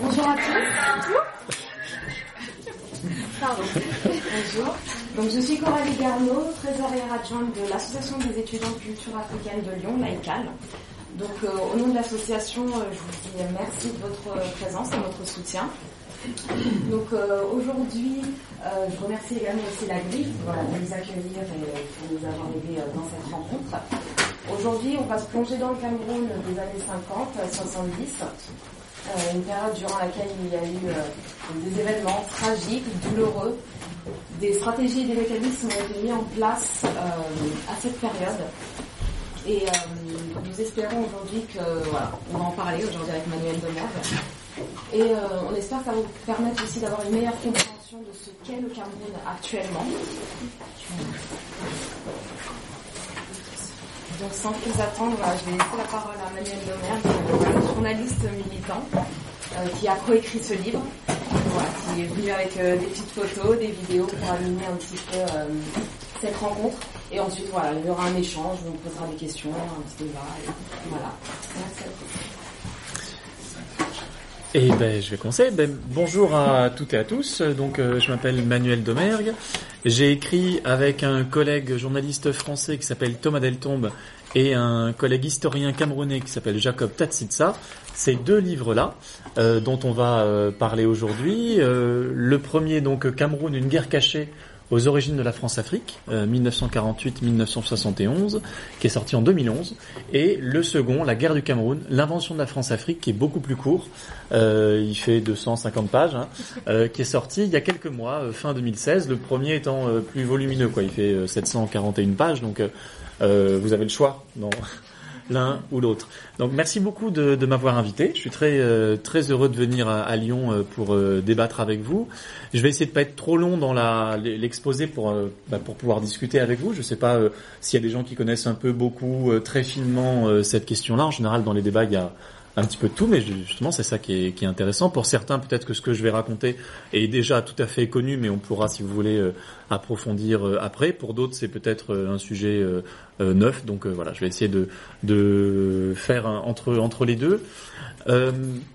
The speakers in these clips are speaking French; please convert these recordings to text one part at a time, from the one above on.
Bonjour à tous. Pardon. Bonjour. Donc, je suis Coralie Garneau, trésorière adjointe de l'Association des étudiants de culture africaine de Lyon, l'AICAL. Donc, euh, au nom de l'association, euh, je vous dis merci de votre présence et de votre soutien. Donc, euh, aujourd'hui, je remercie également aussi la voilà, de nous accueillir et pour nous avoir aidés dans cette rencontre. Aujourd'hui, on va se plonger dans le Cameroun des années 50, 70, une période durant laquelle il y a eu des événements tragiques, douloureux, des stratégies et des mécanismes ont été mis en place à cette période et euh, nous espérons aujourd'hui que, voilà, on va en parler aujourd'hui avec Manuel Demergue. Et euh, on espère que ça va vous permettre aussi d'avoir une meilleure compréhension de ce qu'est le Cameroun actuellement. Donc sans plus attendre, je vais laisser la parole à Manuel Demergue, journaliste militant, euh, qui a coécrit ce livre, qui est venu avec des petites photos, des vidéos pour animer un petit peu cette rencontre. Et ensuite, voilà, il y aura un échange, on posera des questions, un petit débat. Voilà. Merci Et ben, je vais commencer. Ben, bonjour à toutes et à tous. Donc, euh, je m'appelle Manuel Domergue. J'ai écrit avec un collègue journaliste français qui s'appelle Thomas Deltombe et un collègue historien camerounais qui s'appelle Jacob Tatsitsa. Ces deux livres-là, euh, dont on va euh, parler aujourd'hui. le premier, donc, Cameroun, une guerre cachée aux origines de la France-Afrique, 1948-1971, euh, qui est sorti en 2011, et le second, La guerre du Cameroun, l'invention de la France-Afrique, qui est beaucoup plus court, euh, il fait 250 pages, hein, euh, qui est sorti il y a quelques mois, fin 2016, le premier étant plus volumineux, quoi, il fait 741 pages, donc vous avez le choix l'un ou l'autre. Donc merci beaucoup de, m'avoir invité. Je suis très euh, très heureux de venir à, Lyon euh, pour euh, débattre avec vous. Je vais essayer de pas être trop long dans l'exposé pour bah, pour pouvoir discuter avec vous. Je sais pas s'il y a des gens qui connaissent un peu beaucoup très finement cette question-là. En général, dans les débats, il y a un petit peu de tout, mais justement c'est ça qui est, qui est, intéressant. Pour certains, peut-être que ce que je vais raconter est déjà tout à fait connu, mais on pourra, si vous voulez, euh, approfondir euh, après. Pour d'autres, c'est peut-être euh, un sujet neuf, donc voilà, je vais essayer de, de faire entre entre les deux.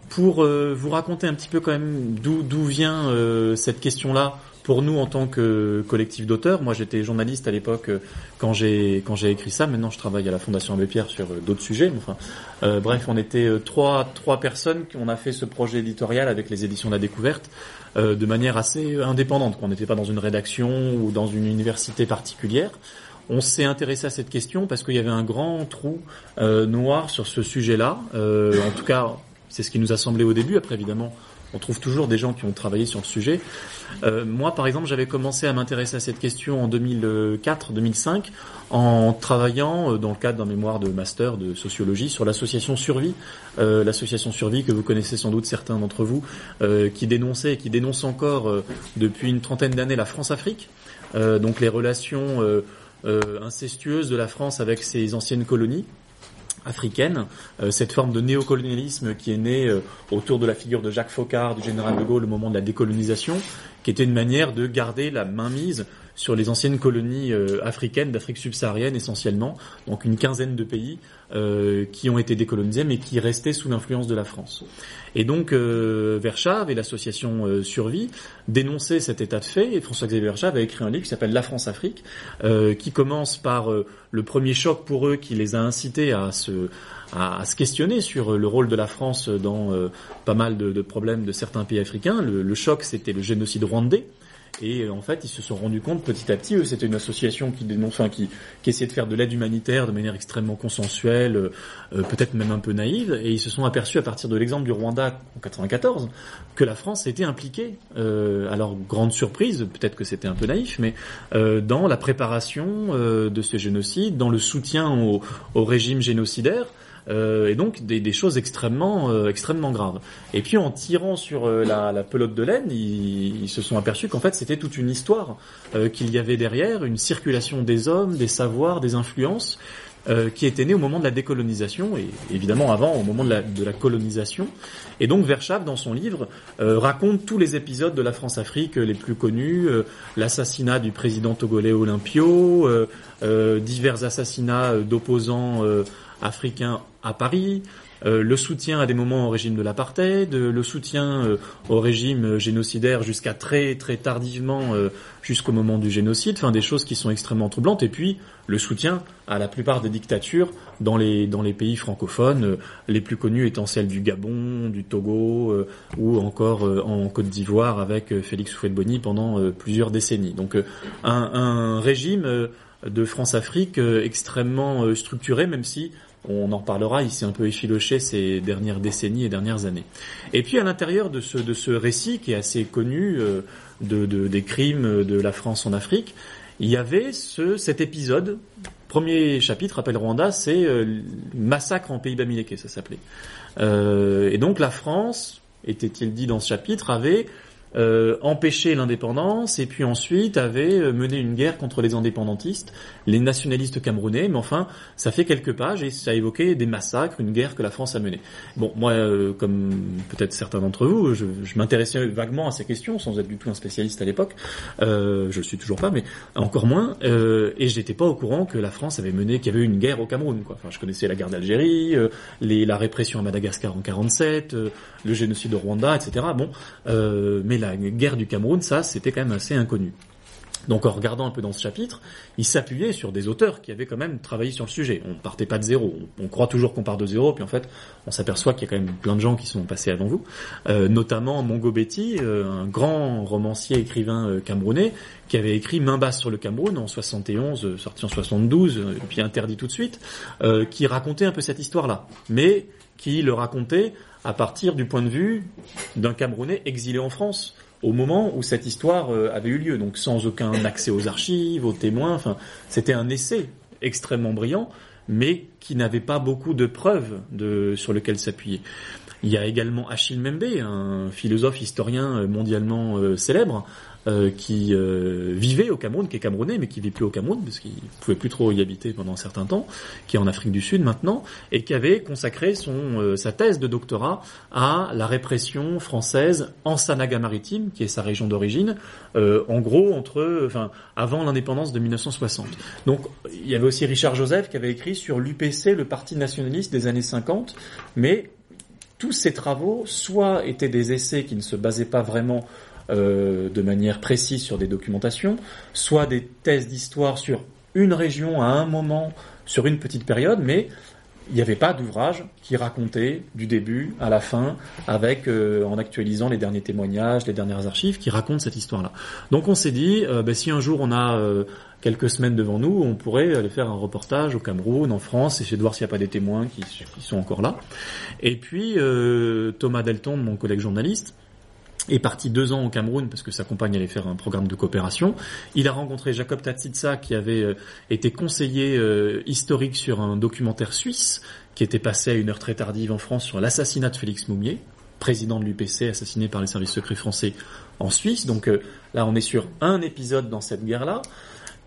pour vous raconter un petit peu quand même d'où d'où vient cette question-là pour nous en tant que collectif d'auteurs. Moi, j'étais journaliste à l'époque euh, quand j'ai quand j'ai écrit ça. Maintenant, je travaille à la Fondation Abbé Pierre sur euh, d'autres sujets. Enfin, euh, bref, on était trois trois personnes qui ont a fait ce projet éditorial avec les éditions de la Découverte de manière assez indépendante. Qu'on n'était pas dans une rédaction ou dans une université particulière. On s'est intéressé à cette question parce qu'il y avait un grand trou noir sur ce sujet-là. en tout cas, c'est ce qui nous a semblé au début. Après, évidemment, on trouve toujours des gens qui ont travaillé sur le sujet. Euh, moi, par exemple, j'avais commencé à m'intéresser à cette question en 2004-2005 en travaillant euh, dans le cadre d'un mémoire de master de sociologie sur l'association Survie, euh, l'association Survie que vous connaissez sans doute certains d'entre vous, qui dénonçait et qui dénonce encore depuis une trentaine d'années la France-Afrique, donc les relations incestueuses de la France avec ses anciennes colonies africaine, euh, cette forme de néocolonialisme qui est née euh, autour de la figure de Jacques Foccart, du général de Gaulle au moment de la décolonisation, qui était une manière de garder la mainmise sur les anciennes colonies euh, africaines d'Afrique subsaharienne essentiellement, donc une quinzaine de pays euh, qui ont été décolonisés mais qui restaient sous l'influence de la France. Et donc euh, Verschave et l'association euh, Survie dénonçaient cet état de fait et François-Xavier Verschave a écrit un livre qui s'appelle La France-Afrique qui commence par le premier choc pour eux qui les a incités à se à, se questionner sur le rôle de la France dans pas mal de, problèmes de certains pays africains. le choc, c'était le génocide rwandais, et euh, en fait, ils se sont rendus compte petit à petit, c'était une association qui dénonce, enfin, qui, essayait de faire de l'aide humanitaire de manière extrêmement consensuelle, euh, euh, peut-être même un peu naïve, et ils se sont aperçus à partir de l'exemple du Rwanda en 94 que la France était impliquée, euh, alors grande surprise, peut-être que c'était un peu naïf, mais euh, dans la préparation de ce génocide, dans le soutien au régime génocidaire. Euh, et donc des, des, choses extrêmement euh, extrêmement graves. Et puis en tirant sur euh, la, la, pelote de laine, ils, ils se sont aperçus qu'en fait c'était toute une histoire qu'il y avait derrière, une circulation des hommes, des savoirs, des influences. qui était née au moment de la décolonisation et évidemment avant au moment de la, de la colonisation et donc Verschave dans son livre raconte tous les épisodes de la France-Afrique les plus connus l'assassinat du président togolais Olympio divers assassinats d'opposants africains à Paris, euh, le soutien à des moments au régime de l'apartheid, euh, le soutien euh, au régime génocidaire jusqu'à très très tardivement, jusqu'au moment du génocide, enfin des choses qui sont extrêmement troublantes, et puis le soutien à la plupart des dictatures dans les dans les pays francophones, les plus connues étant celles du Gabon, du Togo ou encore en Côte d'Ivoire avec Félix Houphouët-Boigny pendant plusieurs décennies. Donc un, un régime de France-Afrique extrêmement structuré, même si on en reparlera, il s'est un peu effiloché ces dernières décennies et dernières années. Et puis à l'intérieur de ce, de ce récit qui est assez connu euh, de, des crimes de la France en Afrique, il y avait ce, cet épisode, premier chapitre, rappelle Rwanda, c'est euh, massacre en pays Bamileke, ça s'appelait. Euh, et donc la France, était-il dit dans ce chapitre, avait euh, empêcher l'indépendance et puis ensuite avait euh, mené une guerre contre les indépendantistes, les nationalistes camerounais, mais enfin ça fait quelques pages et ça évoquait des massacres, une guerre que la France a menée. Bon, moi, euh, comme peut-être certains d'entre vous, je, je m'intéressais vaguement à ces questions sans être du tout un spécialiste à l'époque. Euh, je le suis toujours pas, mais encore moins. Euh, et j'étais pas au courant que la France avait mené, qu'il y avait eu une guerre au Cameroun. Quoi. Enfin, je connaissais la guerre d'Algérie, les, la répression à Madagascar en 47, le génocide au Rwanda, etc. Bon, mais la guerre du Cameroun, ça, c'était quand même assez inconnu. Donc en regardant un peu dans ce chapitre, il s'appuyait sur des auteurs qui avaient quand même travaillé sur le sujet. On partait pas de zéro. On, croit toujours qu'on part de zéro, puis en fait, on s'aperçoit qu'il y a quand même plein de gens qui sont passés avant vous, euh, notamment Mongo Betty, euh, un grand romancier écrivain euh, camerounais, qui avait écrit Main basse sur le Cameroun en 71, sorti en 72, et puis interdit tout de suite, qui racontait un peu cette histoire-là, mais qui le racontait à partir du point de vue d'un Camerounais exilé en France au moment où cette histoire euh, avait eu lieu, donc sans aucun accès aux archives, aux témoins. Enfin, c'était un essai extrêmement brillant, mais qui n'avait pas beaucoup de preuves sur lequel s'appuyer. Il y a également Achille Membe, un philosophe historien euh, mondialement euh, célèbre, euh, qui euh, vivait au Cameroun, qui est camerounais, mais qui vit plus au Cameroun, parce qu'il pouvait plus trop y habiter pendant un certain temps, qui est en Afrique du Sud maintenant, et qui avait consacré son, euh, sa thèse de doctorat à la répression française en Sanaga-Maritime, qui est sa région d'origine, en gros entre, enfin, avant l'indépendance de 1960. Donc, il y avait aussi Richard Joseph qui avait écrit sur l'UPC, le parti nationaliste des années 50, mais tous ces travaux, soit étaient des essais qui ne se basaient pas vraiment euh, de manière précise sur des documentations, soit des thèses d'histoire sur une région à un moment, sur une petite période, mais il n'y avait pas d'ouvrage qui racontait du début à la fin, avec euh, en actualisant les derniers témoignages, les dernières archives, qui racontent cette histoire-là. Donc on s'est dit, euh, ben, si un jour on a quelques semaines devant nous, on pourrait aller faire un reportage au Cameroun, en France, essayer de voir s'il n'y a pas des témoins qui, qui, sont encore là. Et puis Thomas Delton, mon collègue journaliste, est parti deux ans au Cameroun parce que sa compagne allait faire un programme de coopération. Il a rencontré Jacob Tatsitsa qui avait euh, été conseiller euh, historique sur un documentaire suisse qui était passé à une heure très tardive en France sur l'assassinat de Félix Moumier, président de l'UPC assassiné par les services secrets français en Suisse. Donc euh, là on est sur un épisode dans cette guerre-là.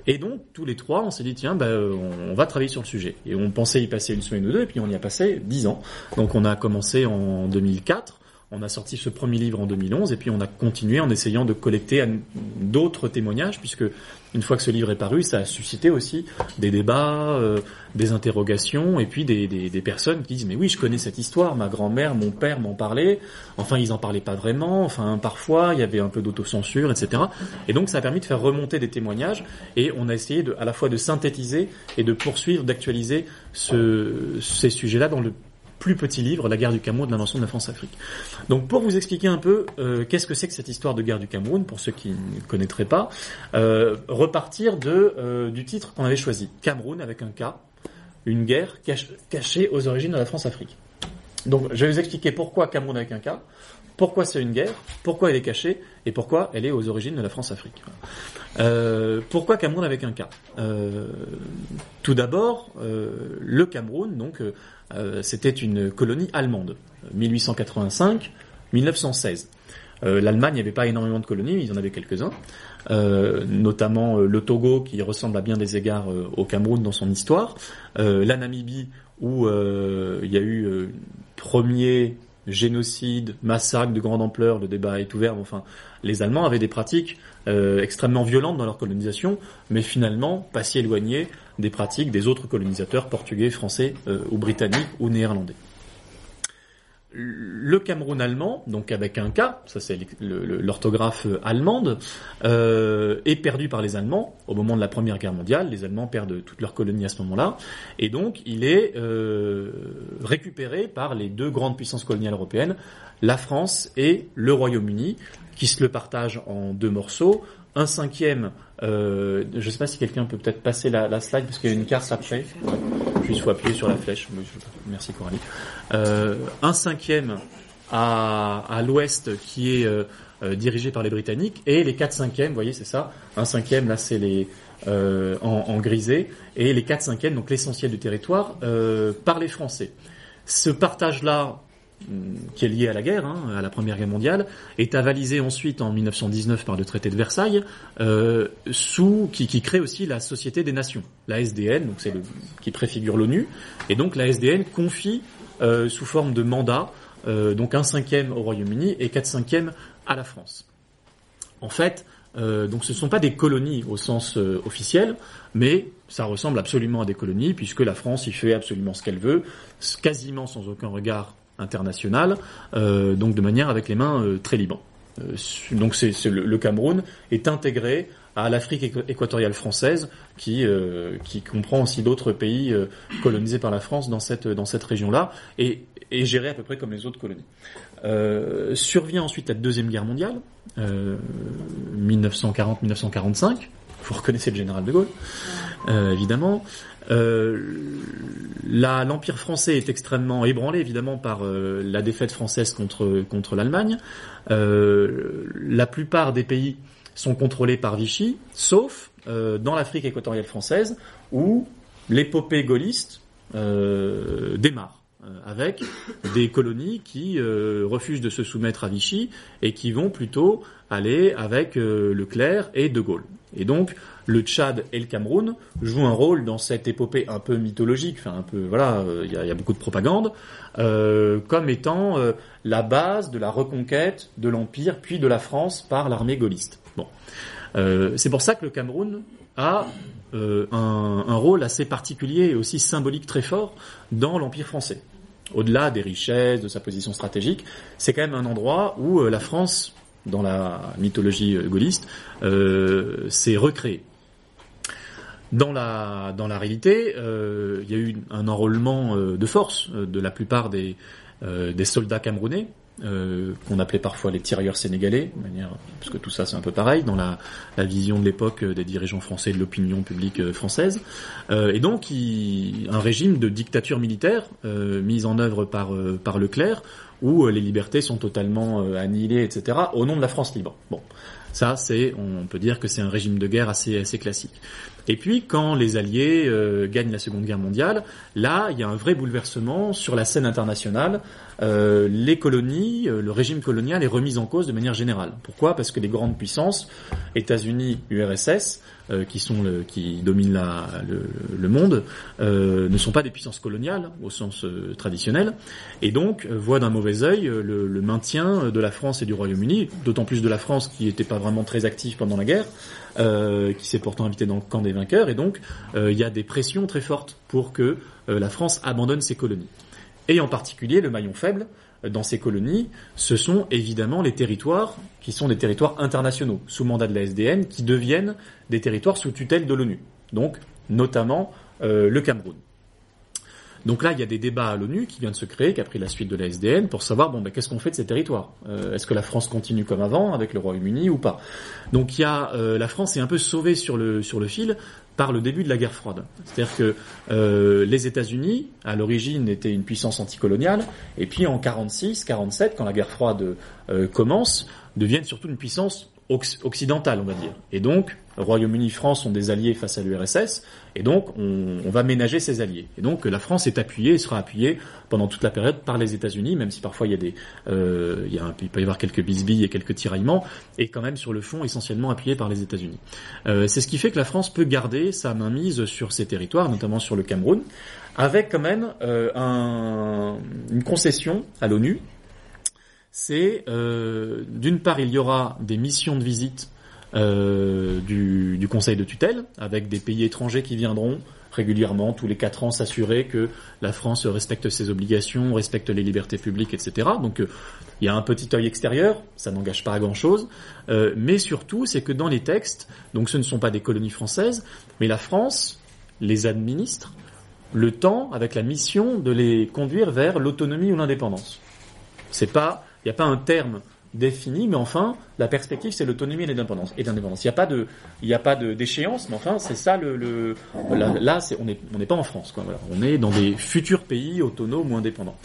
Et donc, tous les trois, on s'est dit, tiens, bah, on, va travailler sur le sujet. Et on pensait y passer une semaine ou deux, et puis on y a passé dix ans. Donc on a commencé en 2004. On a sorti ce premier livre en 2011 et puis on a continué en essayant de collecter d'autres témoignages puisque une fois que ce livre est paru, ça a suscité aussi des débats, euh, des interrogations et puis des, des, personnes qui disent mais oui je connais cette histoire, ma grand-mère, mon père m'en parlaient, enfin ils en parlaient pas vraiment, enfin parfois il y avait un peu d'autocensure, etc. Et donc ça a permis de faire remonter des témoignages et on a essayé à la fois de synthétiser et de poursuivre, d'actualiser ce, ces sujets-là dans le plus petit livre, La guerre du Cameroun de l'invention de la France-Afrique. Donc pour vous expliquer un peu euh, qu'est-ce que c'est que cette histoire de guerre du Cameroun, pour ceux qui ne connaîtraient pas, euh, repartir de, euh, du titre qu'on avait choisi, Cameroun avec un K, une guerre cachée aux origines de la France-Afrique. Donc je vais vous expliquer pourquoi Cameroun avec un K, pourquoi c'est une guerre, pourquoi elle est cachée et pourquoi elle est aux origines de la France-Afrique. Pourquoi Cameroun avec un K? Tout d'abord, le Cameroun, donc, c'était une colonie allemande, 1885-1916. L'Allemagne n'avait pas énormément de colonies, ils en avaient quelques-uns, notamment le Togo qui ressemble à bien des égards au Cameroun dans son histoire, la Namibie où il y a eu premier génocide, massacre de grande ampleur, le débat est ouvert. Enfin, les Allemands avaient des pratiques euh, extrêmement violentes dans leur colonisation, mais finalement pas si éloignées des pratiques des autres colonisateurs portugais, français euh, ou britanniques ou néerlandais le Cameroun allemand, donc avec un K, ça c'est l'orthographe allemande, euh, est perdu par les Allemands au moment de la Première Guerre mondiale. Les Allemands perdent toutes leurs colonies à ce moment-là, et donc il est euh, récupéré par les deux grandes puissances coloniales européennes, la France et le Royaume-Uni, qui se le partagent en deux morceaux. Un cinquième, euh, je ne sais pas si quelqu'un peut peut-être passer la, slide parce qu'il y a une carte après. Il faut appuyer sur la flèche. Merci Coralie. Euh, un cinquième à, l'ouest qui est euh, euh, dirigé par les Britanniques et les quatre cinquièmes, vous voyez c'est ça. Un cinquième là c'est les en, grisé et les quatre cinquièmes donc l'essentiel du territoire par les Français. Ce partage là Mm, qui est lié à la guerre, hein, à la Première Guerre mondiale, est avalisé ensuite en 1919 par le traité de Versailles, euh, sous qui, qui, crée aussi la Société des Nations, la SDN, donc le qui préfigure l'ONU, et donc la SDN confie euh, sous forme de mandat euh, donc un cinquième au Royaume-Uni et quatre cinquièmes à la France. En fait, euh, donc ce ne sont pas des colonies au sens euh, officiel, mais ça ressemble absolument à des colonies puisque la France y fait absolument ce qu'elle veut, quasiment sans aucun regard internationale, euh, donc de manière avec les mains euh, très libres. Euh, donc c'est, le, Cameroun est intégré à l'Afrique équatoriale française, qui, qui comprend aussi d'autres pays colonisés par la France dans cette, dans cette région-là, et, et géré à peu près comme les autres colonies. survient ensuite la Deuxième Guerre mondiale, 1940-1945, vous reconnaissez le général de Gaulle, évidemment. Euh, L'Empire français est extrêmement ébranlé évidemment par euh, la défaite française contre, contre l'Allemagne. Euh, la plupart des pays sont contrôlés par Vichy, sauf dans l'Afrique équatoriale française où l'épopée gaulliste démarre avec des colonies qui refusent de se soumettre à Vichy et qui vont plutôt aller avec Leclerc et De Gaulle. Et donc le Tchad et le Cameroun jouent un rôle dans cette épopée un peu mythologique, enfin un peu voilà, euh, il y, a, beaucoup de propagande, euh, comme étant euh, la base de la reconquête de l'empire puis de la France par l'armée gaulliste. C'est pour ça que le Cameroun a un, rôle assez particulier et aussi symbolique très fort dans l'empire français. Au-delà des richesses, de sa position stratégique, c'est quand même un endroit où la France dans la mythologie gaulliste, s'est recréée. Dans la, dans la réalité, euh, il y a eu un enrôlement euh, de force euh, de la plupart des, des soldats camerounais, qu'on appelait parfois les tirailleurs sénégalais, manière, parce que tout ça c'est un peu pareil dans la, la vision de l'époque des dirigeants français de l'opinion publique française. et donc un régime de dictature militaire mis en œuvre par, par Leclerc, où les libertés sont totalement annihilées, etc., au nom de la France libre. Bon, ça c'est, on peut dire que c'est un régime de guerre assez, assez classique. Et puis quand les Alliés euh, gagnent la Seconde Guerre mondiale, là, il y a un vrai bouleversement sur la scène internationale. Euh, les colonies, euh, le régime colonial est remis en cause de manière générale. Pourquoi? Parce que les grandes puissances, États-Unis, URSS, qui sont le, qui dominent la, le, monde, ne sont pas des puissances coloniales au sens traditionnel, et donc voient d'un mauvais œil le, le, maintien de la France et du Royaume-Uni, d'autant plus de la France qui n'était pas vraiment très active pendant la guerre. Euh, qui s'est pourtant invité dans le camp des vainqueurs, et donc euh, il y a des pressions très fortes pour que euh, la France abandonne ses colonies. Et en particulier, le maillon faible dans ces colonies, ce sont évidemment les territoires qui sont des territoires internationaux, sous mandat de la SDN, qui deviennent des territoires sous tutelle de l'ONU. Donc, notamment le Cameroun. Donc là, il y a des débats à l'ONU qui viennent de se créer, qui a pris la suite de la SDN, pour savoir bon, ben, qu'est-ce qu'on fait de ces territoires? Euh, est-ce que la France continue comme avant avec le Royaume-Uni ou pas? Donc il y a euh, la France est un peu sauvée sur le sur le fil par le début de la guerre froide. C'est-à-dire que euh, les États-Unis, à l'origine, étaient une puissance anticoloniale, et puis en 46, 47, quand la guerre froide commence, deviennent surtout une puissance occidentale, on va dire. Et donc, Royaume-Uni, France sont des alliés face à l'URSS, et donc on, va ménager ces alliés. Et donc la France est appuyée, et sera appuyée pendant toute la période par les États-Unis, même si parfois il y a des, euh, il peut y avoir quelques bisbilles et quelques tiraillements, et quand même sur le fond essentiellement appuyée par les États-Unis. Euh, c'est ce qui fait que la France peut garder sa mainmise sur ces territoires, notamment sur le Cameroun, avec quand même euh, un, une concession à l'ONU c'est d'une part il y aura des missions de visite du, du Conseil de tutelle avec des pays étrangers qui viendront régulièrement, tous les quatre ans, s'assurer que la France respecte ses obligations, respecte les libertés publiques, etc. Donc euh, il y a un petit œil extérieur, ça n'engage pas à grand-chose, euh, mais surtout c'est que dans les textes, donc ce ne sont pas des colonies françaises, mais la France les administre le temps avec la mission de les conduire vers l'autonomie ou l'indépendance. C'est pas, il n'y a pas un terme défini, mais enfin, la perspective, c'est l'autonomie et l'indépendance. Et l'indépendance. Il n'y a pas de, il n'y a pas d'échéance, mais enfin, c'est ça le, là, on n'est on n'est pas en France, quoi. On est dans des futurs pays autonomes ou indépendants.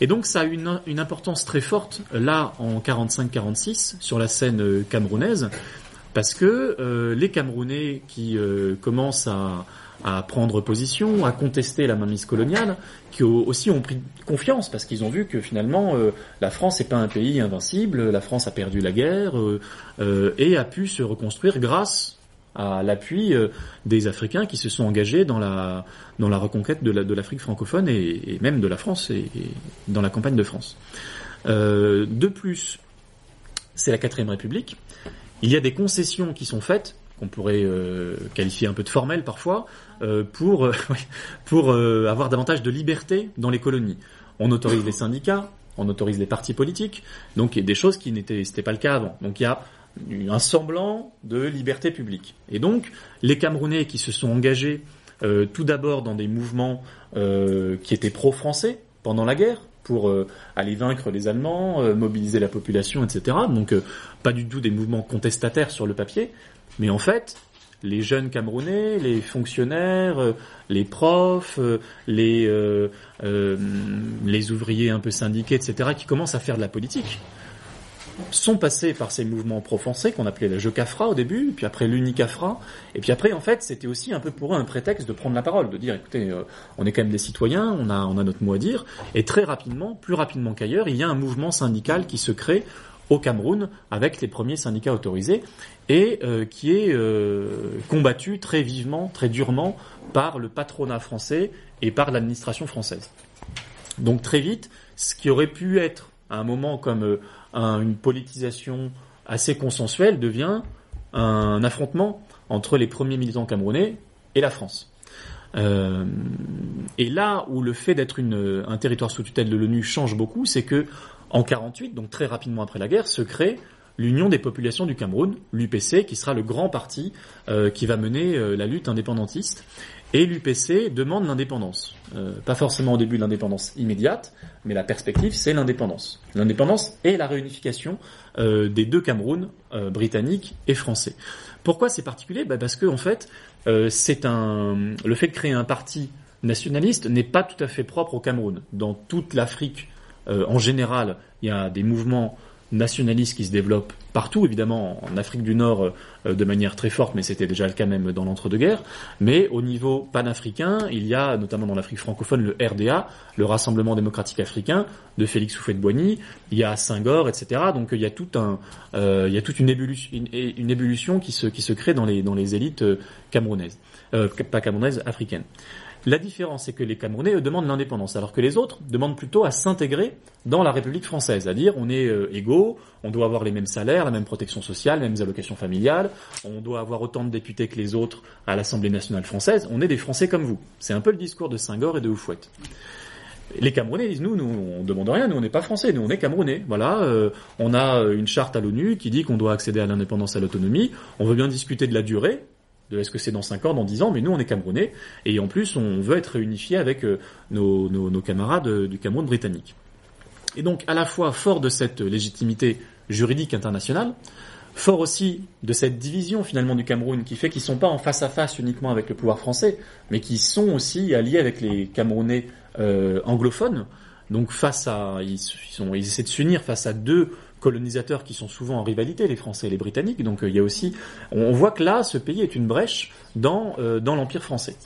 Et donc, ça a une, une importance très forte là en 45-46 sur la scène euh, camerounaise, parce que euh, les Camerounais qui euh, commencent à à prendre position, à contester la mainmise coloniale, qui aussi ont pris confiance parce qu'ils ont vu que finalement euh, la France n'est pas un pays invincible, la France a perdu la guerre euh, euh, et a pu se reconstruire grâce à l'appui des Africains qui se sont engagés dans la dans la reconquête de l'Afrique francophone et, même de la France et, dans la campagne de France. de plus, c'est la quatrième République. Il y a des concessions qui sont faites qu'on pourrait euh, qualifier un peu de formel parfois, euh, pour, euh, pour avoir davantage de liberté dans les colonies. On autorise les syndicats, on autorise les partis politiques, donc des choses qui n'étaient pas le cas avant. Donc il y a un semblant de liberté publique. Et donc les Camerounais qui se sont engagés tout d'abord dans des mouvements qui étaient pro-français pendant la guerre, pour aller vaincre les Allemands, mobiliser la population, etc. Donc pas du tout des mouvements contestataires sur le papier, mais en fait, les jeunes Camerounais, les fonctionnaires, euh, les profs, euh, les, euh, les ouvriers un peu syndiqués, etc., qui commencent à faire de la politique, sont passés par ces mouvements pro-français qu'on appelait la Jeucafra au début, puis après l'Unicafra, et puis après, en fait, c'était aussi un peu pour eux un prétexte de prendre la parole, de dire, écoutez, on est quand même des citoyens, on a, on a notre mot à dire, et très rapidement, plus rapidement qu'ailleurs, il y a un mouvement syndical qui se crée au Cameroun avec les premiers syndicats autorisés et euh, qui est euh, combattu très vivement, très durement par le patronat français et par l'administration française. Donc très vite, ce qui aurait pu être à un moment comme euh, une politisation assez consensuelle devient un affrontement entre les premiers militants camerounais et la France. et là où le fait d'être un territoire sous tutelle de l'ONU change beaucoup, c'est que en 48, donc très rapidement après la guerre, se crée l'Union des populations du Cameroun, l'UPC, qui sera le grand parti euh, qui va mener euh, la lutte indépendantiste. Et l'UPC demande l'indépendance. Euh, pas forcément au début l'indépendance immédiate, mais la perspective, c'est l'indépendance. L'indépendance et la réunification des deux Camerouns, britanniques et français. Pourquoi c'est particulier? Bah Parce que en fait, c'est un le fait de créer un parti nationaliste n'est pas tout à fait propre au Cameroun. Dans toute l'Afrique euh, en général, il y a des mouvements nationalistes qui se développent partout, évidemment en Afrique du Nord euh, de manière très forte, mais c'était déjà le cas même dans l'entre-deux-guerres. Mais au niveau panafricain, il y a notamment dans l'Afrique francophone le RDA, le Rassemblement démocratique africain de Félix Houphouët-Boigny. Il y a Senghor, etc. Donc il y a euh, toute une ébullition, qui se crée dans les élites camerounaises, pas camerounaises, africaines. La différence, c'est que les Camerounais eux, demandent l'indépendance, alors que les autres demandent plutôt à s'intégrer dans la République française, à dire on est euh, égaux, on doit avoir les mêmes salaires, la même protection sociale, les mêmes allocations familiales, on doit avoir autant de députés que les autres à l'Assemblée nationale française, on est des Français comme vous. C'est un peu le discours de Senghor et de Oufouette. Les Camerounais disent nous, nous on demande rien, nous on n'est pas français, nous on est Camerounais. Voilà, euh, on a une charte à l'ONU qui dit qu'on doit accéder à l'indépendance, à l'autonomie. On veut bien discuter de la durée, de est-ce que c'est dans 5 ans, dans 10 ans, mais nous on est Camerounais, et en plus on veut être réunifié avec euh, nos, camarades euh, du Cameroun britannique. Et donc à la fois fort de cette légitimité juridique internationale, fort aussi de cette division finalement du Cameroun qui fait qu'ils sont pas en face à face uniquement avec le pouvoir français, mais qui sont aussi alliés avec les Camerounais euh, anglophones. Donc face à, ils, ils essaient de s'unir face à deux colonisateurs qui sont souvent en rivalité, les Français et les Britanniques. Donc euh, il y a aussi, on, voit que là, ce pays est une brèche dans euh, dans l'empire français.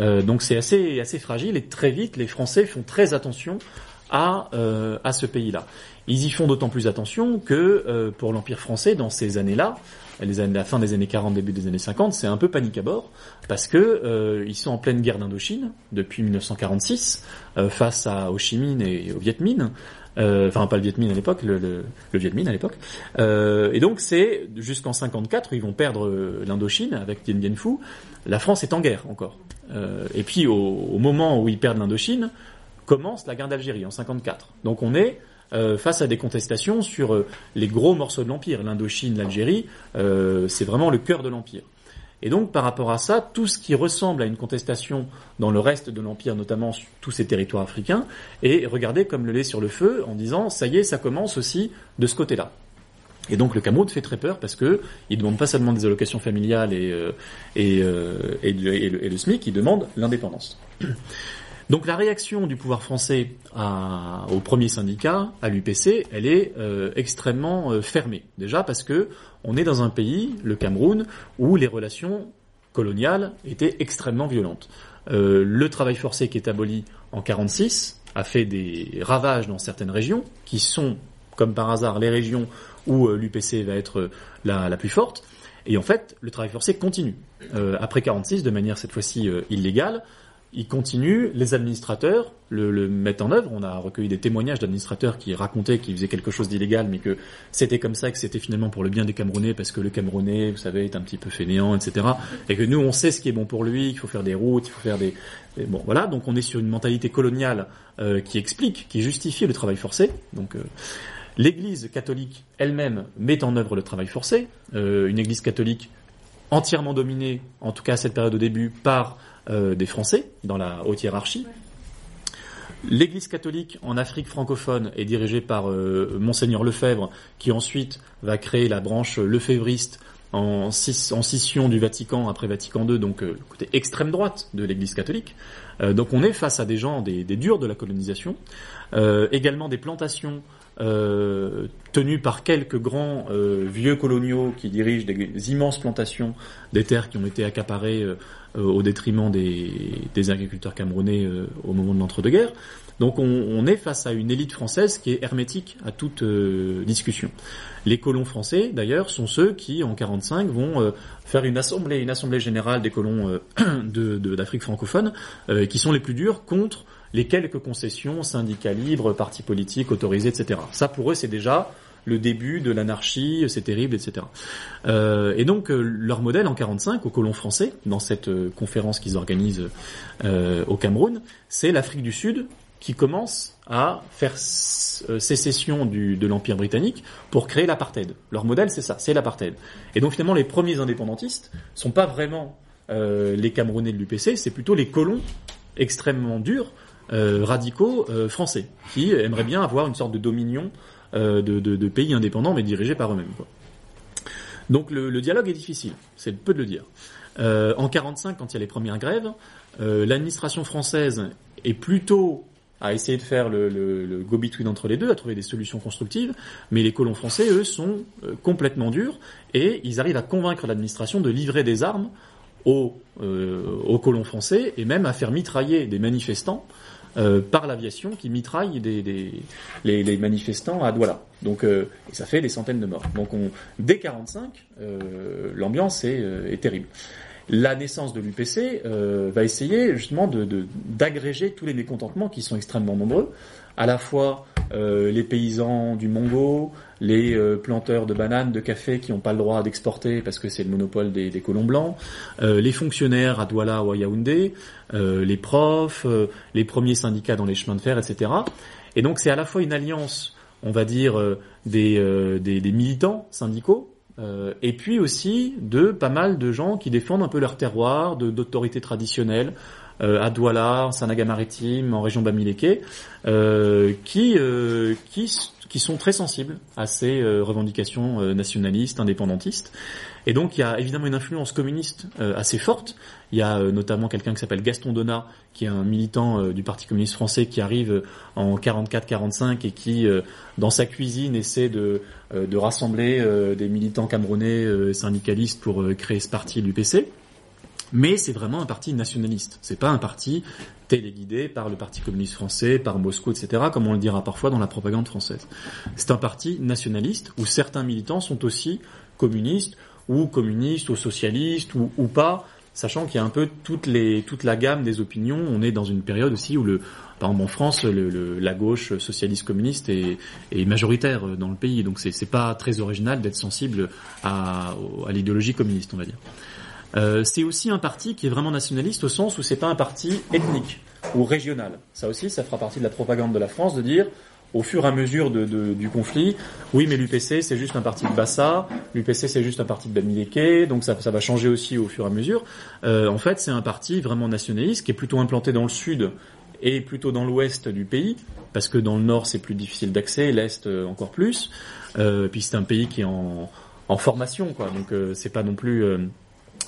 Euh, donc c'est assez assez fragile et très vite, les Français font très attention à à ce pays-là. Ils y font d'autant plus attention que pour l'empire français, dans ces années-là, les années, la fin des années 40, début des années 50, c'est un peu panique à bord parce que ils sont en pleine guerre d'Indochine depuis 1946 face à Ho Chi Minh et au Viet Minh. Euh, enfin, pas le Viet Minh à l'époque, le, Viet Minh à l'époque. Euh, et donc, c'est jusqu'en 54, ils vont perdre euh, l'Indochine avec Dien Bien Phu. La France est en guerre encore. Et puis, au, moment où ils perdent l'Indochine, commence la guerre d'Algérie en 54. Donc, on est face à des contestations sur les gros morceaux de l'empire. L'Indochine, l'Algérie, euh, c'est vraiment le cœur de l'empire. Et donc, par rapport à ça, tout ce qui ressemble à une contestation dans le reste de l'Empire, notamment sur tous ces territoires africains, est regardé comme le lait sur le feu en disant, ça y est, ça commence aussi de ce côté-là. Et donc le Cameroun fait très peur parce que il demande pas seulement des allocations familiales et, euh, et, euh, et, le, SMIC, il demande l'indépendance. Donc la réaction du pouvoir français au premier syndicat, à l'UPC, elle est euh, extrêmement euh, fermée. Déjà parce que on est dans un pays, le Cameroun, où les relations coloniales étaient extrêmement violentes. Euh, le travail forcé qui est aboli en 46 a fait des ravages dans certaines régions, qui sont, comme par hasard, les régions où l'UPC va être la, la, plus forte. Et en fait, le travail forcé continue. après 46, de manière cette fois-ci illégale, il continue, les administrateurs le, mettent en œuvre. On a recueilli des témoignages d'administrateurs qui racontaient qu'ils faisaient quelque chose d'illégal, mais que c'était comme ça, que c'était finalement pour le bien des Camerounais, parce que le Camerounais, vous savez, est un petit peu fainéant, etc. Et que nous, on sait ce qui est bon pour lui, qu'il faut faire des routes, il faut faire des... Bon, voilà, donc on est sur une mentalité coloniale euh, qui explique, qui justifie le travail forcé. Donc... Euh, L'Église catholique elle-même met en œuvre le travail forcé, euh, une Église catholique entièrement dominée, en tout cas à cette période au début, par euh, des Français dans la haute hiérarchie. L'Église catholique en Afrique francophone est dirigée par euh, monseigneur Lefebvre, qui ensuite va créer la branche lefévriste en, en scission du Vatican après Vatican II, donc euh, le côté extrême droite de l'Église catholique. Euh, donc on est face à des gens, des, des durs de la colonisation, euh, également des plantations euh, tenues par quelques grands vieux coloniaux qui dirigent des immenses plantations des terres qui ont été accaparées au détriment des, agriculteurs camerounais au moment de l'entre-deux-guerres. Donc on, est face à une élite française qui est hermétique à toute discussion. Les colons français, d'ailleurs, sont ceux qui, en 45, vont faire une assemblée, une assemblée générale des colons d'Afrique de, francophone, qui sont les plus durs contre les quelques concessions, syndicats libres, partis politiques autorisés, etc. Ça, pour eux, c'est déjà le début de l'anarchie, c'est terrible, etc. Euh, et donc, euh, leur modèle en 45, aux colons français, dans cette euh, conférence qu'ils organisent euh, au Cameroun, c'est l'Afrique du Sud qui commence à faire sécession de l'Empire britannique pour créer l'apartheid. Leur modèle, c'est ça, c'est l'apartheid. Et donc, finalement, les premiers indépendantistes sont pas vraiment les Camerounais de l'UPC, c'est plutôt les colons extrêmement durs radicaux français qui aimeraient bien avoir une sorte de dominion de, de, pays indépendants mais dirigés par eux-mêmes. Donc le, dialogue est difficile, c'est peu de le dire. en 45, quand il y a les premières grèves, l'administration française est plutôt à essayer de faire le, go-between entre les deux, à trouver des solutions constructives, mais les colons français, eux, sont complètement durs et ils arrivent à convaincre l'administration de livrer des armes aux colons français et même à faire mitrailler des manifestants euh, par l'aviation qui mitraille des, des les, les, manifestants à Douala. Donc euh, et ça fait des centaines de morts. Donc on, dès 45, euh, l'ambiance est, euh, est, terrible. La naissance de l'UPC euh, va essayer justement d'agréger de, tous les mécontentements qui sont extrêmement nombreux, à la fois les paysans du Mongo, les euh, planteurs de bananes, de café qui n'ont pas le droit d'exporter parce que c'est le monopole des, des colons blancs, euh, les fonctionnaires à Douala ou à Yaoundé, euh, les profs, euh, les premiers syndicats dans les chemins de fer, etc. Et donc c'est à la fois une alliance, on va dire, euh, des, des, des, militants syndicaux, et puis aussi de pas mal de gens qui défendent un peu leur terroir, d'autorités traditionnelles, à Douala, en Sanaga-Maritime, en région Bamileke, qui, qui qui sont très sensibles à ces euh, revendications euh, nationalistes, indépendantistes. Et donc il y a évidemment une influence communiste euh, assez forte. Il y a notamment quelqu'un qui s'appelle Gaston Donat, qui est un militant du Parti communiste français qui arrive en 44-45 et qui, dans sa cuisine, essaie de, rassembler des militants camerounais syndicalistes pour créer ce parti, l'UPC. Mais c'est vraiment un parti nationaliste. C'est pas un parti téléguidé par le Parti communiste français, par Moscou, etc., comme on le dira parfois dans la propagande française. C'est un parti nationaliste où certains militants sont aussi communistes ou communistes ou socialistes ou, ou pas, sachant qu'il y a un peu toute, les, toute la gamme des opinions. On est dans une période aussi où le, par exemple en France, la gauche socialiste communiste est, majoritaire dans le pays, donc c'est pas très original d'être sensible à l'idéologie communiste, on va dire. Euh, c'est aussi un parti qui est vraiment nationaliste au sens où c'est pas un parti ethnique ou régional. Ça aussi, ça fera partie de la propagande de la France de dire au fur et à mesure du conflit, oui, mais l'UPC c'est juste un parti de Bassa, l'UPC c'est juste un parti de Bamileke, donc ça, va changer aussi au fur et à mesure. Euh, en fait, c'est un parti vraiment nationaliste qui est plutôt implanté dans le sud et plutôt dans l'ouest du pays, parce que dans le nord c'est plus difficile d'accès, l'est euh, encore plus. Euh, puis c'est un pays qui est en, en formation, quoi. Donc euh, c'est pas non plus euh,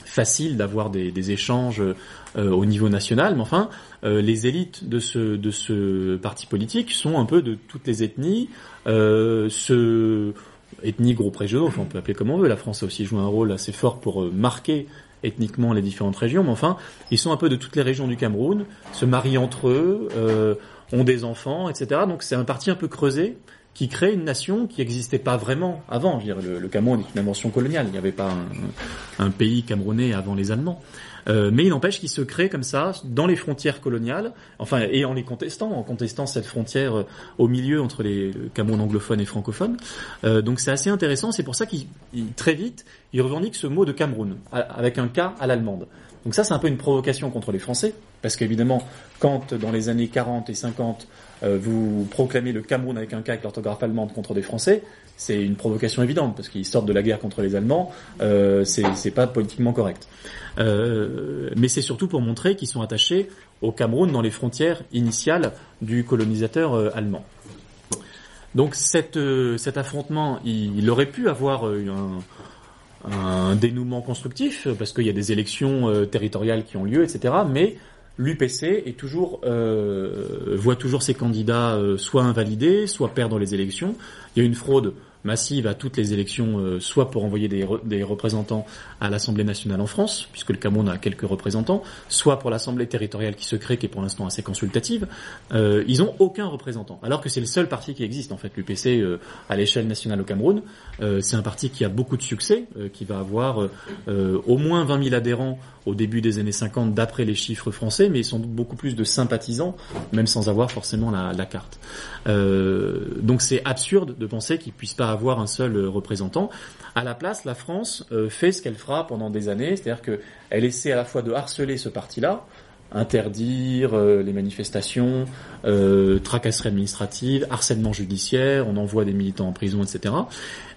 facile d'avoir des, échanges euh, au niveau national, mais enfin, euh, les élites de ce, de ce parti politique sont un peu de toutes les ethnies, euh, ce ethnies groupes régionaux, enfin on peut appeler comme on veut, la France a aussi joué un rôle assez fort pour marquer ethniquement les différentes régions, mais enfin, ils sont un peu de toutes les régions du Cameroun, se marient entre eux, ont des enfants, etc. Donc c'est un parti un peu creusé, qui crée une nation qui n'existait pas vraiment avant. Je veux dire, le, Cameroun est une invention coloniale. Il n'y avait pas un, un, pays camerounais avant les Allemands. Euh, mais il n'empêche qu'il se crée comme ça dans les frontières coloniales, enfin et en les contestant, en contestant cette frontière euh, au milieu entre les Cameroun anglophones et francophones. Euh, donc c'est assez intéressant. C'est pour ça qu'il très vite il revendique ce mot de Cameroun avec un K à l'allemande. Donc ça c'est un peu une provocation contre les Français parce qu'évidemment quand dans les années 40 et 50 euh, vous proclamez le Cameroun avec un cas avec l'orthographe allemande contre des Français, c'est une provocation évidente parce qu'ils sortent de la guerre contre les Allemands, euh, c'est pas politiquement correct. Euh, mais c'est surtout pour montrer qu'ils sont attachés au Cameroun dans les frontières initiales du colonisateur euh, allemand. Donc euh, cet affrontement, il, il, aurait pu avoir un, un dénouement constructif parce qu'il y a des élections territoriales qui ont lieu, etc. Mais l'UPC est toujours euh, voit toujours ses candidats euh, soit invalidés, soit perdre les élections. Il y a une fraude massive à toutes les élections, euh, soit pour envoyer des, re des représentants à l'Assemblée nationale en France, puisque le Cameroun a quelques représentants, soit pour l'Assemblée territoriale qui se crée, qui est pour l'instant assez consultative. Euh, ils ont aucun représentant, alors que c'est le seul parti qui existe en fait, l'UPC euh, à l'échelle nationale au Cameroun. C'est un parti qui a beaucoup de succès, qui va avoir au moins 20 000 adhérents au début des années 50 d'après les chiffres français, mais ils sont beaucoup plus de sympathisants, même sans avoir forcément la, la carte. donc c'est absurde de penser qu'ils puissent pas avoir un seul représentant. À la place, la France euh, fait ce qu'elle fera pendant des années, c'est-à-dire qu'elle essaie à la fois de harceler ce parti-là, interdire euh, les manifestations, euh, tracasseries administratives, harcèlement judiciaire, on envoie des militants en prison, etc.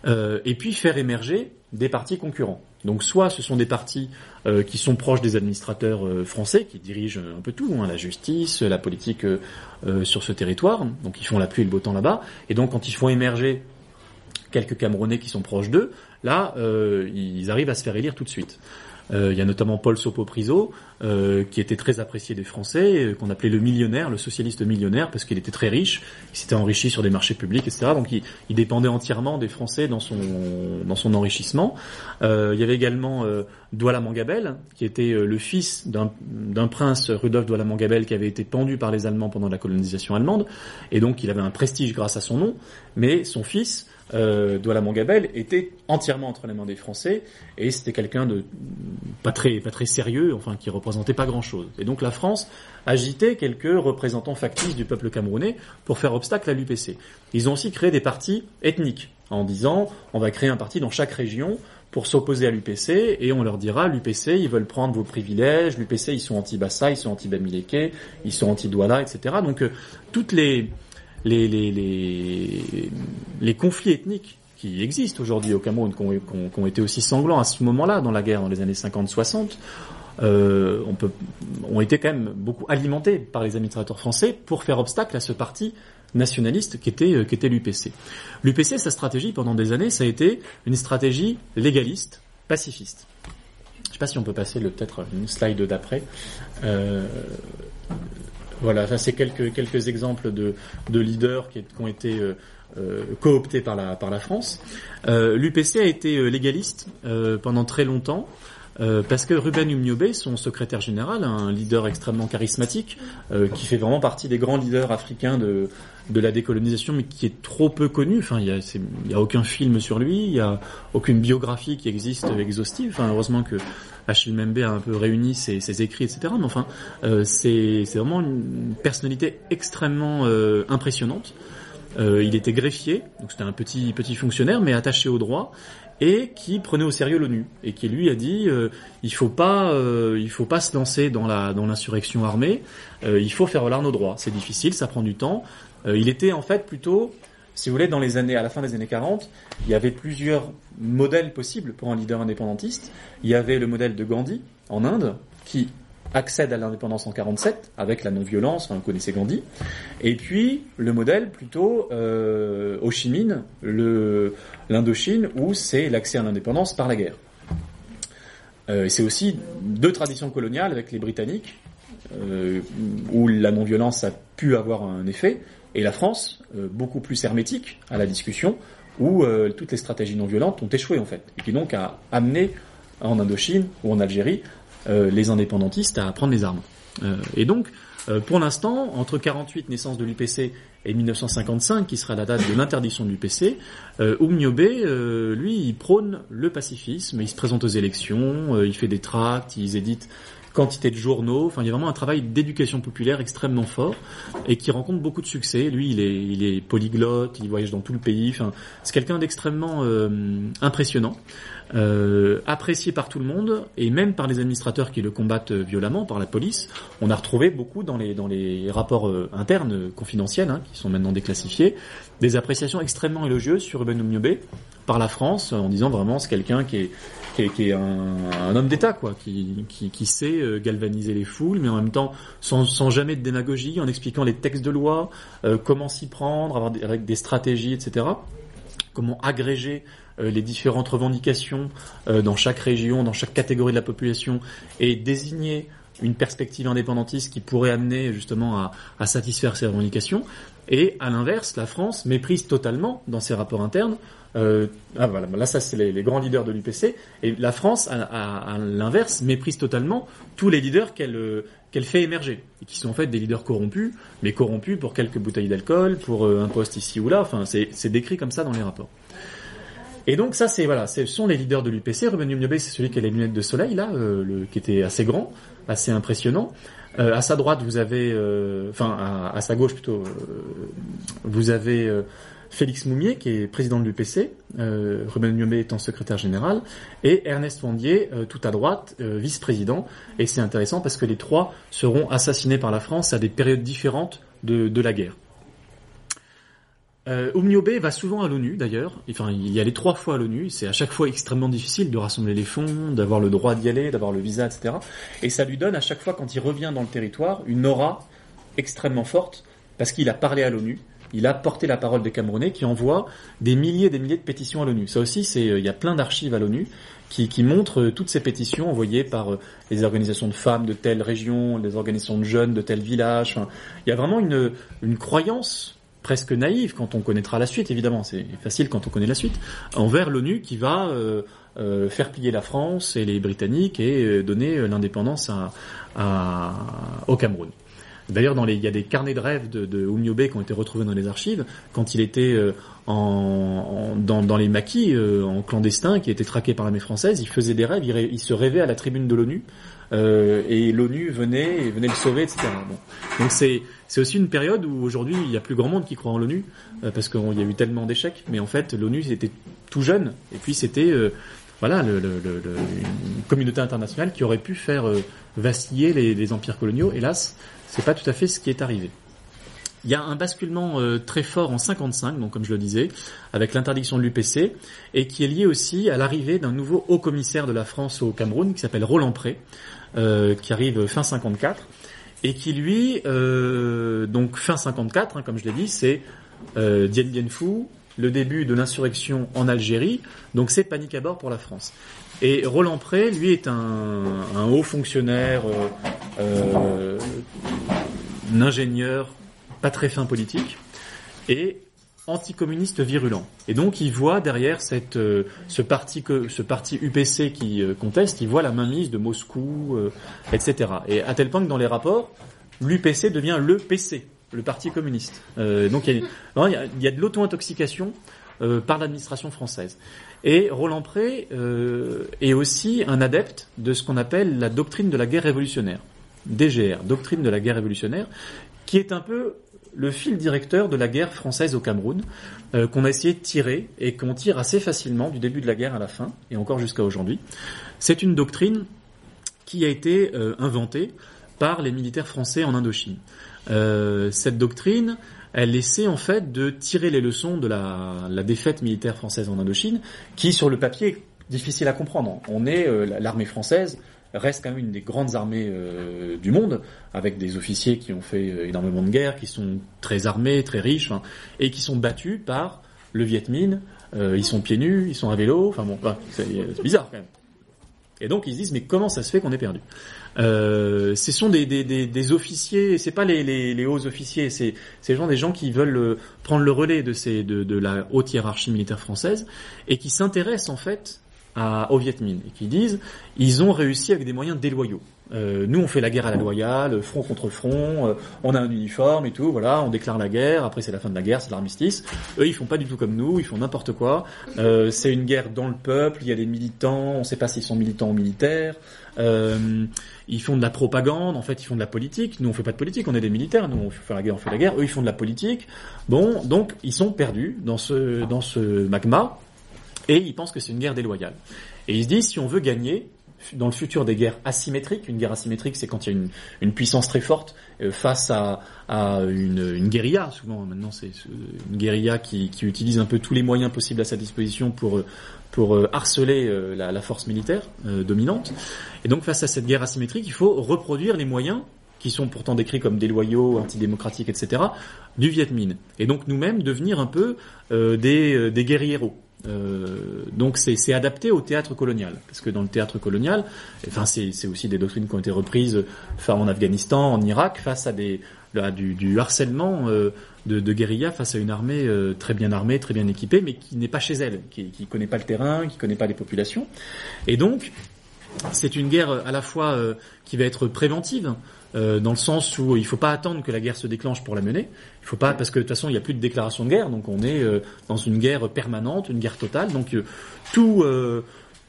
Euh, et puis faire émerger des partis concurrents. Donc soit ce sont des partis euh, qui sont proches des administrateurs euh, français, qui dirigent un peu tout, hein, la justice, la politique sur ce territoire, donc ils font la pluie et le beau temps là-bas, et donc quand ils font émerger quelques Camerounais qui sont proches d'eux, là, euh, ils arrivent à se faire élire tout de suite. Euh, il y a notamment Paul Sopo-Priso, euh, qui était très apprécié des Français, euh, qu'on appelait le millionnaire, le socialiste millionnaire, parce qu'il était très riche, il s'était enrichi sur des marchés publics, etc. Donc il, dépendait entièrement des Français dans son dans son enrichissement. Euh, il y avait également Douala Mangabel, qui était le fils d'un prince Rudolf Douala Mangabel qui avait été pendu par les Allemands pendant la colonisation allemande, et donc il avait un prestige grâce à son nom, mais son fils euh, Douala Mangabel était entièrement entre les mains des Français et c'était quelqu'un de pas très pas très sérieux, enfin qui représentait pas grand chose. Et donc la France agitait quelques représentants factices du peuple camerounais pour faire obstacle à l'UPC. Ils ont aussi créé des partis ethniques en disant on va créer un parti dans chaque région pour s'opposer à l'UPC et on leur dira l'UPC ils veulent prendre vos privilèges, l'UPC ils sont anti-Bassa, ils sont anti-Bamileke, ils sont anti-Douala, etc. Donc euh, toutes les les, conflits ethniques qui existent aujourd'hui au Cameroun, qui ont, été aussi sanglants à ce moment-là, dans la guerre, dans les années 50-60, euh, ont été quand même beaucoup alimentés par les administrateurs français pour faire obstacle à ce parti nationaliste qui était, euh, l'UPC. L'UPC, sa stratégie pendant des années, ça a été une stratégie légaliste, pacifiste. Je ne sais pas si on peut passer peut-être une slide d'après. Euh, voilà, ça c'est quelques quelques exemples de, de leaders qui, ont été euh, euh, cooptés par la France. Euh, L'UPC a été légaliste pendant très longtemps. Euh, parce que Ruben Umniobé, son secrétaire général, un leader extrêmement charismatique, euh, qui fait vraiment partie des grands leaders africains de, de la décolonisation, mais qui est trop peu connu. Enfin, il y a, aucun film sur lui, il y a aucune biographie qui existe exhaustive. Enfin, heureusement que Achille Membe a un peu réuni ses, ses écrits, etc. Mais enfin, euh, c'est vraiment une personnalité extrêmement euh, impressionnante. Euh, il était greffier, donc c'était un petit petit fonctionnaire, mais attaché au droit et qui prenait au sérieux l'ONU et qui lui a dit euh, il faut pas euh, il faut pas se lancer dans la dans l'insurrection armée, euh, il faut faire valoir nos droits. C'est difficile, ça prend du temps. Il était en fait plutôt si vous voulez dans les années à la fin des années 40, il y avait plusieurs modèles possibles pour un leader indépendantiste. Il y avait le modèle de Gandhi en Inde qui accède à l'indépendance en 47 avec la non-violence, enfin, vous connaissez Gandhi, et puis le modèle plutôt euh, Ho l'Indochine, où c'est l'accès à l'indépendance par la guerre. Euh, et c'est aussi deux traditions coloniales avec les Britanniques, euh, où la non-violence a pu avoir un effet, et la France, euh, beaucoup plus hermétique à la discussion, où toutes les stratégies non violentes ont échoué en fait, et qui donc a amené en Indochine ou en Algérie les indépendantistes à prendre les armes. Euh, et donc, euh, pour l'instant, entre 48 naissance de l'UPC et 1955, qui sera la date de l'interdiction de l'UPC, euh, euh, lui, il prône le pacifisme, il se présente aux élections, euh, il fait des tracts, il édite quantité de journaux, enfin il y a vraiment un travail d'éducation populaire extrêmement fort et qui rencontre beaucoup de succès. Lui, il est, il est polyglotte, il voyage dans tout le pays, enfin c'est quelqu'un d'extrêmement euh, impressionnant euh, apprécié par tout le monde et même par les administrateurs qui le combattent violemment, par la police. On a retrouvé beaucoup dans les dans les rapports euh, internes euh, confidentiels, hein, qui sont maintenant déclassifiés, des appréciations extrêmement élogieuses sur Ruben Oumniobé par la France, en disant vraiment c'est quelqu'un qui est qui est, un, homme d'État, quoi, qui, qui, qui sait euh, galvaniser les foules, mais en même temps sans, sans jamais de démagogie, en expliquant les textes de loi, euh, comment s'y prendre, avoir des, avec des stratégies, etc. Comment agréger euh, les différentes revendications dans chaque région, dans chaque catégorie de la population, et désigner une perspective indépendantiste qui pourrait amener justement à, à satisfaire ces revendications. Et à l'inverse, la France méprise totalement dans ses rapports internes. Euh, ah voilà, là ça c'est les, grands leaders de l'UPC. Et la France, à, l'inverse, méprise totalement tous les leaders qu'elle euh, qu'elle fait émerger qui sont en fait des leaders corrompus, mais corrompus pour quelques bouteilles d'alcool, pour euh, un poste ici ou là. Enfin, c'est décrit comme ça dans les rapports. Et donc ça c'est voilà, ce sont les leaders de l'UPC. Ruben Yumniobé c'est celui qui a les lunettes de soleil là, euh, le, qui était assez grand, assez impressionnant. Euh, à sa droite vous avez, enfin à, sa gauche plutôt, vous avez Félix Moumier qui est président de l'UPC, Ruben Yumniobé étant secrétaire général, et Ernest Vandier tout à droite, vice-président. Et c'est intéressant parce que les trois seront assassinés par la France à des périodes différentes de, la guerre. Euh, va souvent à l'ONU d'ailleurs, enfin il y allait trois fois à l'ONU, c'est à chaque fois extrêmement difficile de rassembler les fonds, d'avoir le droit d'y aller, d'avoir le visa, etc. Et ça lui donne à chaque fois quand il revient dans le territoire une aura extrêmement forte parce qu'il a parlé à l'ONU, il a porté la parole des Camerounais qui envoient des milliers et des milliers de pétitions à l'ONU. Ça aussi, c'est il y a plein d'archives à l'ONU qui, qui, montrent toutes ces pétitions envoyées par les organisations de femmes de telle région, les organisations de jeunes de tel village. Il y a vraiment une, une croyance presque naïve quand on connaîtra la suite, évidemment, c'est facile quand on connaît la suite, envers l'ONU qui va euh, euh, faire plier la France et les Britanniques et euh, donner l'indépendance au Cameroun. D'ailleurs, il y a des carnets de rêves de, de qui ont été retrouvés dans les archives quand il était euh, dans, les maquis euh, en clandestin, qui était traqué par l'armée française. Il faisait des rêves, il, se rêvait à la tribune de l'ONU euh, et l'ONU venait et venait le sauver, etc. Donc c'est aussi une période où aujourd'hui il y a plus grand monde qui croit en l'ONU parce qu'il y a eu tellement d'échecs. Mais en fait, l'ONU c'était tout jeune et puis c'était voilà une communauté internationale qui aurait pu faire vaciller les, empires coloniaux. Hélas, c'est pas tout à fait ce qui est arrivé. Il y a un basculement euh, très fort en 55, donc comme je le disais, avec l'interdiction de l'UPC, et qui est lié aussi à l'arrivée d'un nouveau haut commissaire de la France au Cameroun, qui s'appelle Roland Pré, euh, qui arrive fin 54, et qui lui, euh, donc fin 54, hein, comme je l'ai dit, c'est euh, Dien Bien Phu, le début de l'insurrection en Algérie, donc c'est panique à bord pour la France. Et Roland Pré, lui, est un, un haut fonctionnaire, euh, un ingénieur, pas très fin politique, et anticommuniste virulent. Et donc il voit derrière cette, euh, ce, parti que, ce parti UPC qui euh, conteste, il voit la mainmise de Moscou, euh, etc. Et à tel point que dans les rapports, l'UPC devient le PC, le Parti communiste. donc il y, a, il y a de l'auto-intoxication par l'administration française. Et Roland Pré est aussi un adepte de ce qu'on appelle la doctrine de la guerre révolutionnaire. DGR, doctrine de la guerre révolutionnaire, qui est un peu le fil directeur de la guerre française au Cameroun, euh, qu'on a essayé de tirer et qu'on tire assez facilement du début de la guerre à la fin, et encore jusqu'à aujourd'hui. C'est une doctrine qui a été euh, inventée par les militaires français en Indochine. Euh, cette doctrine, elle essaie en fait de tirer les leçons de la, défaite militaire française en Indochine, qui sur le papier est difficile à comprendre. On est l'armée française, reste quand même une des grandes armées euh, du monde, avec des officiers qui ont fait euh, énormément de guerres, qui sont très armés, très riches, et qui sont battus par le Viet Minh. Euh, ils sont pieds nus, ils sont à vélo, enfin bon, c'est bizarre quand même. Et donc ils se disent mais comment ça se fait qu'on est perdu? Euh, Ce sont des, des, des, des officiers, c'est pas les, les, hauts officiers, c'est ces gens des gens qui veulent prendre le relais de ces de, de la haute hiérarchie militaire française et qui s'intéressent en fait à, au Viet Minh et qui disent ils ont réussi avec des moyens déloyaux. Euh, nous, on fait la guerre à la loyale, front contre front, euh, on a un uniforme et tout, voilà, on déclare la guerre, après c'est la fin de la guerre, c'est l'armistice. Eux, ils font pas du tout comme nous, ils font n'importe quoi. Euh, c'est une guerre dans le peuple, il y a des militants, on sait pas s'ils sont militants ou militaires. Euh, ils font de la propagande, en fait, ils font de la politique. Nous, on fait pas de politique, on est des militaires. Nous, on fait la guerre, on fait la guerre. Eux, ils font de la politique. Bon, donc, ils sont perdus dans ce dans ce magma. Et ils pensent que c'est une guerre déloyale. Et ils se disent, si on veut gagner, dans le futur des guerres asymétriques, une guerre asymétrique, c'est quand il y a une, puissance très forte euh, face à, une, guérilla. Souvent, maintenant, c'est une guérilla qui, utilise un peu tous les moyens possibles à sa disposition pour euh, harceler euh, la, la, force militaire dominante. Et donc, face à cette guerre asymétrique, il faut reproduire les moyens qui sont pourtant décrits comme déloyaux, antidémocratiques, etc., du Viet Minh. Et donc nous-mêmes devenir un peu des, des guerrieros. Euh, donc c'est adapté au théâtre colonial, parce que dans le théâtre colonial, enfin c'est aussi des doctrines qui ont été reprises en Afghanistan, en Irak, face à des du, harcèlement euh, de, de guérilla face à une armée euh, très bien armée, très bien équipée, mais qui n'est pas chez elle, qui, qui connaît pas le terrain, qui connaît pas les populations, et donc c'est une guerre à la fois qui va être préventive, euh, dans le sens où il ne faut pas attendre que la guerre se déclenche pour la mener. Il faut pas parce que de toute façon il n'y a plus de déclaration de guerre, donc on est euh, dans une guerre permanente, une guerre totale. Donc euh, tout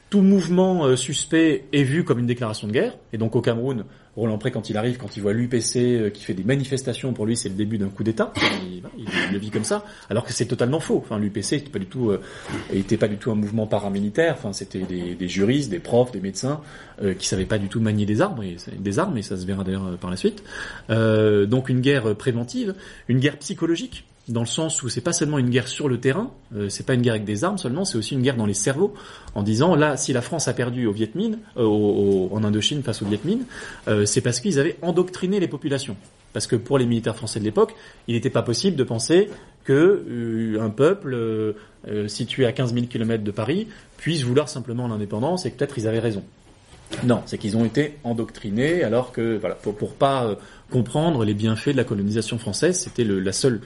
tout mouvement suspect est vu comme une déclaration de guerre. Et donc au Cameroun, Roland Pré, quand il arrive, quand il voit l'UPC euh, qui fait des manifestations, pour lui, c'est le début d'un coup d'État. Il, le vit comme ça, alors que c'est totalement faux. Enfin, l'UPC n'était pas du tout, euh, pas du tout un mouvement paramilitaire. C'était des, juristes, des profs, des médecins euh, qui savaient pas du tout manier des armes, et, des armes, et ça se verra d'ailleurs par la suite. Euh, donc une guerre préventive, une guerre psychologique dans le sens où c'est pas seulement une guerre sur le terrain, euh, c'est pas une guerre avec des armes seulement, c'est aussi une guerre dans les cerveaux, en disant là, si la France a perdu au Viet Minh, euh, au, en Indochine face au Viet Minh, euh, c'est parce qu'ils avaient endoctriné les populations. Parce que pour les militaires français de l'époque, il n'était pas possible de penser que euh, un peuple situé à 15 000 km de Paris puisse vouloir simplement l'indépendance et que peut-être ils avaient raison. Non, c'est qu'ils ont été endoctrinés alors que voilà pour, pour pas comprendre les bienfaits de la colonisation française, c'était la seule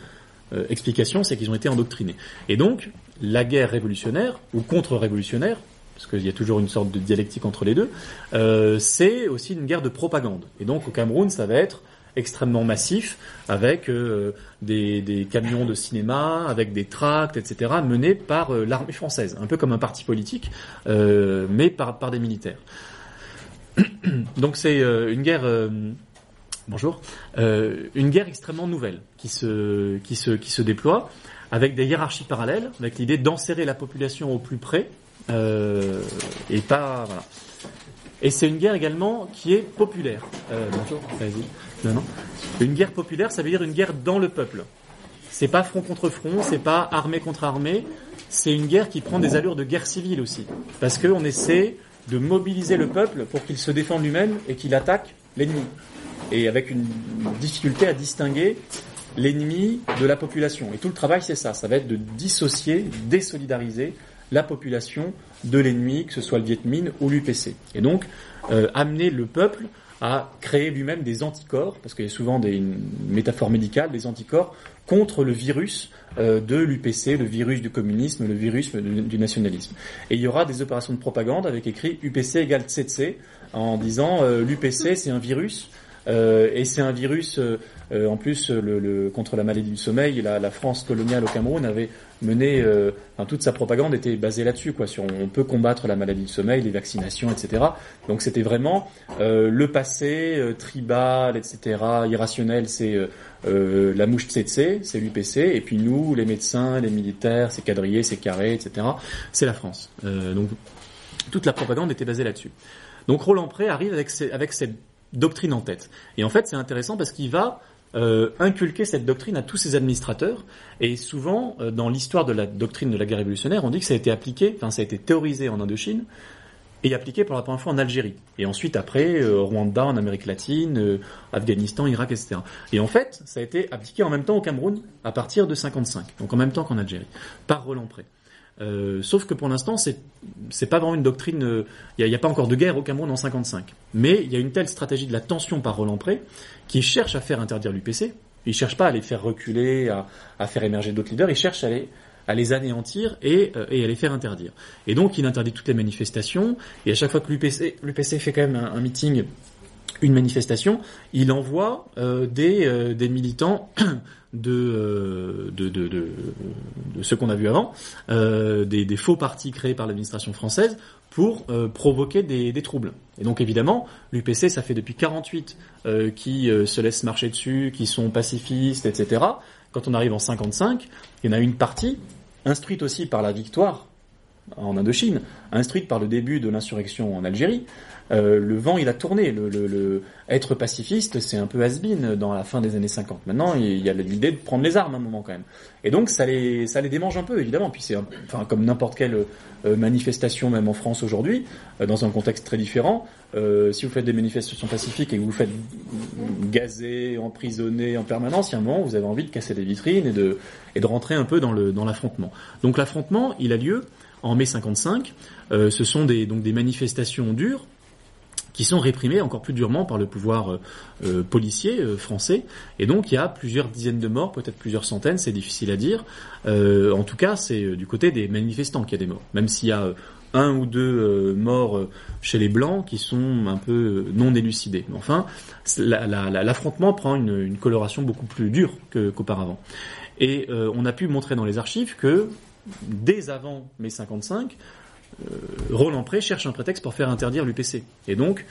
euh, explication, c'est qu'ils ont été endoctrinés. Et donc, la guerre révolutionnaire, ou contre-révolutionnaire, parce qu'il y a toujours une sorte de dialectique entre les deux, euh, c'est aussi une guerre de propagande. Et donc au Cameroun, ça va être extrêmement massif, avec euh, des, camions de cinéma, avec des tracts, etc., menés par l'armée française, un peu comme un parti politique, mais par des militaires. donc c'est une guerre bonjour, euh, une guerre extrêmement nouvelle qui se, déploie avec des hiérarchies parallèles, avec l'idée d'enserrer la population au plus près euh, et pas voilà. Et c'est une guerre également qui est populaire. Euh, bonjour, vas-y. Non, non. Une guerre populaire, ça veut dire une guerre dans le peuple. C'est pas front contre front, c'est pas armée contre armée. C'est une guerre qui prend des allures de guerre civile aussi, parce qu'on essaie de mobiliser le peuple pour qu'il se défende lui-même et qu'il attaque l'ennemi et avec une difficulté à distinguer l'ennemi de la population. Et tout le travail, c'est ça. Ça va être de dissocier, désolidariser la population de l'ennemi, que ce soit le Viet Minh ou l'UPC. Et donc, euh, amener le peuple a créé lui-même des anticorps, parce qu'il y a souvent des métaphores médicales, des anticorps contre le virus euh, de l'UPC, le virus du communisme, le virus du, nationalisme. Et il y aura des opérations de propagande avec écrit UPC égale tsetse, en disant euh, l'UPC c'est un virus, et c'est un virus, euh, euh, en plus, le, le, contre la maladie du sommeil, la, la, France coloniale au Cameroun avait mené, enfin, toute sa propagande était basée là-dessus, quoi, sur on peut combattre la maladie du sommeil, les vaccinations, etc. Donc c'était vraiment le passé tribal, etc., irrationnel, c'est la mouche tsetse, c'est l'UPC, et puis nous, les médecins, les militaires, c'est quadrillé, c'est carré, etc., c'est la France. donc toute la propagande était basée là-dessus. Donc Roland Pré arrive avec, avec cette doctrine en tête. Et en fait, c'est intéressant parce qu'il va euh, inculquer cette doctrine à tous ses administrateurs. Et souvent, euh, dans l'histoire de la doctrine de la guerre révolutionnaire, on dit que ça a été appliqué, enfin ça a été théorisé en Indochine et appliqué pour la première fois en Algérie. Et ensuite, après, euh, Rwanda, en Amérique latine, Afghanistan, Irak, etc. Et en fait, ça a été appliqué en même temps au Cameroun à partir de 55, donc en même temps qu'en Algérie, par Roland Pré. Euh, sauf que pour l'instant, c'est c'est pas vraiment une doctrine. Il euh, n'y a, pas encore de guerre au Cameroun en 55. Mais il y a une telle stratégie de la tension par Roland Pré qui cherche à faire interdire l'UPC. Il cherche pas à les faire reculer, à, faire émerger d'autres leaders. Il cherche à les anéantir et, euh, et, à les faire interdire. Et donc il interdit toutes les manifestations. Et à chaque fois que l'UPC l'UPC fait quand même un meeting une manifestation, il envoie euh, des, euh, des militants euh, de, ce qu'on a vu avant, des, faux partis créés par l'administration française pour provoquer des, des, troubles. Et donc évidemment, l'UPC, ça fait depuis 48 qui se laissent marcher dessus, qui sont pacifistes, etc. Quand on arrive en 55, il y en a une partie, instruite aussi par la victoire en Indochine, instruite par le début de l'insurrection en Algérie, euh, le vent il a tourné. Le, être pacifiste, c'est un peu has-been dans la fin des années 50. Maintenant, il y a l'idée de prendre les armes à un moment quand même. Et donc ça les ça les démange un peu évidemment. Puis c'est enfin comme n'importe quelle euh, manifestation même en France aujourd'hui, euh, dans un contexte très différent. si vous faites des manifestations pacifiques et que vous faites gazer, emprisonner en permanence, il y a un moment où vous avez envie de casser des vitrines et de et de rentrer un peu dans le dans l'affrontement. Donc l'affrontement, il a lieu en mai 55. ce sont donc des manifestations dures qui sont réprimés encore plus durement par le pouvoir euh, euh, policier euh, français. Et donc il y a plusieurs dizaines de morts, peut-être plusieurs centaines, c'est difficile à dire. en tout cas, c'est du côté des manifestants qu'il y a des morts, même s'il y a un ou deux morts chez les blancs qui sont un peu non élucidés. Mais enfin, l'affrontement prend une, coloration beaucoup plus dure qu'auparavant. Et on a pu montrer dans les archives que dès avant mai 55, euh, Roland Pré cherche un prétexte pour faire interdire l'UPC. Et donc,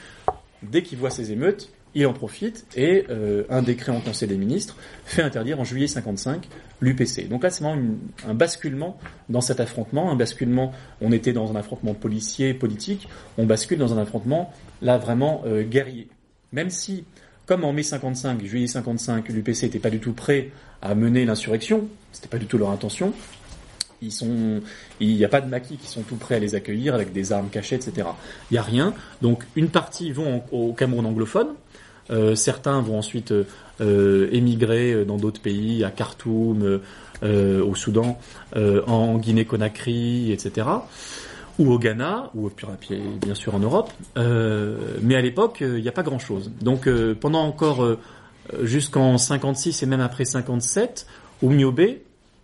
dès qu'il voit ces émeutes, il en profite et euh, un décret en Conseil des ministres fait interdire en juillet 55 l'UPC. Donc là, c'est vraiment un basculement dans cet affrontement, un basculement. On était dans un affrontement policier, politique, on bascule dans un affrontement là vraiment euh, guerrier. Même si, comme en mai 55, juillet 55, l'UPC n'était pas du tout prêt à mener l'insurrection, c'était pas du tout leur intention il n'y a pas de maquis qui sont tout prêts à les accueillir avec des armes cachées, etc. Il n'y a rien. Donc une partie vont au Cameroun anglophone, euh, certains vont ensuite euh, euh émigrer dans d'autres pays, à Khartoum, au Soudan, en Guinée-Conakry, etc. Ou au Ghana, ou bien sûr en Europe. mais à l'époque, il n'y a pas grand-chose. Donc pendant encore jusqu'en 56 et même après 57, Oumiobe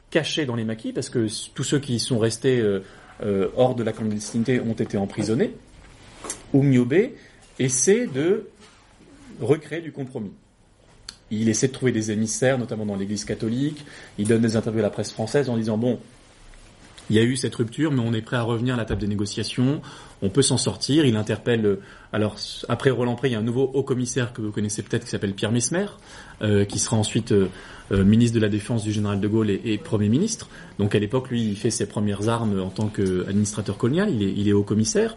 cachés dans les maquis, parce que tous ceux qui sont restés euh, euh, hors de la clandestinité ont été emprisonnés, Oumiobe essaie de recréer du compromis. Il essaie de trouver des émissaires, notamment dans l'Église catholique. Il donne des interviews à la presse française en disant bon, il y a eu cette rupture, mais on est prêt à revenir à la table des négociations. On peut s'en sortir. Il interpelle. Euh, alors après Roland Pré, il y a un nouveau haut commissaire que vous connaissez peut-être qui s'appelle Pierre Mesmer, euh, qui sera ensuite euh, ministre de la Défense du général de Gaulle et, Premier ministre. Donc à l'époque, lui, il fait ses premières armes en tant qu'administrateur colonial. Il est, il est haut commissaire.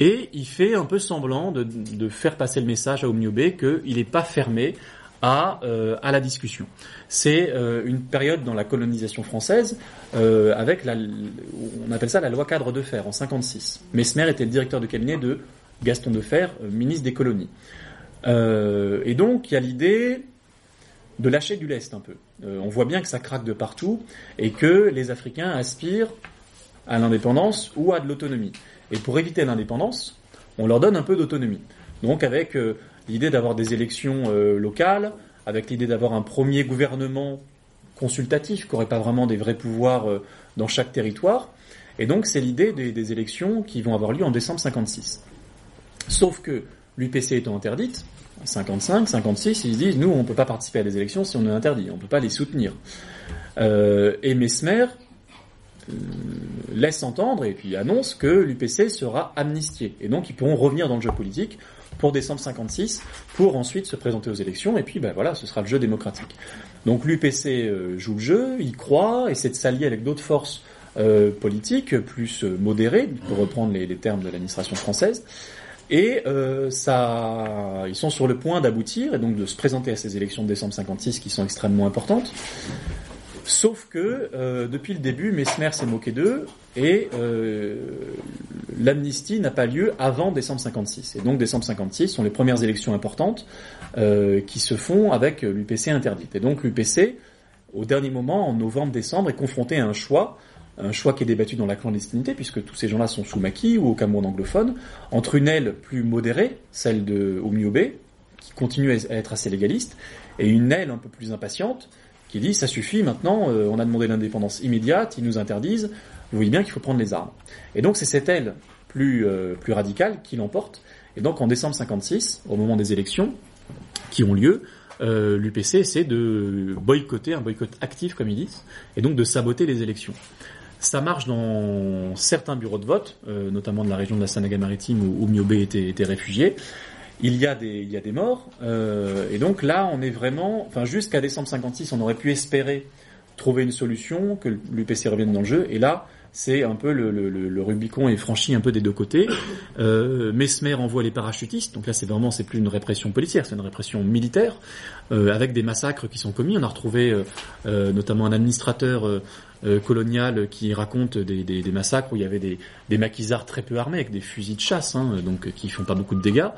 Et il fait un peu semblant de, de faire passer le message à Omniobé qu'il n'est pas fermé à, euh, à la discussion. C'est euh, une période dans la colonisation française euh, avec on appelle ça la loi cadre de fer en 56. Mesmer était le directeur de cabinet de Gaston de Fer, ministre des colonies. et donc il y a l'idée de lâcher du lest un peu. on voit bien que ça craque de partout et que les Africains aspirent à l'indépendance ou à de l'autonomie. Et pour éviter l'indépendance, on leur donne un peu d'autonomie. Donc avec l'idée d'avoir des élections locales, avec l'idée d'avoir un premier gouvernement consultatif qui n'aurait pas vraiment des vrais pouvoirs dans chaque territoire. Et donc c'est l'idée des, élections qui vont avoir lieu en décembre 56. Sauf que l'UPC étant interdite, 55, 56, ils disent nous on ne peut pas participer à des élections si on est interdit, on ne peut pas les soutenir. Euh, et Mesmer euh, laisse entendre et puis annonce que l'UPC sera amnistié. Et donc ils pourront revenir dans le jeu politique pour décembre 56 pour ensuite se présenter aux élections et puis ben voilà, ce sera le jeu démocratique. Donc l'UPC euh, joue le jeu, il croit, essaie de s'allier avec d'autres forces euh, politiques plus modérées, pour reprendre les, termes de l'administration française. Et euh, ça, ils sont sur le point d'aboutir et donc de se présenter à ces élections de décembre 56 qui sont extrêmement importantes. Sauf que euh, depuis le début, Mesmer s'est moqué d'eux et euh, l'amnistie n'a pas lieu avant décembre 56. Et donc décembre 56 sont les premières élections importantes euh, qui se font avec l'UPC interdite. Et donc l'UPC, au dernier moment, en novembre-décembre, est confronté à un choix un choix qui est débattu dans la clandestinité, puisque tous ces gens-là sont sous maquis ou au Cameroun anglophone, entre une aile plus modérée, celle de qui continue à être assez légaliste, et une aile un peu plus impatiente, qui dit ça suffit maintenant, euh, on a demandé l'indépendance immédiate, ils nous interdisent, vous voyez bien qu'il faut prendre les armes. Et donc c'est cette aile plus, euh, plus radicale qui l'emporte, et donc en décembre 56, au moment des élections qui ont lieu, euh, l'UPC essaie de boycotter, un boycott actif comme ils disent, et donc de saboter les élections. Ça marche dans certains bureaux de vote, euh, notamment de la région de la Sanaga-Maritime où, où Miobé était, était, réfugié. Il y a des, il y a des morts, euh, et donc là, on est vraiment, enfin jusqu'à décembre 56, on aurait pu espérer trouver une solution, que l'UPC revienne dans le jeu, et là, c'est un peu le, le, le, Rubicon est franchi un peu des deux côtés. Euh, Mesmer envoie les parachutistes, donc là c'est vraiment c'est plus une répression policière, c'est une répression militaire euh, avec des massacres qui sont commis. On a retrouvé euh, euh notamment un administrateur euh, euh, colonial qui raconte des, des, des, massacres où il y avait des, des maquisards très peu armés avec des fusils de chasse, hein, donc qui font pas beaucoup de dégâts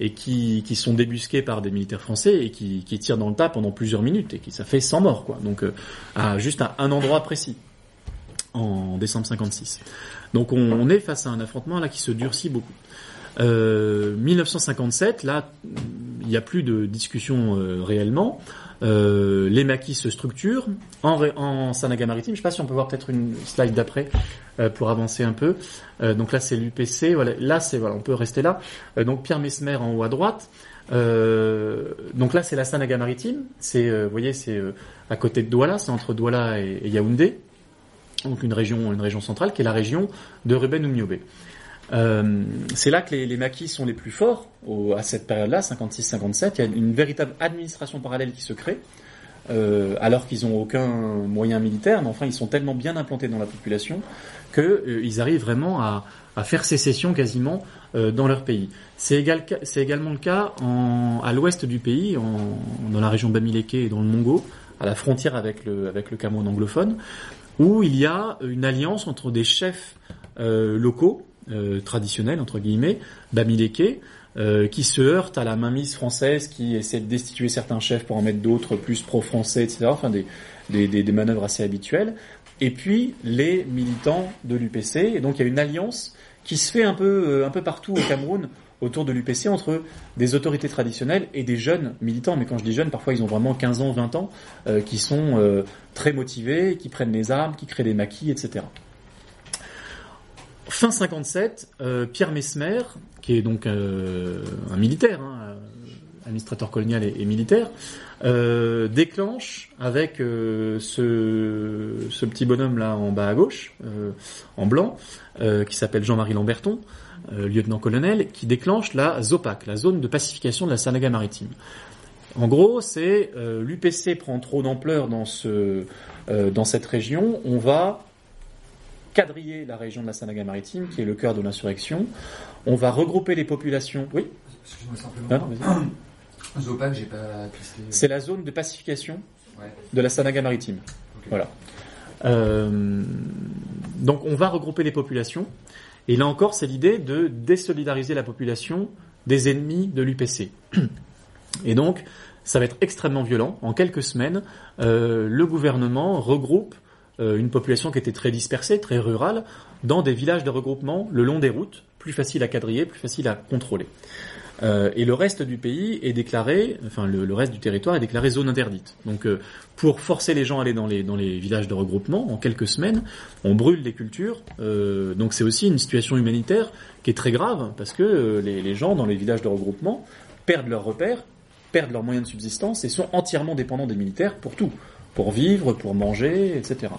et qui, qui sont débusqués par des militaires français et qui, qui tirent dans le tas pendant plusieurs minutes et qui ça fait 100 morts quoi. Donc à juste à un endroit précis en décembre 56. Donc on, on, est face à un affrontement là qui se durcit beaucoup. Euh, 1957, là, il n'y a plus de discussion euh, réellement. Euh, les maquis se structurent en, en Sanaga maritime. Je sais pas si on peut voir peut-être une slide d'après euh, pour avancer un peu. Euh, donc là, c'est l'UPC. Voilà, là, c'est voilà, on peut rester là. Euh, donc Pierre Mesmer en haut à droite. donc là, c'est la Sanaga maritime. C'est, vous voyez, c'est à côté de Douala, c'est entre Douala et, Yaoundé donc une région, une région centrale, qui est la région de Ruben. Euh, c'est là que les, maquis sont les plus forts à cette période-là, 56-57. Il y a une véritable administration parallèle qui se crée, euh, alors qu'ils n'ont aucun moyen militaire, mais enfin ils sont tellement bien implantés dans la population qu'ils euh, arrivent vraiment à, faire sécession quasiment euh, dans leur pays. C'est égal, également le cas à l'ouest du pays, dans la région Bamileke et dans le Mongo, à la frontière avec le, Cameroun anglophone où il y a une alliance entre des chefs locaux, euh, traditionnels, entre guillemets, Bamileke, euh, qui se heurtent à la mainmise française, qui essaie de destituer certains chefs pour en mettre d'autres plus pro-français, etc. Enfin, des, des, des, manœuvres assez habituelles. Et puis, les militants de l'UPC. Et donc, il y a une alliance qui se fait un peu, un peu partout au Cameroun autour de l'UPC entre des autorités traditionnelles et des jeunes militants. Mais quand je dis jeunes, parfois ils ont vraiment 15 ans, 20 ans, euh, qui sont euh, très motivés, qui prennent les armes, qui créent des maquis, etc. Fin 57, euh, Pierre Mesmer, qui est donc euh, un militaire, hein, administrateur colonial et, militaire, déclenche avec ce, petit bonhomme là en bas à gauche, en blanc, qui s'appelle Jean-Marie Lamberton, euh, lieutenant-colonel, qui déclenche la ZOPAC, la zone de pacification de la Sanaga maritime. En gros, c'est euh, l'UPC prend trop d'ampleur euh, dans cette région, on va quadriller la région de la Sanaga maritime, qui est le cœur de l'insurrection. On va regrouper les populations. Oui. Excuse-moi simplement. Ah, ZOPAC, j'ai pas pisté. C'est la zone de pacification ouais. de la Sanaga maritime. Okay. Voilà. Euh, donc, on va regrouper les populations. Et là encore, c'est l'idée de désolidariser la population des ennemis de l'UPC. Et donc, ça va être extrêmement violent. En quelques semaines, euh, le gouvernement regroupe une population qui était très dispersée, très rurale, dans des villages de regroupement le long des routes, plus facile à quadriller, plus facile à contrôler. Euh, et le reste du pays est déclaré, enfin le, reste du territoire est déclaré zone interdite. Donc euh, pour forcer les gens à aller dans les, villages de regroupement, en quelques semaines, on brûle les cultures. Euh, donc c'est aussi une situation humanitaire qui est très grave, parce que les, les gens dans les villages de regroupement perdent leurs repères, perdent leurs moyens de subsistance et sont entièrement dépendants des militaires pour tout pour vivre, pour manger, etc.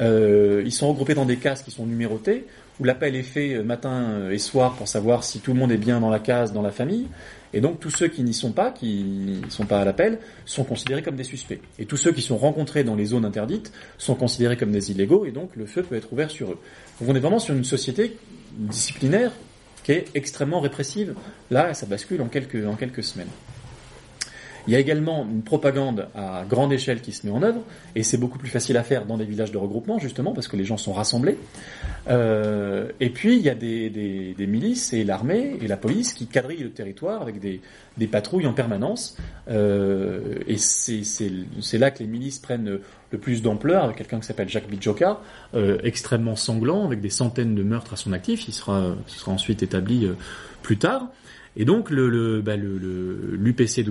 Euh, ils sont regroupés dans des cases qui sont numérotées, où l'appel est fait matin et soir pour savoir si tout le monde est bien dans la case, dans la famille. Et donc tous ceux qui n'y sont pas, qui ne sont pas à l'appel, sont considérés comme des suspects. Et tous ceux qui sont rencontrés dans les zones interdites sont considérés comme des illégaux, et donc le feu peut être ouvert sur eux. Donc on est vraiment sur une société disciplinaire qui est extrêmement répressive. Là, ça bascule en quelques semaines. Il y a également une propagande à grande échelle qui se met en œuvre, et c'est beaucoup plus facile à faire dans des villages de regroupement, justement, parce que les gens sont rassemblés. Euh, et puis, il y a des, milices et l'armée et la police qui quadrillent le territoire avec des, patrouilles en permanence. Euh, et c'est là que les milices prennent le plus d'ampleur, avec quelqu'un qui s'appelle Jacques Bidjoka, euh, extrêmement sanglant, avec des centaines de meurtres à son actif. Il sera ensuite établi euh, plus tard. Et donc le, le, bah, le, le l'UPC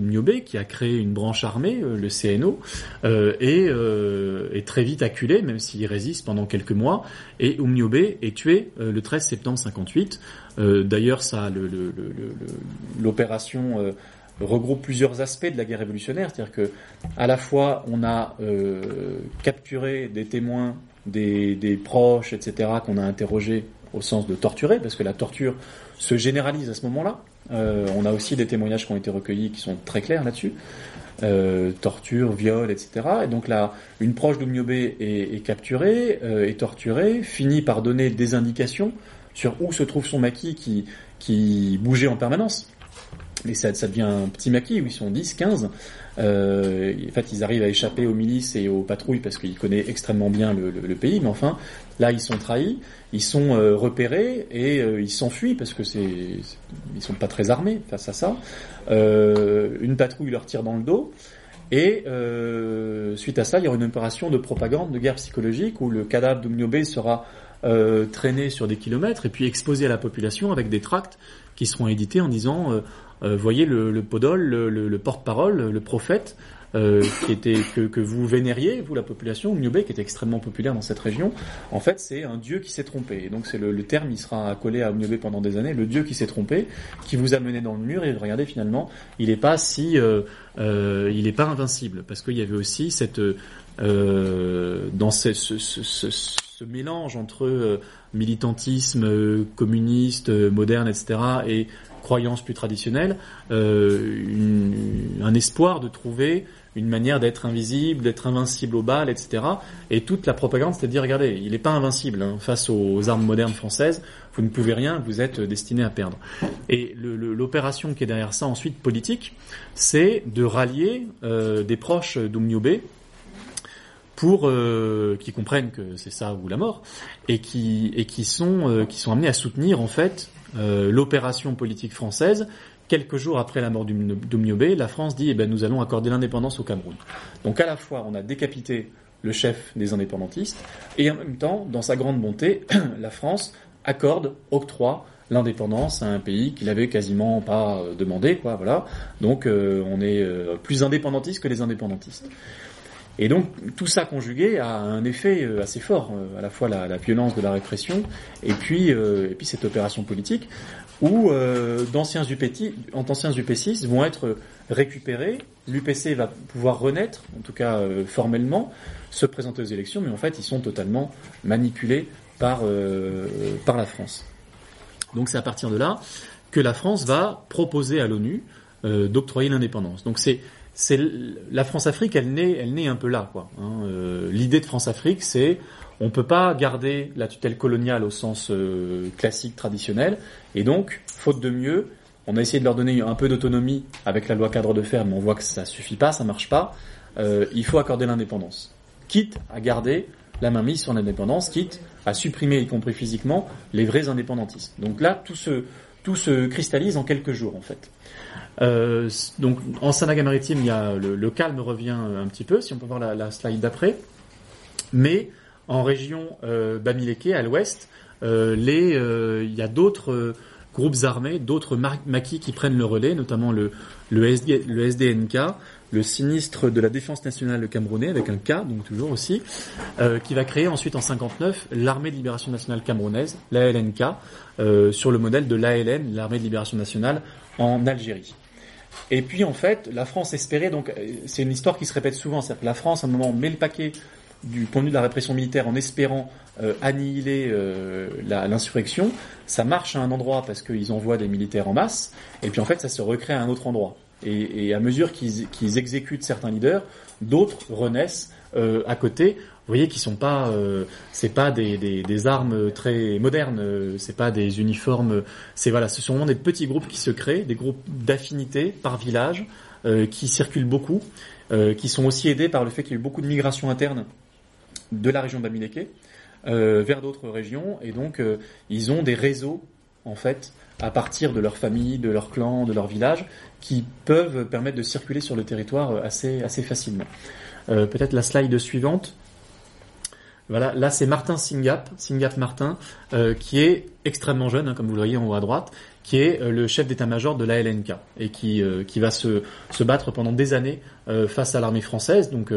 qui a créé une branche armée, euh, le CNO, euh, est, euh, est, très vite acculé, même s'il résiste pendant quelques mois. Et Umniobe est tué euh, le 13 septembre 58. Euh, d'ailleurs, ça, l'opération regroupe plusieurs aspects de la guerre révolutionnaire, c'est-à-dire que à la fois on a capturé des témoins, des, des proches, etc., qu'on a interrogés au sens de torturer, parce que la torture se généralise à ce moment-là. Euh, on a aussi des témoignages qui ont été recueillis qui sont très clairs là-dessus. Euh, torture, viol, etc. Et donc là, une proche d'Oumniobé est, est, capturée, euh, est torturée, finit par donner des indications sur où se trouve son maquis qui, qui bougeait en permanence. Mais ça, ça devient un petit maquis où ils sont 10, 15. Euh, en fait, ils arrivent à échapper aux milices et aux patrouilles parce qu'ils connaissent extrêmement bien le, pays. Mais enfin, là, ils sont trahis, ils sont euh, repérés et euh, ils s'enfuient parce que c'est, ils sont pas très armés face à ça. Euh, une patrouille leur tire dans le dos. Et suite à ça, il y aura une opération de propagande, de guerre psychologique, où le cadavre d'Oumniobé sera traîné sur des kilomètres et puis exposé à la population avec des tracts qui seront édités en disant euh, voyez le, podol, le, le, le porte-parole, le prophète, euh, qui était que, que, vous vénériez, vous la population, Nubé, qui était extrêmement populaire dans cette région, en fait c'est un dieu qui s'est trompé. Et donc c'est le, le, terme, il sera accolé à Nubé pendant des années, le dieu qui s'est trompé, qui vous a mené dans le mur, et regardez finalement, il n'est pas si, euh, euh, il n'est pas invincible, parce qu'il y avait aussi cette, dans ce, ce, ce, ce, mélange entre militantisme communiste, moderne, etc., et croyances plus traditionnelles, euh, un espoir de trouver une manière d'être invisible, d'être invincible au bal, etc. Et toute la propagande, c'est de dire, regardez, il n'est pas invincible hein, face aux armes modernes françaises, vous ne pouvez rien, vous êtes destiné à perdre. Et l'opération qui est derrière ça ensuite politique, c'est de rallier euh, des proches d'Oumniobé, pour euh, qui comprennent que c'est ça ou la mort et qui et qui sont qui sont amenés à soutenir en fait euh, l'opération politique française. Quelques jours après la mort d'Oumniobé, la France dit eh ben, nous allons accorder l'indépendance au Cameroun. Donc à la fois, on a décapité le chef des indépendantistes, et en même temps, dans sa grande bonté, la France accorde, octroie l'indépendance à un pays qu'il avait quasiment pas demandé, quoi, voilà. Donc euh, on est euh, plus indépendantiste que les indépendantistes. Et donc tout ça conjugué a un effet euh, assez fort, euh, à la fois la, la, violence de la répression et puis, euh, cette opération politique où euh, d'anciens UPCistes vont être récupérés, l'UPC va pouvoir renaître, en tout cas formellement, se présenter aux élections, mais en fait ils sont totalement manipulés par, par la France. Donc c'est à partir de là que la France va proposer à l'ONU d'octroyer l'indépendance. Donc c'est c'est la France-Afrique, elle naît, elle naît un peu là. Hein. Euh, L'idée de France-Afrique, c'est on peut pas garder la tutelle coloniale au sens euh, classique traditionnel, et donc, faute de mieux, on a essayé de leur donner un peu d'autonomie avec la loi cadre de fer, mais on voit que ça suffit pas, ça marche pas. Euh, il faut accorder l'indépendance, quitte à garder la main mise sur l'indépendance, quitte à supprimer, y compris physiquement, les vrais indépendantistes. Donc là, tout se cristallise en quelques jours, en fait. Euh, donc en Sanaga-Maritime, il y a le, calme revient un petit peu, si on peut voir la, slide d'après. Mais en région euh, Bamileke, à l'ouest, euh, euh, il y a d'autres groupes armés, d'autres maquis qui prennent le relais, notamment le, SDNK, le sinistre de la défense nationale camerounais, avec un K, donc toujours aussi, euh, qui va créer ensuite en 59 l'armée de libération nationale camerounaise, l'ALNK, euh, sur le modèle de l'ALN, l'armée de libération nationale, en Algérie. Et puis en fait, la France espérait, donc euh, c'est une histoire qui se répète souvent, c'est-à-dire que la France à un moment met le paquet du point de vue de la répression militaire en espérant euh, annihiler euh, l'insurrection, ça marche à un endroit parce qu'ils envoient des militaires en masse, et puis en fait ça se recrée à un autre endroit. Et, et à mesure qu'ils exécutent certains leaders, d'autres renaissent euh, à côté. Vous voyez qu'ils sont pas, euh, pas des, armes très modernes, euh, c'est pas des uniformes, c'est voilà, ce sont vraiment des petits groupes qui se créent, des groupes d'affinité par village, qui circulent beaucoup, qui sont aussi aidés par le fait qu'il y a eu beaucoup de migration interne de la région d'Amileke vers d'autres régions, et donc ils ont des réseaux en fait à partir de leur famille, de leur clan, de leur village, qui peuvent permettre de circuler sur le territoire assez, facilement. Euh, Peut-être la slide suivante. Voilà, là c'est Martin Singap, Singap Martin, euh, qui est extrêmement jeune, hein, comme vous le voyez en haut à droite, qui est euh, le chef d'état-major de la LNK et qui, euh, qui va se, se battre pendant des années face à l'armée française, donc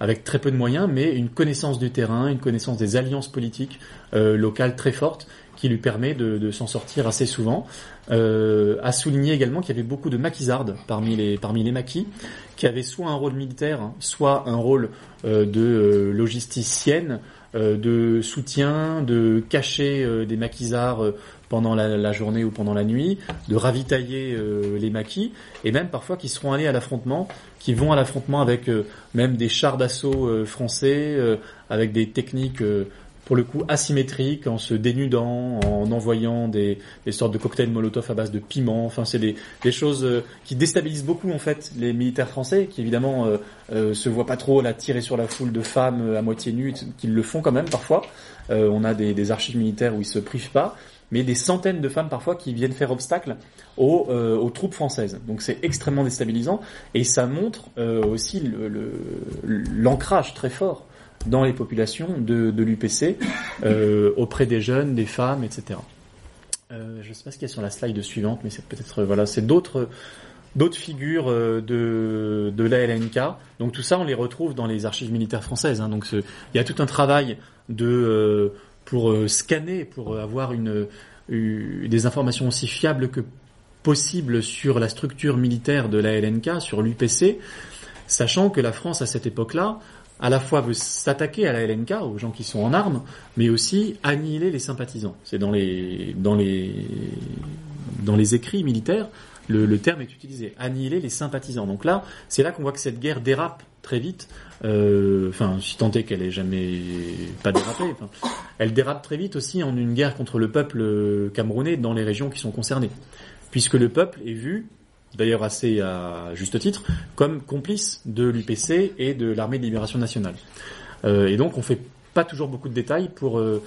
avec très peu de moyens, mais une connaissance du terrain, une connaissance des alliances politiques locales très forte qui lui permet de, de s'en sortir assez souvent. À souligner également qu'il y avait beaucoup de maquisardes parmi les, parmi les maquis, qui avaient soit un rôle militaire, soit un rôle de logisticienne, de soutien, de cacher euh, des maquisards pendant la, la, journée ou pendant la nuit, de ravitailler les maquis, et même parfois qui seront allés à l'affrontement, qui vont à l'affrontement avec même des chars d'assaut français, avec des techniques pour le coup asymétrique, en se dénudant, en envoyant des, sortes de cocktails Molotov à base de piment. Enfin, c'est des, choses euh, qui déstabilisent beaucoup en fait les militaires français, qui évidemment euh, euh, se voient pas trop la tirer sur la foule de femmes euh, à moitié nues, qu'ils le font quand même parfois. On a des, archives militaires où ils se privent pas, mais des centaines de femmes parfois qui viennent faire obstacle aux, troupes françaises. Donc c'est extrêmement déstabilisant et ça montre aussi l'ancrage très fort dans les populations de, l'UPC, euh, auprès des jeunes, des femmes, etc. Euh, je ne sais pas ce qu'il y a sur la slide suivante, mais c'est peut-être voilà, c'est d'autres d'autres figures euh, de de l'ALNK. Donc tout ça, on les retrouve dans les archives militaires françaises. Hein. Donc il y a tout un travail de pour scanner, pour avoir une, des informations aussi fiables que possible sur la structure militaire de la LNK, sur l'UPC, sachant que la France à cette époque-là à la fois veut s'attaquer à la LNK, aux gens qui sont en armes, mais aussi annihiler les sympathisants. C'est dans les, dans les, dans les écrits militaires, le, le, terme est utilisé, annihiler les sympathisants. Donc là, c'est là qu'on voit que cette guerre dérape très vite, euh, enfin, si tant est qu'elle ait jamais pas dérapé, enfin, elle dérape très vite aussi en une guerre contre le peuple camerounais dans les régions qui sont concernées. Puisque le peuple est vu d'ailleurs assez à juste titre, comme complice de l'UPC et de l'armée de libération nationale. Euh, et donc on fait pas toujours beaucoup de détails pour euh,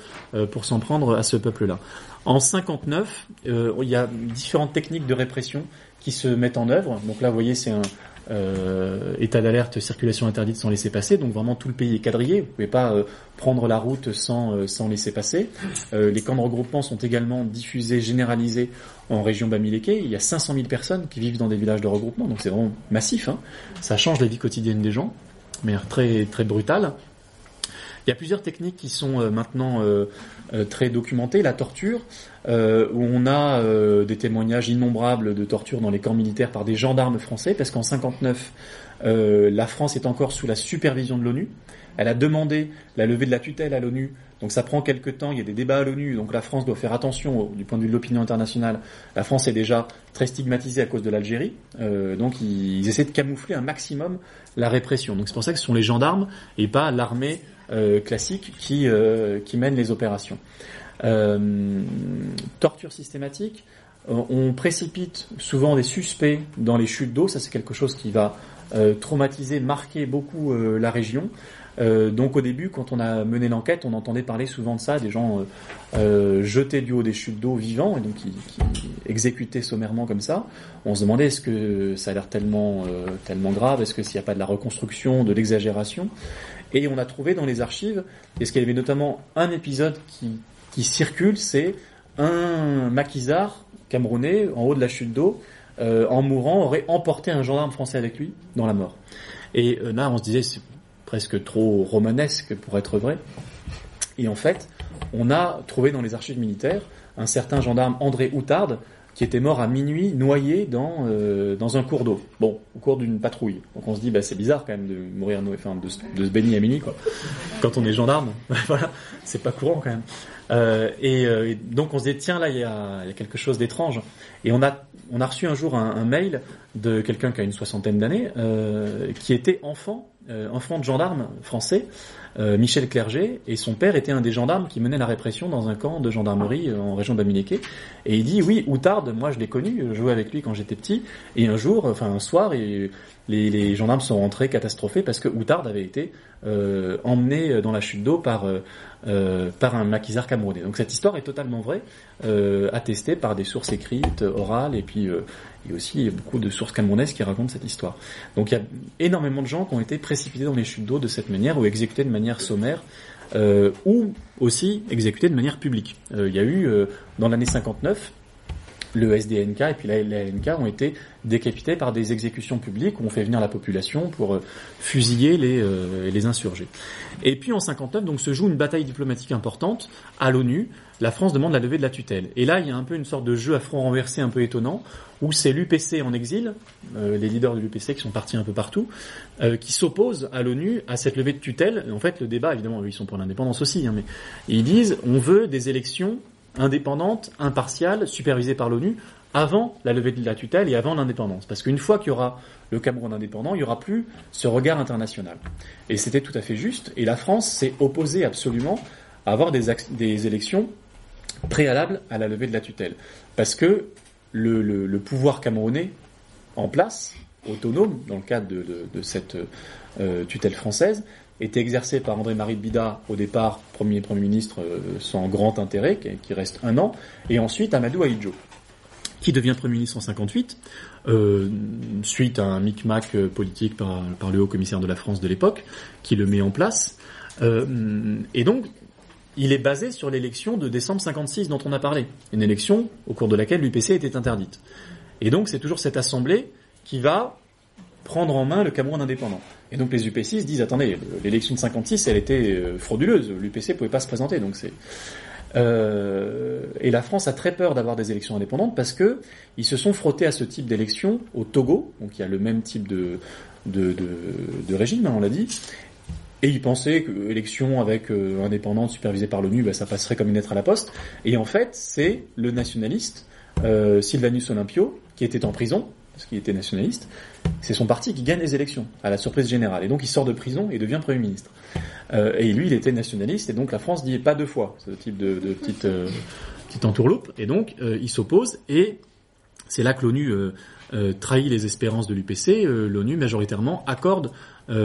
pour s'en prendre à ce peuple-là. En 59, euh, il y a différentes techniques de répression qui se mettent en œuvre. Donc là, vous voyez, c'est un euh, état d'alerte, circulation interdite sans laisser passer. Donc vraiment tout le pays est quadrillé. Vous pouvez pas euh, prendre la route sans euh, sans laisser passer. les camps de regroupement sont également diffusés, généralisés en région Bamileke. Il y a 500 000 personnes qui vivent dans des villages de regroupement. Donc c'est vraiment massif. Hein. Ça change la vie quotidienne des gens, mais très très brutal. Il y a plusieurs techniques qui sont maintenant très documentées. La torture, euh, où on a euh, des témoignages innombrables de torture dans les camps militaires par des gendarmes français, parce qu'en 59, euh, la France est encore sous la supervision de l'ONU. Elle a demandé la levée de la tutelle à l'ONU, donc ça prend quelques temps, il y a des débats à l'ONU, donc la France doit faire attention du point de vue de l'opinion internationale. La France est déjà très stigmatisée à cause de l'Algérie, euh, donc ils, ils, essaient de camoufler un maximum la répression. Donc c'est pour ça que ce sont les gendarmes et pas l'armée euh, classique qui, euh, qui mène les opérations. Euh, torture systématique. On précipite souvent des suspects dans les chutes d'eau. Ça, c'est quelque chose qui va euh, traumatiser, marquer beaucoup euh, la région. Euh, donc au début, quand on a mené l'enquête, on entendait parler souvent de ça, des gens euh, jetés du haut des chutes d'eau vivants et donc qui, qui, exécutés sommairement comme ça. On se demandait est-ce que ça a l'air tellement tellement grave, est-ce que s'il n'y a pas de la reconstruction, de l'exagération? Et on a trouvé dans les archives, est-ce qu'il y avait notamment un épisode qui, qui circule, c'est un maquisard camerounais, en haut de la chute d'eau, euh, en mourant, aurait emporté un gendarme français avec lui dans la mort. Et euh, là, on se disait, c'est presque trop romanesque pour être vrai. Et en fait, on a trouvé dans les archives militaires un certain gendarme André Outarde qui était mort à minuit noyé dans euh, dans un cours d'eau. Bon, au cours d'une patrouille. Donc on se dit bah c'est bizarre quand même de mourir enfin de, de, se baigner à minuit quoi. Quand on est gendarme, voilà, c'est pas courant quand même. Euh, et, euh, donc on se dit tiens là il y a, quelque chose d'étrange. Et on a on a reçu un jour un, un mail de quelqu'un qui a une soixantaine d'années euh, qui était enfant enfant de gendarme français euh, Michel Clerget, et son père était un des gendarmes qui menait la répression dans un camp de gendarmerie euh, en région d'Amileke. Et il dit, oui, Outarde, moi je l'ai connu, je jouais avec lui quand j'étais petit, et un jour, enfin un soir, les, gendarmes sont rentrés catastrophés parce que Outarde avait été euh, emmené dans la chute d'eau par euh, par un maquisard camerounais. Donc cette histoire est totalement vraie, euh, attestée par des sources écrites, orales, et puis euh, il y a aussi beaucoup de sources camerounaises qui racontent cette histoire. Donc il y a énormément de gens qui ont été précipités dans les chutes d'eau de cette manière, ou exécutés de manière sommaire, euh, ou aussi exécutés de manière publique. Euh, il y a eu, dans l'année 59, le SDNK et puis la LNK ont été décapités par des exécutions publiques où on fait venir la population pour euh, fusiller les, euh, les insurgés. Et puis en 59, donc se joue une bataille diplomatique importante à l'ONU. La France demande la levée de la tutelle. Et là, il y a un peu une sorte de jeu à front renversé un peu étonnant, où c'est l'UPC en exil, euh, les leaders de l'UPC qui sont partis un peu partout, euh, qui s'opposent à l'ONU à cette levée de tutelle. En fait, le débat, évidemment, ils sont pour l'indépendance aussi, hein, mais ils disent on veut des élections indépendante, impartiale, supervisée par l'ONU, avant la levée de la tutelle et avant l'indépendance. Parce qu'une fois qu'il y aura le Cameroun indépendant, il n'y aura plus ce regard international. Et c'était tout à fait juste, et la France s'est opposée absolument à avoir des, élections préalables à la levée de la tutelle. Parce que le, pouvoir camerounais en place, autonome, dans le cadre de cette euh, tutelle française, était exercé par André-Marie Bida, au départ premier Premier ministre euh, sans grand intérêt, qui, reste un an, et ensuite Amadou Ahidjo, qui devient Premier ministre en 58, euh, suite à un micmac euh, politique par, par, le haut commissaire de la France de l'époque, qui le met en place. Euh, et donc, il est basé sur l'élection de décembre 56 dont on a parlé, une élection au cours de laquelle l'UPC était interdite. Et donc, c'est toujours cette assemblée qui va prendre en main le Cameroun indépendant. Et donc les UPC se disent attendez, l'élection de 56, elle était euh, frauduleuse, l'UPC pouvait pas se présenter, donc euh, et la France a très peur d'avoir des élections indépendantes parce que ils se sont frottés à ce type d'élection au Togo, donc il y a le même type de de, régime, hein, on l'a dit, et ils pensaient que l'élection avec euh, indépendante supervisée par l'ONU, bah, ça passerait comme une lettre à la poste. Et en fait, c'est le nationaliste euh, Sylvanus Olympio qui était en prison parce qu'il était nationaliste, c'est son parti qui gagne les élections, à la surprise générale. Et donc il sort de prison et devient Premier ministre. Euh, et lui, il était nationaliste, et donc la France dit pas deux fois, ce type de, euh, petite entourloupe. Et donc euh, il s'oppose, et c'est là que l'ONU trahit les espérances de l'UPC. L'ONU, majoritairement, accorde la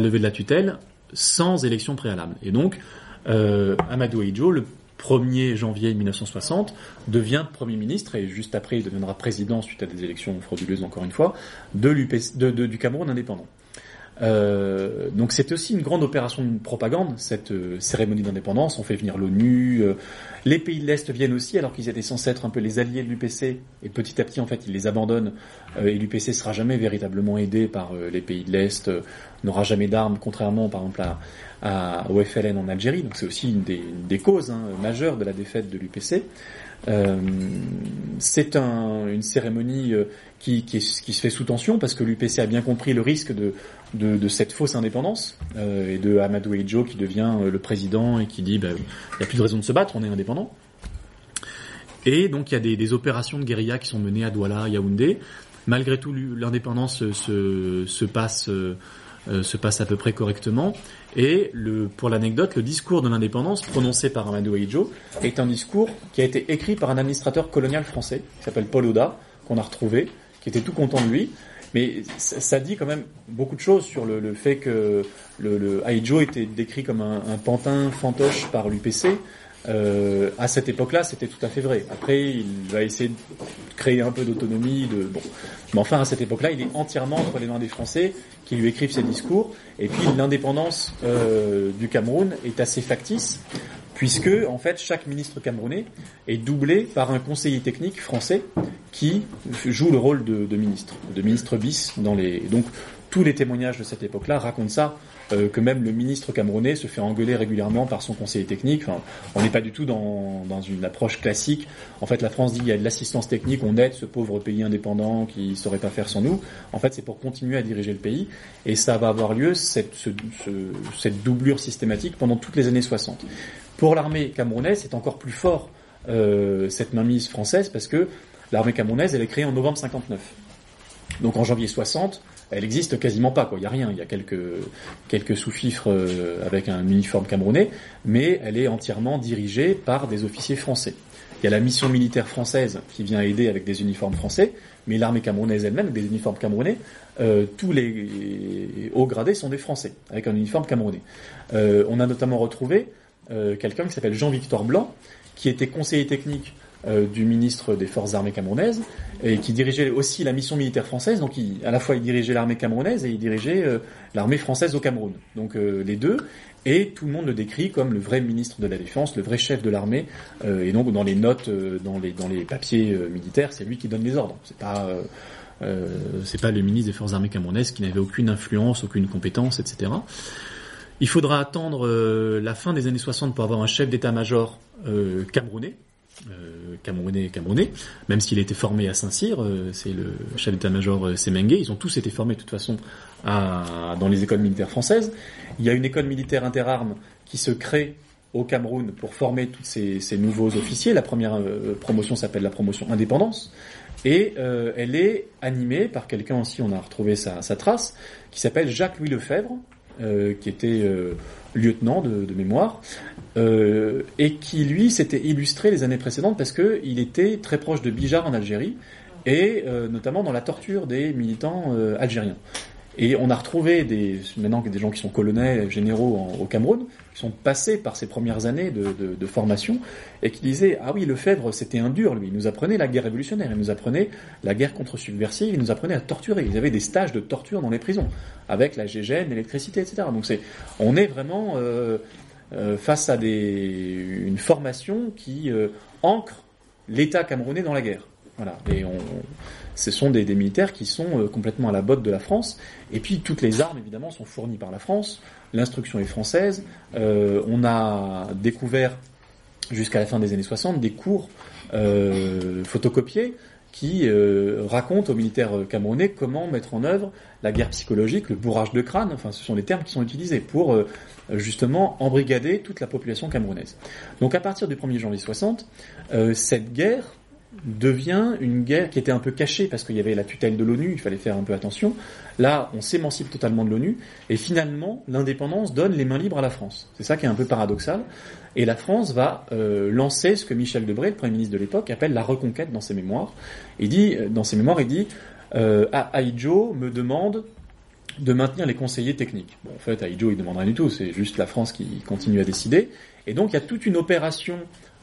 levée de la tutelle sans élection préalable. Et donc, Amadou Ahidjo, le 1er janvier 1960, devient Premier ministre, et juste après il deviendra président suite à des élections frauduleuses encore une fois, de, de, du Cameroun indépendant. Euh, donc c'est aussi une grande opération de propagande, cette euh, cérémonie d'indépendance. On fait venir l'ONU, euh, les pays de l'Est viennent aussi, alors qu'ils étaient censés être un peu les alliés de l'UPC, et petit à petit en fait ils les abandonnent, euh, et l'UPC sera jamais véritablement aidé par euh, les pays de l'Est, n'aura jamais d'armes, contrairement par exemple à, au FLN en Algérie. Donc c'est aussi une des, causes hein, majeures de la défaite de l'UPC. c'est un, une cérémonie qui, qui, se fait sous tension parce que l'UPC a bien compris le risque de, cette fausse indépendance euh, et de Amadou Eidjo qui devient euh, le président et qui dit bah, il n'y a plus de raison de se battre, on est indépendant. Et donc il y a des, opérations de guérilla qui sont menées à Douala, Yaoundé. Malgré tout, l'indépendance se, se, passe euh, se passe à peu près correctement. Et pour l'anecdote, le discours de l'indépendance prononcé par Amadou Eidjo est un discours qui a été écrit par un administrateur colonial français qui s'appelle Paul Oda, qu'on a retrouvé, qui était tout content de lui. Mais ça, dit quand même beaucoup de choses sur le, fait que le, Aijo était décrit comme un, un pantin fantoche par l'UPC. Euh, à cette époque-là, c'était tout à fait vrai. Après, il va essayer de créer un peu d'autonomie. De bon, mais enfin, à cette époque-là, il est entièrement entre les mains des Français qui lui écrivent ses discours. Et puis, l'indépendance euh, du Cameroun est assez factice puisque en fait chaque ministre camerounais est doublé par un conseiller technique français qui joue le rôle de, de ministre, de ministre bis dans les. Donc tous les témoignages de cette époque-là racontent ça, euh, que même le ministre camerounais se fait engueuler régulièrement par son conseiller technique. Enfin, on n'est pas du tout dans, dans une approche classique. En fait, la France dit il y a de l'assistance technique, on aide ce pauvre pays indépendant qui saurait pas faire sans nous. En fait, c'est pour continuer à diriger le pays, et ça va avoir lieu cette, ce, ce, cette doublure systématique pendant toutes les années 60. Pour l'armée camerounaise, c'est encore plus fort euh, cette mainmise française parce que l'armée camerounaise, elle est créée en novembre 59. Donc en janvier 60, elle existe quasiment pas. Quoi. Il y a rien. Il y a quelques quelques sous-fifres euh, avec un uniforme camerounais, mais elle est entièrement dirigée par des officiers français. Il y a la mission militaire française qui vient aider avec des uniformes français, mais l'armée camerounaise elle-même, des uniformes camerounais, euh, tous les hauts gradés sont des Français, avec un uniforme camerounais. Euh, on a notamment retrouvé euh, quelqu'un qui s'appelle Jean-Victor Blanc, qui était conseiller technique euh, du ministre des Forces armées camerounaises et qui dirigeait aussi la mission militaire française. Donc, à la fois, il dirigeait l'armée camerounaise et il dirigeait euh, l'armée française au Cameroun. Donc, euh, les deux. Et tout le monde le décrit comme le vrai ministre de la Défense, le vrai chef de l'armée. Et donc, dans les notes, dans les dans les papiers militaires, c'est lui qui donne les ordres. C'est pas c'est pas le ministre des Forces armées camerounaises qui n'avait aucune influence, aucune compétence, etc. Il faudra attendre la fin des années 60 pour avoir un chef d'état-major camerounais, euh, camerounais camerounais, même s'il été formé à Saint-Cyr, euh, c'est le chef d'état-major euh, Semengue, ils ont tous été formés de toute façon à, dans les écoles militaires françaises. Il y a une école militaire interarmes qui se crée au Cameroun pour former tous ces, ces nouveaux officiers. La première euh, promotion s'appelle la promotion indépendance. Et euh, elle est animée par quelqu'un aussi, on a retrouvé sa, sa trace, qui s'appelle Jacques-Louis Lefebvre, euh, qui était euh, lieutenant de, mémoire, euh, et qui lui s'était illustré les années précédentes parce que il était très proche de Bijar en Algérie et notamment dans la torture des militants algériens. Et on a retrouvé des, maintenant des gens qui sont colonels, généraux au Cameroun, qui sont passés par ces premières années de, formation, et qui disaient, ah oui, Lefebvre, c'était un dur, lui. Il nous apprenait la guerre révolutionnaire, il nous apprenait la guerre contre-subversive, il nous apprenait à torturer. Ils avaient des stages de torture dans les prisons, avec la GGN, l'électricité, etc. Donc c'est, on est vraiment euh, euh, face à une formation qui euh, ancre l'État camerounais dans la guerre. Voilà. Et ce sont des, militaires qui sont euh, complètement à la botte de la France. Et puis toutes les armes, évidemment, sont fournies par la France. L'instruction est française. Euh, on a découvert, jusqu'à la fin des années 60, des cours euh, photocopiés qui racontent aux militaires camerounais comment mettre en œuvre la guerre psychologique, le bourrage de crâne, enfin ce sont les termes qui sont utilisés pour justement embrigader toute la population camerounaise. Donc à partir du 1er janvier 60, euh, cette guerre devient une guerre qui était un peu cachée parce qu'il y avait la tutelle de l'ONU, il fallait faire un peu attention. Là, on s'émancipe totalement de l'ONU et finalement, l'indépendance donne les mains libres à la France. C'est ça qui est un peu paradoxal. Et la France va euh, lancer ce que Michel Debré, le Premier ministre de l'époque, appelle la reconquête dans ses mémoires. Il dit, dans ses mémoires, il dit euh, me demande de maintenir les conseillers techniques. Bon, en fait, Aïdjo, il ne demande rien du tout, c'est juste la France qui continue à décider. Et donc, il y a toute une opération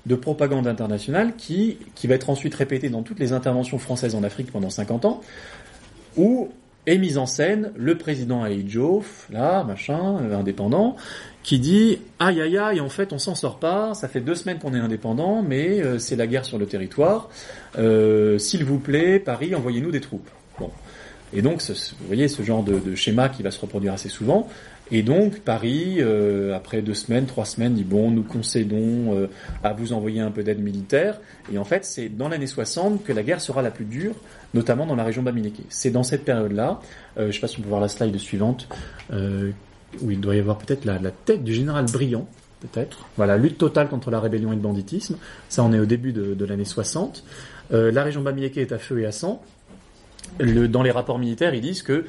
de propagande internationale qui, qui va être ensuite répétée dans toutes les interventions françaises en Afrique pendant 50 ans, où est mise en scène le président Aïdjo, là, machin, euh, indépendant, qui dit aïe aïe aïe, en fait on s'en sort pas, ça fait deux semaines qu'on est indépendant, mais euh, c'est la guerre sur le territoire, euh, s'il vous plaît, Paris, envoyez-nous des troupes. Bon. Et donc, ce, vous voyez ce genre de, schéma qui va se reproduire assez souvent. Et donc, Paris, euh, après deux semaines, trois semaines, dit bon, nous concédons euh, à vous envoyer un peu d'aide militaire. Et en fait, c'est dans l'année 60 que la guerre sera la plus dure, notamment dans la région Bamileke. C'est dans cette période-là, euh, je ne sais pas si on peut voir la slide suivante, où il doit y avoir peut-être la, tête du général Briand, peut-être. Voilà, lutte totale contre la rébellion et le banditisme. Ça, on est au début de, l'année 60. la région Bamileke est à feu et à sang. Le, dans les rapports militaires, ils disent que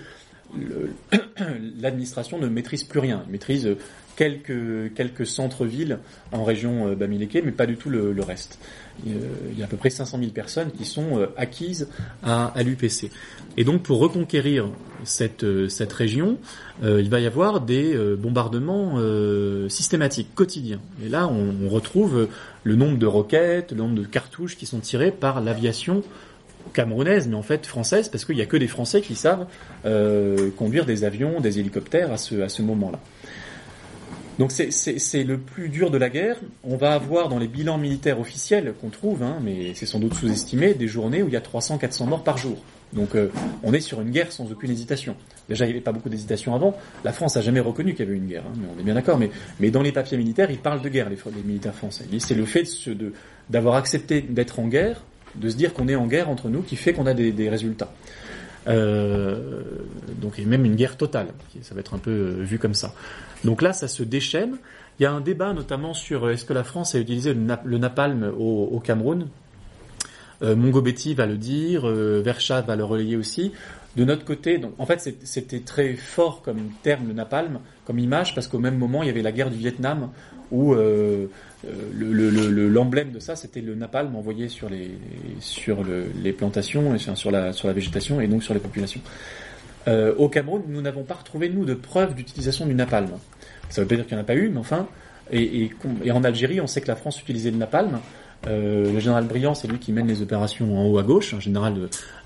l'administration ne maîtrise plus rien. Elle maîtrise quelques, quelques centres-villes en région Bamileke, mais pas du tout le, reste. Il y a à peu près 500 000 personnes qui sont acquises à, l'UPC. Et donc pour reconquérir cette, cette région, euh, il va y avoir des euh, bombardements euh, systématiques, quotidiens. Et là, on, retrouve le nombre de roquettes, le nombre de cartouches qui sont tirées par l'aviation camerounaise, mais en fait française, parce qu'il n'y a que des Français qui savent euh, conduire des avions, des hélicoptères à ce, à ce moment-là. Donc c'est le plus dur de la guerre. On va avoir dans les bilans militaires officiels qu'on trouve, hein, mais c'est sans doute sous-estimé, des journées où il y a 300-400 morts par jour. Donc euh, on est sur une guerre sans aucune hésitation. Déjà, il n'y avait pas beaucoup d'hésitation avant. La France a jamais reconnu qu'il y avait une guerre, hein, mais on est bien d'accord. Mais, mais dans les papiers militaires, ils parlent de guerre, les, les militaires français. C'est le fait d'avoir accepté d'être en guerre, de se dire qu'on est en guerre entre nous, qui fait qu'on a des, des résultats. Euh, donc et même une guerre totale, ça va être un peu euh, vu comme ça. Donc là, ça se déchaîne. Il y a un débat notamment sur euh, est-ce que la France a utilisé le, napalm au, Cameroun? Euh, Mongobetti va le dire, euh, va le relayer aussi. De notre côté, donc en fait c'était très fort comme terme le napalm, comme image, parce qu'au même moment il y avait la guerre du Vietnam où euh, l'emblème de ça c'était le napalm envoyé sur les sur les plantations et sur la sur la végétation et donc sur les populations. Euh, au Cameroun, nous n'avons pas retrouvé, nous, de preuves d'utilisation du napalm. Ça veut pas dire qu'il n'y en a pas eu, mais enfin, et, en Algérie, on sait que la France utilisait le napalm. Euh, le général Briand, c'est lui qui mène les opérations en haut à gauche, un général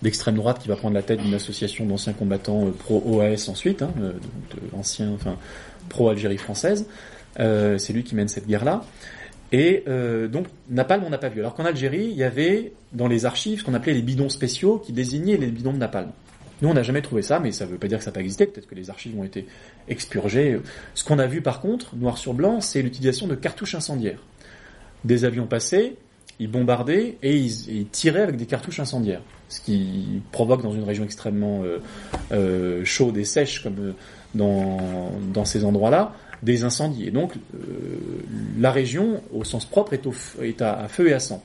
d'extrême droite qui va prendre la tête d'une association d'anciens combattants euh, pro-OAS ensuite, hein, de, enfin pro-Algérie française. C'est lui qui mène cette guerre-là. Et donc, napalm, on n'a pas vu. Alors qu'en Algérie, il y avait dans les archives ce qu'on appelait les bidons spéciaux qui désignaient les bidons de napalm. Nous, on n'a jamais trouvé ça, mais ça ne veut pas dire que ça n'a pas existé. Peut-être que les archives ont été expurgées. Ce qu'on a vu, par contre, noir sur blanc, c'est l'utilisation de cartouches incendiaires. Des avions passaient, ils bombardaient et ils, tiraient avec des cartouches incendiaires. Ce qui provoque dans une région extrêmement euh, euh, chaude et sèche comme euh, dans ces endroits-là des incendies. Et donc la région, au sens propre, est, à feu et à sang.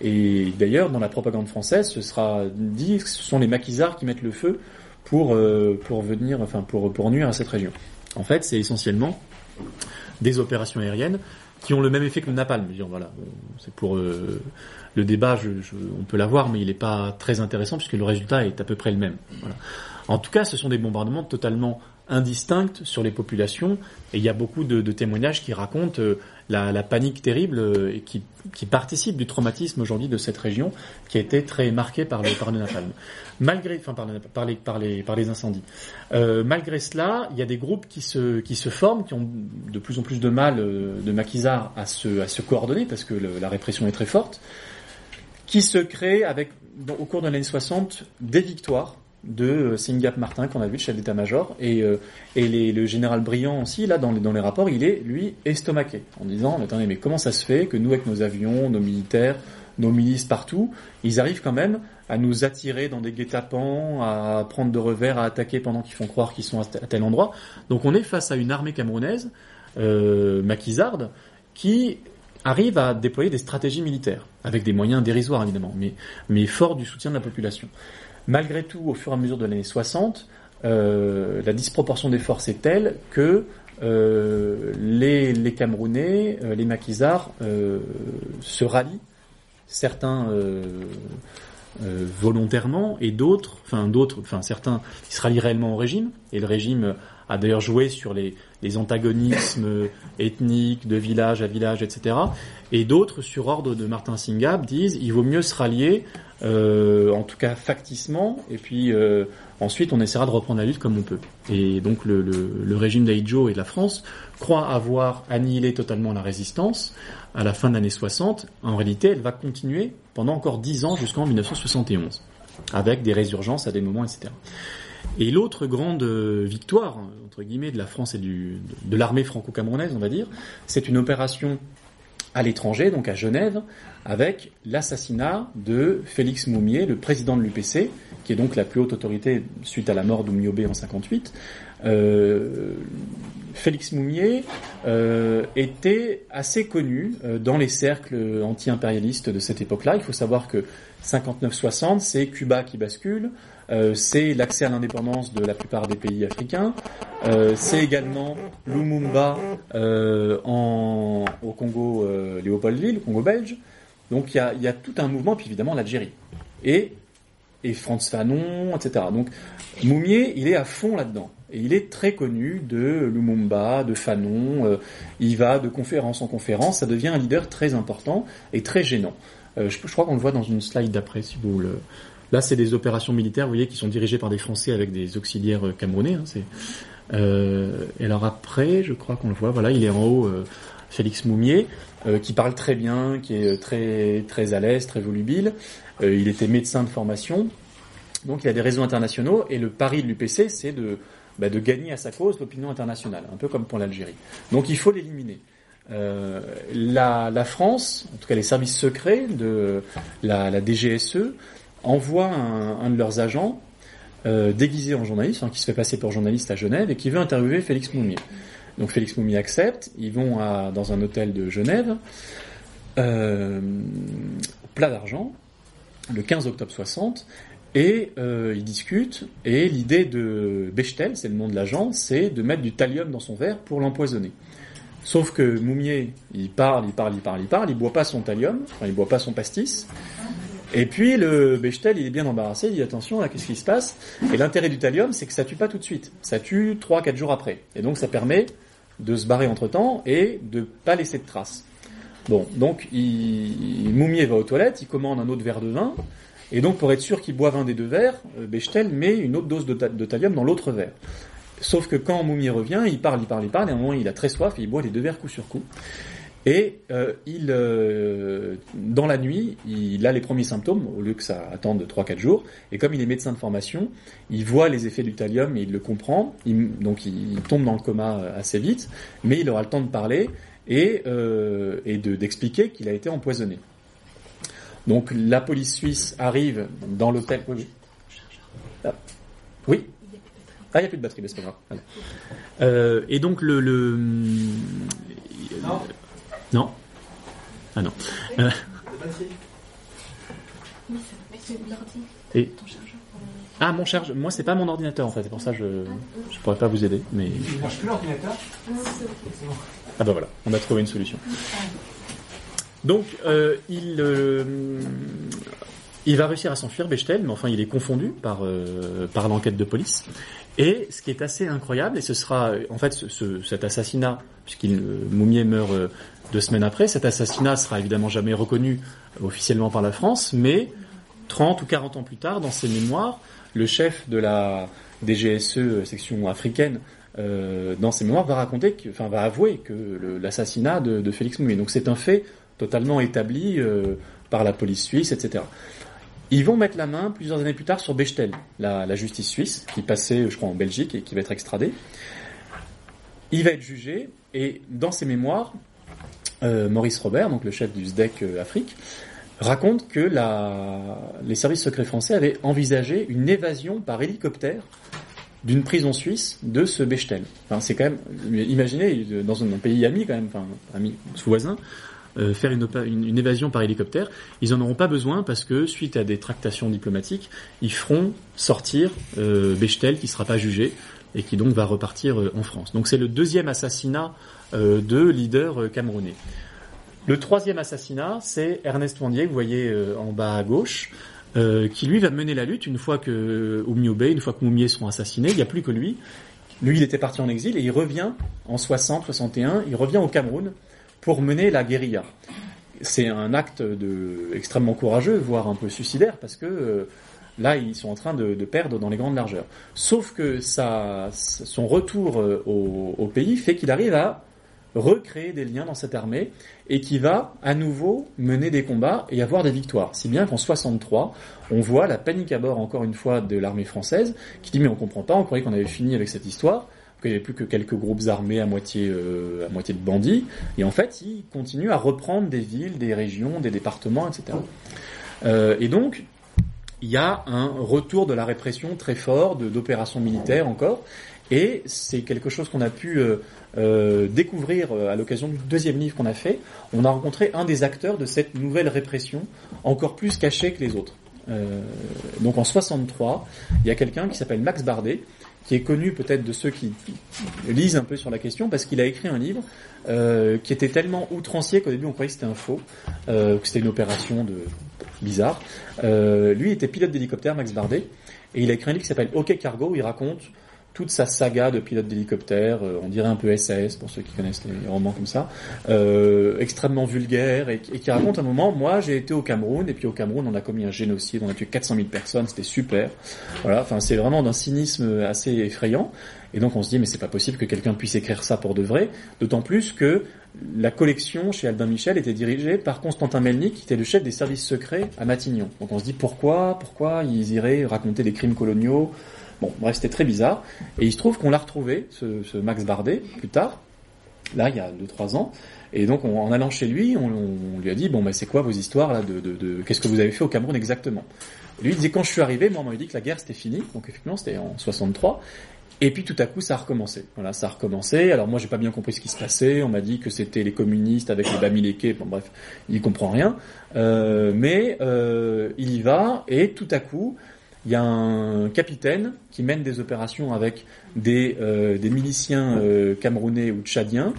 Et d'ailleurs, dans la propagande française, ce sera dit que ce sont les maquisards qui mettent le feu pour euh, pour venir, enfin pour pour nuire à cette région. En fait, c'est essentiellement des opérations aériennes qui ont le même effet que le napalm. voilà, c'est pour euh, le débat, on peut l'avoir, mais il n'est pas très intéressant puisque le résultat est à peu près le même. En tout cas, ce sont des bombardements totalement indistincts sur les populations, et il y a beaucoup de, de témoignages qui racontent euh, la, panique terrible euh, et qui, participe du traumatisme aujourd'hui de cette région qui a été très marquée par le, par le napalm. Malgré, enfin par, par, les, par, les, incendies. Euh, malgré cela, il y a des groupes qui se, qui se forment, qui ont de plus en plus de mal de maquisards à se, à se coordonner parce que la répression est très forte, qui se créent avec, au cours de l'année 60 des victoires de euh, Singap Martin qu'on a vu, le chef d'état-major, et, euh, et le général Briand aussi, là, dans les, dans rapports, il est, lui, estomaqué, en disant, attendez, mais comment ça se fait que nous, avec nos avions, nos militaires, nos milices partout, ils arrivent quand même à nous attirer dans des guet-apens, à prendre de revers, à attaquer pendant qu'ils font croire qu'ils sont à tel endroit. Donc on est face à une armée camerounaise, euh, maquisarde, qui arrive à déployer des stratégies militaires, avec des moyens dérisoires évidemment, mais, mais fort du soutien de la population. Malgré tout, au fur et à mesure de l'année 60, euh, la disproportion des forces est telle que euh, les, les, Camerounais, euh, les maquisards, se rallient, certains volontairement et d'autres, enfin d'autres, enfin certains, se rallient réellement au régime, et le régime a d'ailleurs joué sur les, les antagonismes ethniques de village à village, etc. Et d'autres, sur ordre de Martin Singab, disent il vaut mieux se rallier euh, en tout cas facticement, et puis euh, ensuite on essaiera de reprendre la lutte comme on peut. Et donc le, régime d'Aïdjo et de la France croit avoir annihilé totalement la résistance à la fin de l'année 60. En réalité, elle va continuer pendant encore 10 ans jusqu'en 1971, avec des résurgences à des moments, etc. Et l'autre grande victoire, entre guillemets, de la France et du, de l'armée franco-camerounaise, on va dire, c'est une opération à l'étranger, donc à Genève, avec l'assassinat de Félix Moumier, le président de l'UPC, qui est donc la plus haute autorité suite à la mort d'Oumniobé en 58. Euh, Félix Moumier euh, était assez connu euh, dans les cercles anti-impérialistes de cette époque-là. Il faut savoir que 59-60, c'est Cuba qui bascule, euh, c'est l'accès à l'indépendance de la plupart des pays africains, euh, c'est également Lumumba euh, en, au Congo Léopoldville, Congo belge. Donc il y a, y a, tout un mouvement, puis évidemment l'Algérie. Et, et Franz Fanon, etc. Donc Moumier, il est à fond là-dedans. Et il est très connu de Lumumba, de Fanon, il va de conférence en conférence, ça devient un leader très important et très gênant. je, je, crois qu'on le voit dans une slide d'après, si vous le, Là, c'est des opérations militaires, vous voyez, qui sont dirigées par des Français avec des auxiliaires euh, camerounais. Hein, Euh, et alors après, je crois qu'on le voit, voilà, il est en haut, euh, Félix Moumier, qui parle très bien, qui est très très à l'aise, très volubile. Il était médecin de formation, donc il a des réseaux internationaux. Et le pari de l'UPC, c'est de bah, de gagner à sa cause l'opinion internationale, un peu comme pour l'Algérie. Donc il faut l'éliminer. La, France, en tout cas les services secrets de la DGSE, envoie un, de leurs agents euh, déguisé en journaliste, hein, qui se fait passer pour journaliste à Genève et qui veut interviewer Félix Moumier. Donc Félix Moumier accepte, ils vont dans un hôtel de Genève, euh, plat d'argent, le 15 octobre 60, et euh, ils discutent, et l'idée de Bechtel, c'est le nom de l'agent, c'est de mettre du thallium dans son verre pour l'empoisonner. Sauf que Moumier, il parle, il parle, il parle, il parle, il boit pas son thallium, enfin il boit pas son pastis, et puis le Bechtel, il est bien embarrassé, il dit attention, là, qu'est-ce qui se passe? Et l'intérêt du thallium, c'est que ça tue pas tout de suite, ça tue 3-4 jours après. Et donc ça permet de se barrer entre temps et de pas laisser de traces. Bon, donc il, Moumier va aux toilettes, il commande un autre verre de vin, et donc pour être sûr qu'il boive un des deux verres, Bechtel met une autre dose de, de thallium dans l'autre verre. Sauf que quand Moumier revient, il parle, il parle, il parle, et à un moment il a très soif et il boit les deux verres coup sur coup. Et euh, il, euh, dans la nuit, il a les premiers symptômes, au lieu que ça attende 3-4 jours. Et comme il est médecin de formation, il voit les effets du thallium et il le comprend. Il, donc il tombe dans le coma assez vite, mais il aura le temps de parler et, euh, et d'expliquer qu'il a été empoisonné. Donc la police suisse arrive dans l'hôtel. Oui. Ah. oui. Ah, il n'y a plus de batterie, mais c'est pas grave. Euh, et donc le, le non. Non. Ah non. Euh, et ah mon charge, moi c'est pas mon ordinateur en fait, c'est pour ça que je je pourrais pas vous aider, mais. Il marche plus l'ordinateur Ah bah voilà, on a trouvé une solution. Donc euh, il euh, il va réussir à s'enfuir Bechtel, mais enfin il est confondu par euh, par l'enquête de police. Et ce qui est assez incroyable, et ce sera en fait ce, ce, cet assassinat, puisqu'il Moumier meurt deux semaines après, cet assassinat sera évidemment jamais reconnu officiellement par la France, mais 30 ou 40 ans plus tard, dans ses mémoires, le chef de la DGSE section africaine euh, dans ses mémoires va raconter, enfin va avouer que l'assassinat de, Félix Moumier. Donc c'est un fait totalement établi euh, par la police suisse, etc. Ils vont mettre la main plusieurs années plus tard sur Bechtel, la, justice suisse, qui passait, je crois, en Belgique et qui va être extradé. Il va être jugé et dans ses mémoires, euh, Maurice Robert, donc le chef du SDEC euh, Afrique, raconte que les services secrets français avaient envisagé une évasion par hélicoptère d'une prison suisse de ce Bechtel. Enfin, c'est quand même, imaginez, dans un, pays ami quand même, enfin, ami, voisin, euh, faire une, évasion par hélicoptère. Ils en auront pas besoin parce que suite à des tractations diplomatiques, ils feront sortir euh, Bechtel qui sera pas jugé et qui donc va repartir euh, en France. Donc c'est le deuxième assassinat euh, de leaders camerounais. Le troisième assassinat, c'est Ernest Wandier, que vous voyez en bas à gauche, qui lui va mener la lutte une fois que Oumioube, une fois que Moumier sont assassinés, il n'y a plus que lui. Lui, il était parti en exil et il revient en 60, 61, il revient au Cameroun pour mener la guérilla. C'est un acte de, extrêmement courageux, voire un peu suicidaire, parce que euh, là, ils sont en train de, de, perdre dans les grandes largeurs. Sauf que ça, son retour au, au pays fait qu'il arrive à recréer des liens dans cette armée et qui va à nouveau mener des combats et avoir des victoires. Si bien qu'en 63, on voit la panique à bord encore une fois de l'armée française qui dit mais on comprend pas, on croyait qu'on avait fini avec cette histoire, qu'il n'y avait plus que quelques groupes armés à moitié euh, à moitié de bandits et en fait ils continuent à reprendre des villes, des régions, des départements, etc. Euh, et donc il y a un retour de la répression très fort, d'opérations militaires encore, et c'est quelque chose qu'on a pu euh, euh, découvrir euh, à l'occasion du deuxième livre qu'on a fait. On a rencontré un des acteurs de cette nouvelle répression, encore plus caché que les autres. Euh, donc en 63, il y a quelqu'un qui s'appelle Max Bardet, qui est connu peut-être de ceux qui lisent un peu sur la question, parce qu'il a écrit un livre euh, qui était tellement outrancier qu'au début on croyait que c'était un faux, euh, que c'était une opération de bizarre. Euh, lui était pilote d'hélicoptère, Max Bardet, et il a écrit un livre qui s'appelle OK Cargo, où il raconte toute sa saga de pilote d'hélicoptère, euh, on dirait un peu SAS pour ceux qui connaissent les romans comme ça, euh, extrêmement vulgaire et, et, qui raconte un moment, moi j'ai été au Cameroun et puis au Cameroun on a commis un génocide, on a tué 400 000 personnes, c'était super. Voilà, enfin c'est vraiment d'un cynisme assez effrayant. Et donc on se dit mais c'est pas possible que quelqu'un puisse écrire ça pour de vrai, d'autant plus que la collection chez Albin Michel était dirigée par Constantin Melnik, qui était le chef des services secrets à Matignon. Donc on se dit pourquoi, pourquoi ils iraient raconter des crimes coloniaux Bon, bref, c'était très bizarre. Et il se trouve qu'on l'a retrouvé, ce, ce, Max Bardet, plus tard, là, il y a 2-3 ans. Et donc, on, en allant chez lui, on, lui a dit, bon, bah, c'est quoi vos histoires, là, de, de, de qu'est-ce que vous avez fait au Cameroun exactement? Lui, il disait, quand je suis arrivé, moi, on m'avait dit que la guerre, c'était fini. Donc, effectivement, c'était en 63. Et puis tout à coup, ça a recommencé. Voilà, ça a recommencé. Alors moi, j'ai pas bien compris ce qui se passait. On m'a dit que c'était les communistes avec les Bamileke. Bon bref, il comprend rien. Euh, mais euh, il y va et tout à coup, il y a un capitaine qui mène des opérations avec des, euh, des miliciens euh, camerounais ou tchadiens.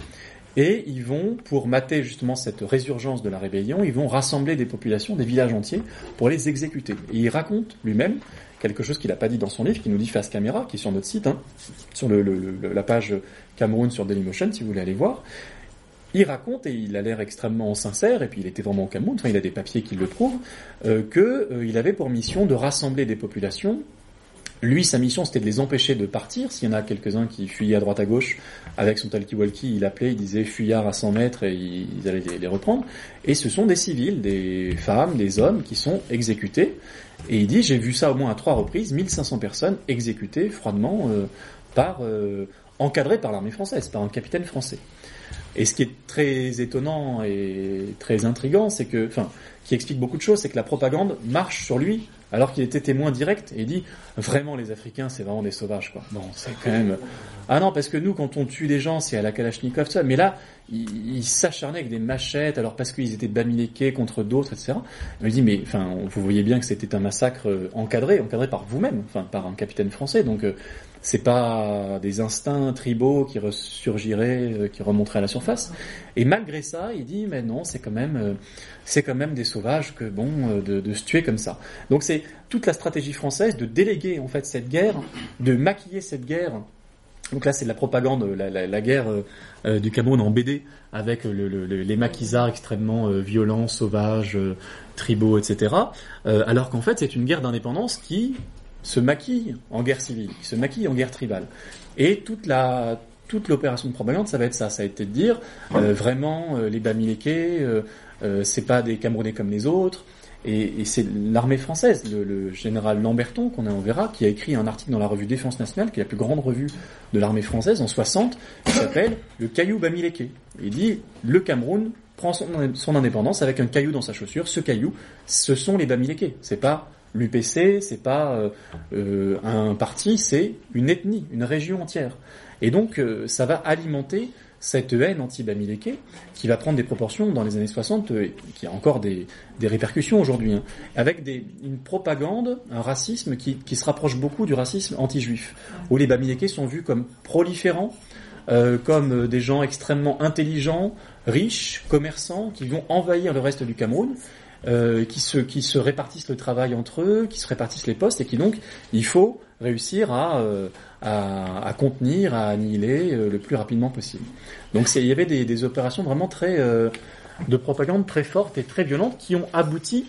Et ils vont, pour mater justement cette résurgence de la rébellion, ils vont rassembler des populations, des villages entiers, pour les exécuter. Et il raconte lui-même quelque chose qu'il n'a pas dit dans son livre, qui nous dit face caméra, qui est sur notre site, hein, sur le, le, le, la page Cameroun sur Dailymotion, si vous voulez aller voir. Il raconte, et il a l'air extrêmement sincère, et puis il était vraiment au Cameroun, enfin il a des papiers qui le prouvent, euh, qu'il euh, avait pour mission de rassembler des populations. Lui, sa mission, c'était de les empêcher de partir. S'il y en a quelques-uns qui fuyaient à droite à gauche avec son talkie-walkie, il appelait, il disait fuyard à 100 mètres et ils allaient les, reprendre. Et ce sont des civils, des femmes, des hommes qui sont exécutés. Et il dit, j'ai vu ça au moins à trois reprises, 1500 personnes exécutées froidement euh, par, euh, encadrées par l'armée française, par un capitaine français. Et ce qui est très étonnant et très intrigant, c'est que, enfin, qui explique beaucoup de choses, c'est que la propagande marche sur lui alors qu'il était témoin direct et dit vraiment les Africains c'est vraiment des sauvages quoi. Bon c'est quand même ah non parce que nous quand on tue des gens c'est à la Kalachnikov ça mais là ils il s'acharnaient avec des machettes alors parce qu'ils étaient bamilekés contre d'autres etc. Il me dit mais enfin vous voyez bien que c'était un massacre encadré encadré par vous-même enfin par un capitaine français donc euh, c'est pas des instincts tribaux qui ressurgiraient, euh, qui remonteraient à la surface. Et malgré ça, il dit mais non, c'est quand même, euh, c'est quand même des sauvages que bon euh, de, de, se tuer comme ça. Donc c'est toute la stratégie française de déléguer en fait cette guerre, de maquiller cette guerre. Donc là, c'est de la propagande, la, guerre euh, du Cameroun en BD, avec le, le, les maquisards extrêmement euh, violents, sauvages, tribaux, etc. alors qu'en fait, c'est une guerre d'indépendance qui se maquille en guerre civile, qui se maquille en guerre tribale. Et toute l'opération de propagande, ça va être ça. Ça a été de dire euh, vraiment euh, les Bamileke, euh, euh, c'est pas des Camerounais comme les autres. Et, c'est l'armée française, le, général Lamberton, qu'on en verra, qui a écrit un article dans la revue Défense nationale, qui est la plus grande revue de l'armée française en 60, qui s'appelle Le caillou Bamileke. Il dit le Cameroun prend son, son, indépendance avec un caillou dans sa chaussure. Ce caillou, ce sont les Bamileke. C'est pas L'UPC, c'est pas euh, euh, un parti, c'est une ethnie, une région entière. Et donc, euh, ça va alimenter cette haine anti-Bamileke qui va prendre des proportions dans les années 60, euh, qui a encore des, des répercussions aujourd'hui, hein, avec des, une propagande, un racisme qui, qui, se rapproche beaucoup du racisme anti-juif, où les Bamileke sont vus comme proliférants, euh, comme des gens extrêmement intelligents, riches, commerçants, qui vont envahir le reste du Cameroun, euh, qui, se, qui se répartissent le travail entre eux, qui se répartissent les postes, et qui donc, il faut réussir à, euh, à, contenir, à annihiler euh, le plus rapidement possible. Donc il y avait des, opérations vraiment très euh, de propagande très fortes et très violentes qui ont abouti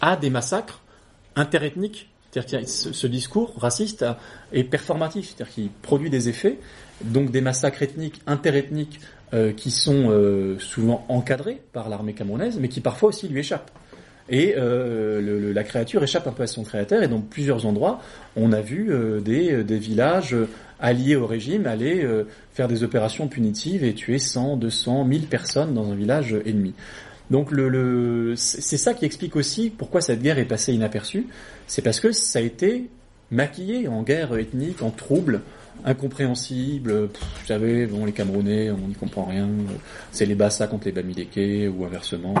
à des massacres interethniques. C'est-à-dire que ce, discours raciste est performatif, c'est-à-dire qu'il produit des effets, donc des massacres ethniques, interethniques, euh, qui sont souvent encadrés par l'armée camerounaise, mais qui parfois aussi lui échappent. Et euh, la créature échappe un peu à son créateur, et dans plusieurs endroits, on a vu euh, des, des, villages alliés au régime aller euh, faire des opérations punitives et tuer 100, 200, 1000 personnes dans un village ennemi. Donc le, le c'est ça qui explique aussi pourquoi cette guerre est passée inaperçue. C'est parce que ça a été maquillé en guerre ethnique, en trouble, incompréhensible. vous savez, bon, les Camerounais, on n'y comprend rien. C'est les Bassa contre les Bamileke ou inversement.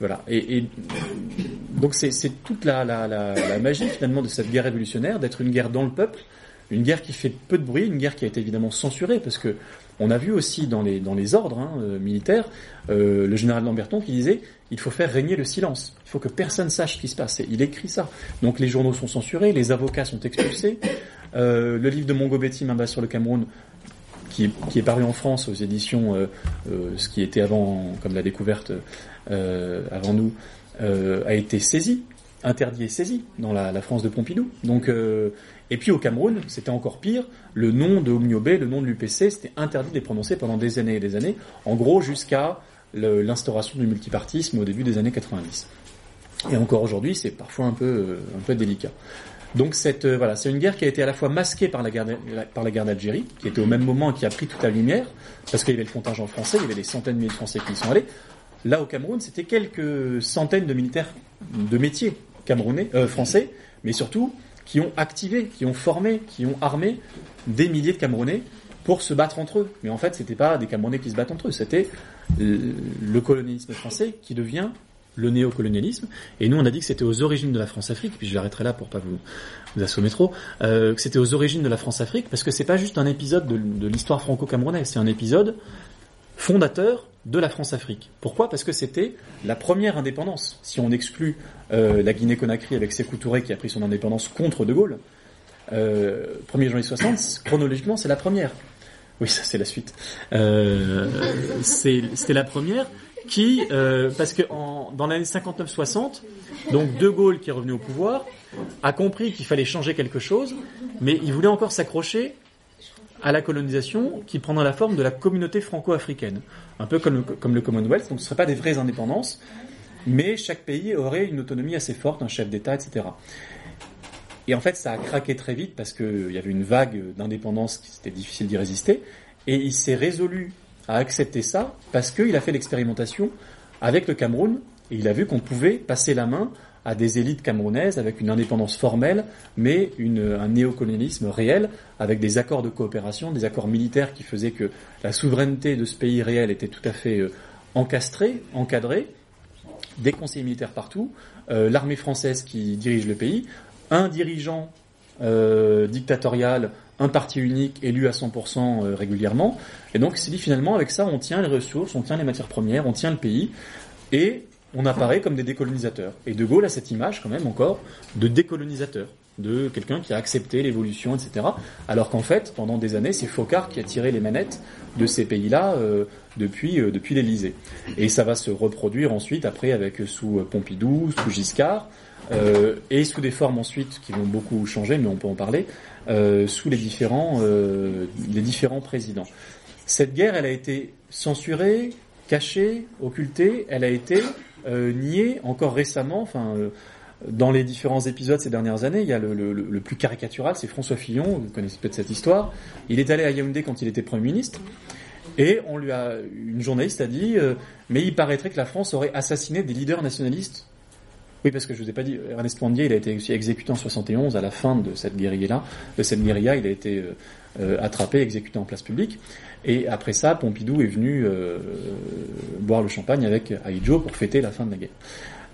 Voilà. Et, donc c'est toute la, magie finalement de cette guerre révolutionnaire, d'être une guerre dans le peuple, une guerre qui fait peu de bruit, une guerre qui a été évidemment censurée parce que On a vu aussi dans les, ordres hein, euh, militaires euh, le général Lamberton qui disait il faut faire régner le silence, il faut que personne sache ce qui se passe. Il écrit ça. Donc les journaux sont censurés, les avocats sont expulsés. Euh, le livre de Mongo Betty, Mamba sur le Cameroun, qui est, paru en France aux éditions, ce qui était avant, comme la découverte avant nous, a été saisi, interdit et saisi dans la, la France de Pompidou. Donc, et puis au Cameroun, c'était encore pire. Le nom de Omiobé, le nom de l'UPC, c'était interdit de les prononcer pendant des années et des années. En gros, jusqu'à l'instauration du multipartisme au début des années 90. Et encore aujourd'hui, c'est parfois un peu, un peu délicat. Donc cette euh, voilà, c'est une guerre qui a été à la fois masquée par la guerre par la guerre d'Algérie, qui était au même moment et qui a pris toute la lumière, parce qu'il y avait le contingent français, il y avait des centaines de milliers de Français qui y sont allés. Là au Cameroun, c'était quelques centaines de militaires de métier camerounais, euh, français, mais surtout qui ont activé, qui ont formé, qui ont armé des milliers de Camerounais pour se battre entre eux. Mais en fait, c'était pas des Camerounais qui se battent entre eux, c'était le colonialisme français qui devient le néocolonialisme. Et nous, on a dit que c'était aux origines de la France-Afrique, puis je l'arrêterai là pour pas vous, vous assommer trop, euh, que c'était aux origines de la France-Afrique, parce que c'est pas juste un épisode de, de l'histoire franco-camerounaise, c'est un épisode fondateur de la France-Afrique. Pourquoi? Parce que c'était la première indépendance. Si on exclut euh, la Guinée-Conakry avec Sékou Touré qui a pris son indépendance contre De Gaulle, euh, 1er janvier 60, chronologiquement, c'est la première. Oui, ça c'est la suite. Euh, c'était la première qui, euh, parce que en, dans l'année 59-60, donc De Gaulle qui est revenu au pouvoir, a compris qu'il fallait changer quelque chose, mais il voulait encore s'accrocher à la colonisation qui prendrait la forme de la communauté franco-africaine, un peu comme le, Commonwealth, donc ce ne serait pas des vraies indépendances, mais chaque pays aurait une autonomie assez forte, un chef d'État, etc. Et en fait, ça a craqué très vite parce qu'il y avait une vague d'indépendance qui c'était difficile d'y résister, et il s'est résolu a accepté ça parce qu'il a fait l'expérimentation avec le Cameroun et il a vu qu'on pouvait passer la main à des élites camerounaises avec une indépendance formelle, mais une, un néocolonialisme réel, avec des accords de coopération, des accords militaires qui faisaient que la souveraineté de ce pays réel était tout à fait euh, encastrée, encadrée, des conseillers militaires partout, euh, l'armée française qui dirige le pays, un dirigeant euh, dictatorial un parti unique élu à 100% euh, régulièrement. Et donc, c'est dit finalement, avec ça, on tient les ressources, on tient les matières premières, on tient le pays, et on apparaît comme des décolonisateurs. Et De Gaulle a cette image, quand même, encore, de décolonisateur, de quelqu'un qui a accepté l'évolution, etc. Alors qu'en fait, pendant des années, c'est Focard qui a tiré les manettes de ces pays-là euh, depuis, euh, depuis l'Élysée. Et ça va se reproduire ensuite, après, avec sous Pompidou, sous Giscard, euh, et sous des formes ensuite qui vont beaucoup changer, mais on peut en parler, euh, sous les différents, euh, les différents présidents. Cette guerre, elle a été censurée, cachée, occultée, elle a été euh, niée encore récemment, enfin dans les différents épisodes ces dernières années, il y a le, plus caricatural, c'est François Fillon, vous connaissez peut-être cette histoire. Il est allé à Yaoundé quand il était Premier ministre, et on lui a, une journaliste a dit, mais il paraîtrait que la France aurait assassiné des leaders nationalistes oui, parce que je vous ai pas dit, Ernest Pondier, il a été aussi exécuté en 71 à la fin de cette guérilla. De cette guérilla, il a été euh, euh, attrapé, exécuté en place publique. Et après ça, Pompidou est venu euh, boire le champagne avec Aïdjo pour fêter la fin de la guerre.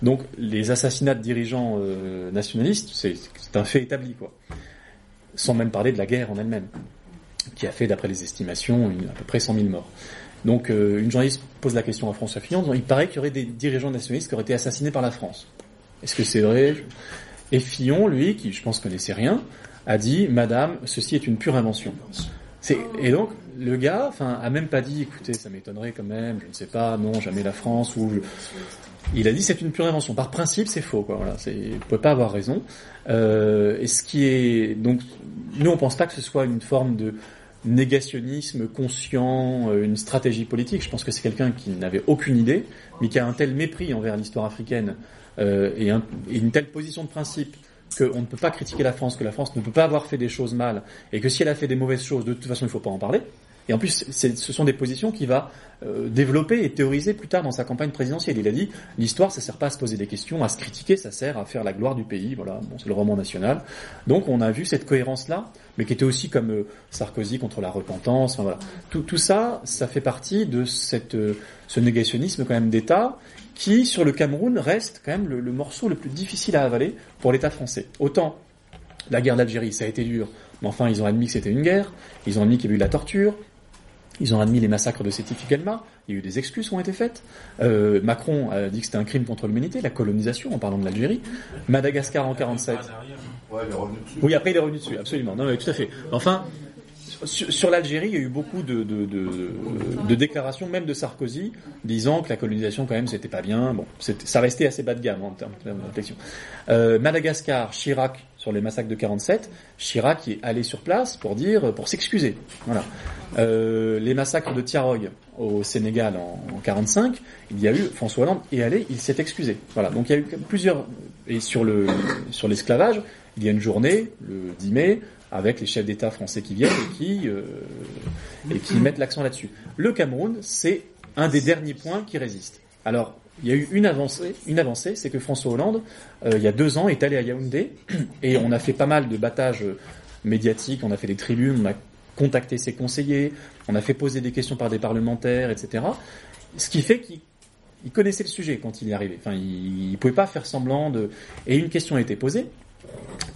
Donc, les assassinats de dirigeants nationalistes, c'est un fait établi, quoi. Sans même parler de la guerre en elle-même, qui a fait, d'après les estimations, à peu près 100 000 morts. Donc, une journaliste pose la question à François Fillon, il paraît qu'il y aurait des dirigeants nationalistes qui auraient été assassinés par la France. Est-ce que c'est vrai? Et Fillon, lui, qui je pense connaissait rien, a dit Madame, ceci est une pure invention. Et donc le gars, enfin, a même pas dit, écoutez, ça m'étonnerait quand même, je ne sais pas, non, jamais la France ou. Il a dit c'est une pure invention. Par principe, c'est faux, quoi. Voilà, vous pouvez pas avoir raison. Euh, et ce qui est donc, nous on pense pas que ce soit une forme de négationnisme conscient, euh, une stratégie politique. Je pense que c'est quelqu'un qui n'avait aucune idée, mais qui a un tel mépris envers l'histoire africaine et, un, et, une telle position de principe qu'on ne peut pas critiquer la France, que la France ne peut pas avoir fait des choses mal, et que si elle a fait des mauvaises choses, de toute façon, il ne faut pas en parler. Et en plus, ce sont des positions qu'il va euh, développer et théoriser plus tard dans sa campagne présidentielle. Il a dit l'histoire, ça sert pas à se poser des questions, à se critiquer, ça sert à faire la gloire du pays. Voilà, bon, c'est le roman national. Donc, on a vu cette cohérence-là, mais qui était aussi comme euh, Sarkozy contre la repentance. Enfin, voilà, tout, ça, ça fait partie de euh, ce négationnisme quand même d'État qui, sur le Cameroun, reste quand même le, le morceau le plus difficile à avaler pour l'État français. Autant la guerre d'Algérie, ça a été dur, mais enfin, ils ont admis que c'était une guerre, ils ont admis qu'il y avait eu de la torture, Ils ont admis les massacres de Sétif Gelma. Il y a eu des excuses qui ont été faites. Euh, Macron a dit que c'était un crime contre l'humanité, la colonisation, en parlant de l'Algérie. Madagascar en 47. Ouais, il est revenu dessus. Oui, après il est revenu dessus, absolument. Non, mais tout à fait. Enfin, sur, l'Algérie, il y a eu beaucoup de, de, de, de déclarations, même de Sarkozy, disant que la colonisation, quand même, c'était pas bien. Bon, ça restait assez bas de gamme en termes de réflexion. Euh, Madagascar, Chirac, sur les massacres de 47, Chirac est allé sur place pour dire, pour s'excuser. Voilà. Euh, les massacres de Tiaroy au Sénégal en, en 45, il y a eu François Hollande est allé, il s'est excusé. Voilà. Donc il y a eu plusieurs et sur le sur l'esclavage, il y a une journée le 10 mai avec les chefs d'État français qui viennent et qui euh, et qui mettent l'accent là-dessus. Le Cameroun, c'est un des derniers points qui résiste. Alors, il y a eu une avancée, une avancée, c'est que François Hollande, euh, il y a deux ans, est allé à Yaoundé et on a fait pas mal de battages euh, médiatiques, on a fait des tribunes, on a contacté ses conseillers, on a fait poser des questions par des parlementaires, etc. Ce qui fait qu'il il connaissait le sujet quand il y arrivait. Enfin, il, il pouvait pas faire semblant de. Et une question a été posée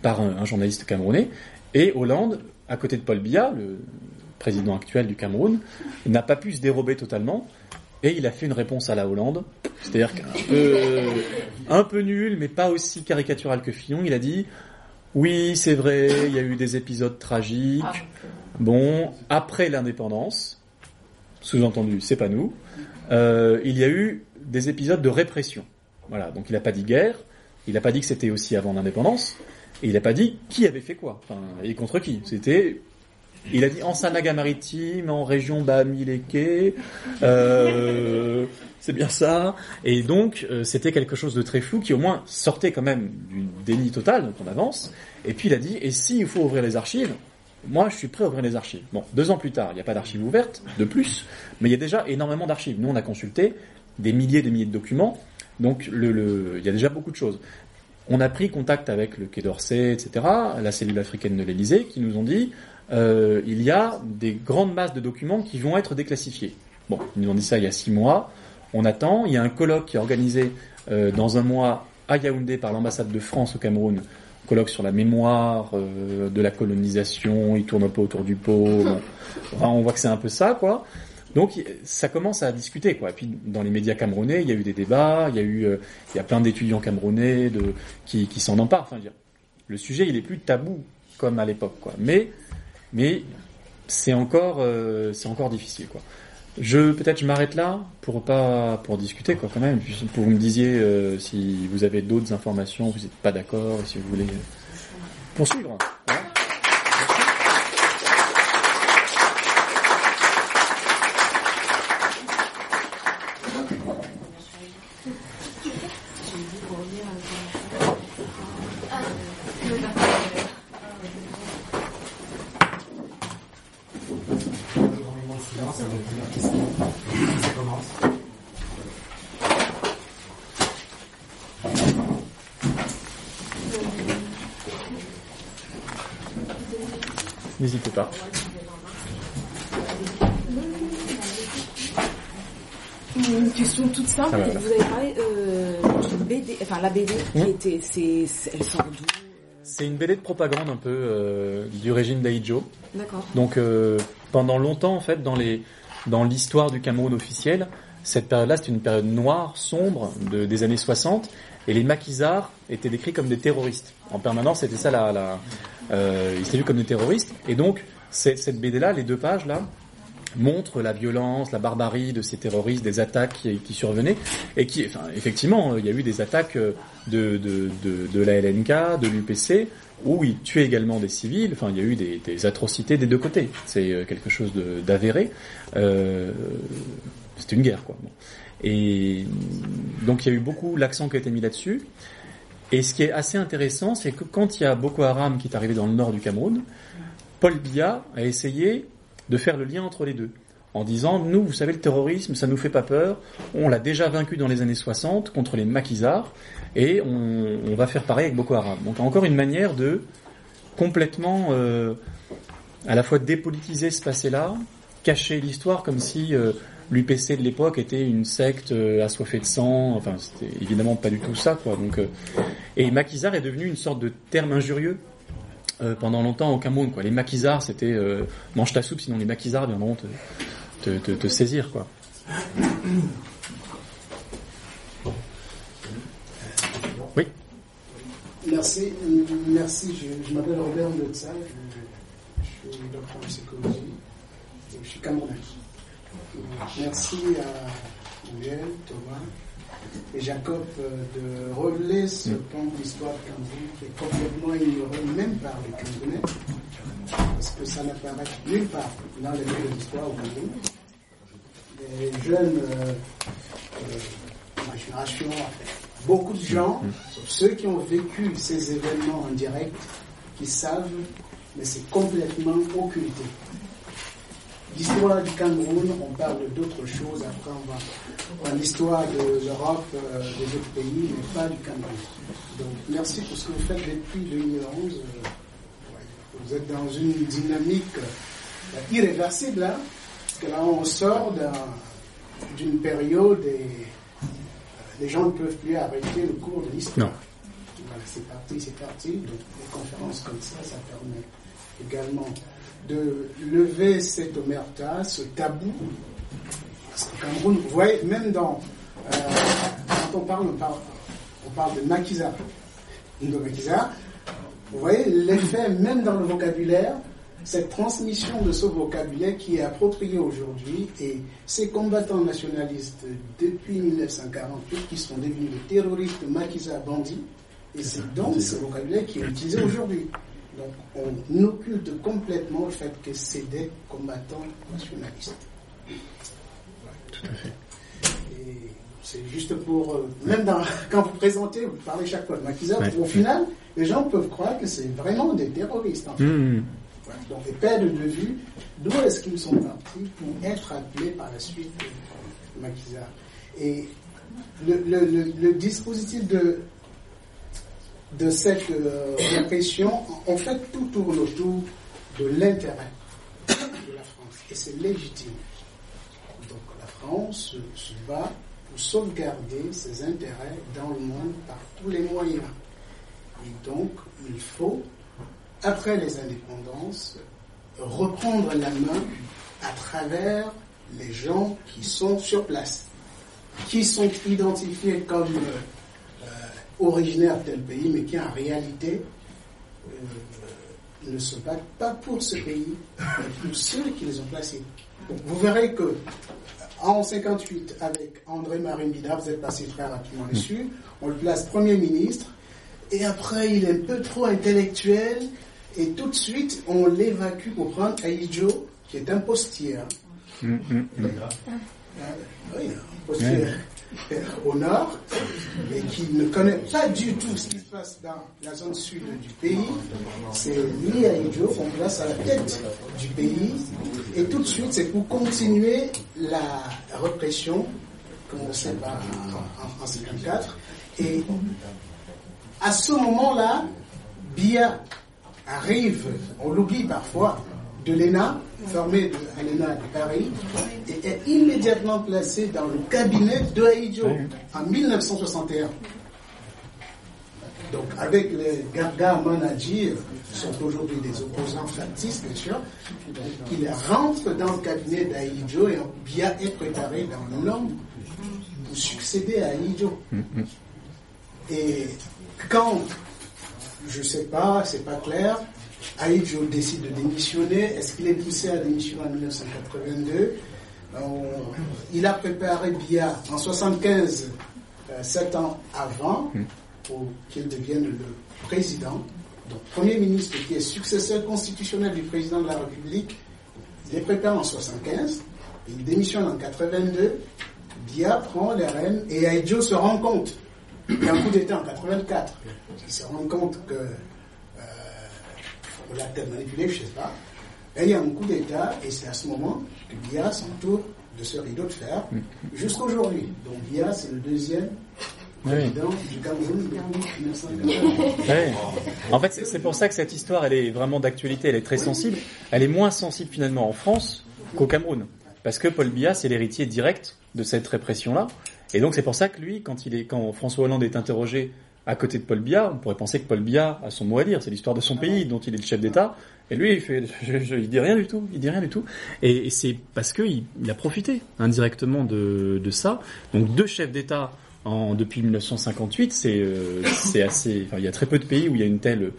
par un, un journaliste camerounais et Hollande, à côté de Paul Biya, le président actuel du Cameroun, n'a pas pu se dérober totalement et il a fait une réponse à la Hollande, c'est-à-dire qu'un peu, un peu nul, mais pas aussi caricatural que Fillon. Il a dit oui, c'est vrai, il y a eu des épisodes tragiques. Ah, Bon, après l'indépendance, sous-entendu, c'est pas nous, euh, il y a eu des épisodes de répression. Voilà, donc il n'a pas dit guerre, il n'a pas dit que c'était aussi avant l'indépendance, et il n'a pas dit qui avait fait quoi, enfin, et contre qui. C'était, il a dit en Sanaga-Maritime, en région Bamileke, euh, c'est bien ça, et donc euh, c'était quelque chose de très flou qui au moins sortait quand même du déni total, donc on avance, et puis il a dit, et s'il faut ouvrir les archives, moi, je suis prêt à ouvrir les archives. Bon, deux ans plus tard, il n'y a pas d'archives ouvertes, de plus, mais il y a déjà énormément d'archives. Nous, on a consulté des milliers et des milliers de documents, donc le, le- il y a déjà beaucoup de choses. On a pris contact avec le Quai d'Orsay, etc., la cellule africaine de l'Élysée, qui nous ont dit euh, il y a des grandes masses de documents qui vont être déclassifiés. Bon, ils nous ont dit ça il y a six mois. On attend. Il y a un colloque qui est organisé euh, dans un mois à Yaoundé par l'ambassade de France au Cameroun colloque sur la mémoire euh, de la colonisation, il tourne un peu autour du pot. bon. On voit que c'est un peu ça, quoi. Donc ça commence à discuter, quoi. Et puis dans les médias camerounais, il y a eu des débats, il y a eu, euh, il y a plein d'étudiants camerounais de, qui, qui s'en emparent. Enfin, le sujet, il est plus tabou comme à l'époque, quoi. Mais, mais c'est encore, euh, c'est encore difficile, quoi. Je peut-être je m'arrête là pour pas pour discuter quoi quand même. Pour vous me disiez euh, si vous avez d'autres informations, vous n'êtes pas d'accord, si vous voulez poursuivre. Voilà. Dans le moment de silence, ça va être la question. Ça commence. N'hésitez pas. Une question toute simple. Ah, voilà. Vous avez parlé euh, d'une BD, enfin la BD qui Hmm. était, c'est, c'est- elle sort d'où C'est une BD de propagande un peu euh, du régime d'Aïdjo. D'accord. Donc euh, pendant longtemps en fait dans les dans l'histoire du Cameroun officiel, cette période-là c'est une période noire, sombre de, des années 60 et les maquisards étaient décrits comme des terroristes. En permanence c'était ça la, la euh, ils étaient vus comme des terroristes et donc cette BD-là, les deux pages là montrent la violence, la barbarie de ces terroristes, des attaques qui, survenaient et qui, enfin, effectivement, il y a eu des attaques euh, de, de, de, la LNK, de l'UPC, où ils tuaient également des civils. Enfin, il y a eu des, atrocités des deux côtés. C'est euh, quelque chose d'avéré. Euh, C'était une guerre, quoi. Et donc, il y a eu beaucoup l'accent qui a été mis là-dessus. Et ce qui est assez intéressant, c'est que quand il y a Boko Haram qui est arrivé dans le nord du Cameroun, Paul Biya a essayé de faire le lien entre les deux. En disant, nous, vous savez, le terrorisme, ça nous fait pas peur. On l'a déjà vaincu dans les années 60 contre les maquisards et on, va faire pareil avec Boko Haram. Donc encore une manière de complètement euh, à la fois dépolitiser ce passé-là, cacher l'histoire comme si euh, l'UPC de l'époque était une secte euh, assoiffée de sang. Enfin, c'était évidemment pas du tout ça, quoi. Donc, et maquisard est devenu une sorte de terme injurieux euh, pendant longtemps au Cameroun. Les maquisards, c'était euh, mange ta soupe, sinon les maquisards viendront te, te, te, saisir, quoi. Oui. Merci, merci. Je, m'appelle Robert Ndotsa, je, je suis docteur en psychologie je suis camerounais. Merci à Miguel, Thomas et Jacob euh, de relever ce pan de l'histoire de Cameroun qui est complètement ignoré même par les Camerounais, parce que ça n'apparaît nulle part dans les livres de l'histoire au Cameroun. Les jeunes, euh, euh, ma génération, beaucoup de gens, ceux qui ont vécu ces événements en direct, qui savent, mais c'est complètement occulté. L'histoire du Cameroun, on parle d'autres choses, après on va voir l'histoire de l'Europe, euh, des autres pays, mais pas du Cameroun. Donc merci pour ce que vous faites depuis 2011. Euh, ouais, vous êtes dans une dynamique euh, irréversible, hein, parce que là on sort d'un- d'une période et euh, les gens ne peuvent plus arrêter le cours de l'histoire. Voilà, c'est parti, c'est parti. Donc des conférences comme ça, ça permet également de lever cette omerta, ce tabou. Parce qu'au Cameroun, vous voyez, même dans. euh, quand on parle, on parle, on parle de maquisa. De maquisa, vous voyez l'effet, même dans le vocabulaire, cette transmission de ce vocabulaire qui est approprié aujourd'hui et ces combattants nationalistes depuis 1948 qui sont devenus des terroristes maquisa bandits, et c'est donc ce vocabulaire qui est utilisé aujourd'hui. Donc on occulte complètement le fait que c'est des combattants nationalistes. Tout à fait. C'est juste pour, euh, même dans- quand vous présentez, vous parlez chaque fois de maquisards, Ouais. au final, les gens peuvent croire que c'est vraiment des terroristes. En fait. Mmh. Voilà. Donc les perdent de vue d'où est-ce qu'ils sont partis pour être appelés par la suite euh, maquisards. Et le, le- le- le dispositif de, de cette euh, répression, en fait, tout tourne autour de l'intérêt de la France. Et c'est légitime. Donc la France se, bat pour sauvegarder ses intérêts dans le monde par tous les moyens. Et donc, il faut, après les indépendances, reprendre la main à travers les gens qui sont sur place, qui sont identifiés comme originaires de tel pays, mais qui en réalité euh, ne se battent pas pour ce pays, mais pour ceux qui les ont placés. Donc, vous verrez que en 58, avec André-Marie Bidard, vous êtes passé très rapidement dessus, on le place Premier ministre, et après il est un peu trop intellectuel, et tout de suite on l'évacue pour prendre Aïdjo, qui est un postier. hein. Mmh, mmh, mmh. Euh, oui, un postier au nord, et qui ne connaît pas du tout ce qui se passe dans la zone sud du pays. C'est lui, Aïdjo, qu'on place à la tête du pays, et tout de suite c'est pour continuer la répression commencée par, en 54. Et à ce moment-là, Bia arrive, on l'oublie parfois, de l'ENA, formé de, à l'ENA de Paris, et est immédiatement placé dans le cabinet de Haïdjo en 1961. Donc avec les Garga Manadji, qui sont aujourd'hui des opposants factices, bien sûr, il rentre dans le cabinet d'Aïdjo et Bia est préparé dans le nom pour succéder à Aïdjo. Et quand, je sais pas, c'est pas clair, Aïdjo décide de démissionner. Est-ce qu'il est poussé à démissionner en 1982 On- Il a préparé Bia en 75, euh, sept ans avant, pour qu'il devienne le président. Donc, Premier ministre qui est successeur constitutionnel du président de la République, il est préparé en 75, il démissionne en 82, Bia prend les rênes et Aïdjo se rend compte. Il y a un coup d'État en 84. Il se rend compte que on l'a manipulé, je ne sais pas. Et il y a un coup d'État et c'est à ce moment que Bia s'entoure de ce rideau de fer jusqu'aujourd'hui. Donc Bia, c'est le deuxième Oui. président du Cameroun depuis 1980. Ouais. En fait, c'est- c'est pour ça que cette histoire, elle est vraiment d'actualité, elle est très sensible. Elle est moins sensible finalement en France qu'au Cameroun. Parce que Paul Biya, c'est l'héritier direct de cette répression-là. Et donc c'est pour ça que lui, quand, il est, quand François Hollande est interrogé à côté de Paul Biya, on pourrait penser que Paul Biya a son mot à dire, c'est l'histoire de son pays dont il est le chef d'État, et lui il fait, je, je- il dit rien du tout, il dit rien du tout, et, et c'est parce qu'il il a profité indirectement de, de ça. Donc deux chefs d'État en, depuis 1958, c'est euh, assez, enfin, il y a très peu de pays où il y a une telle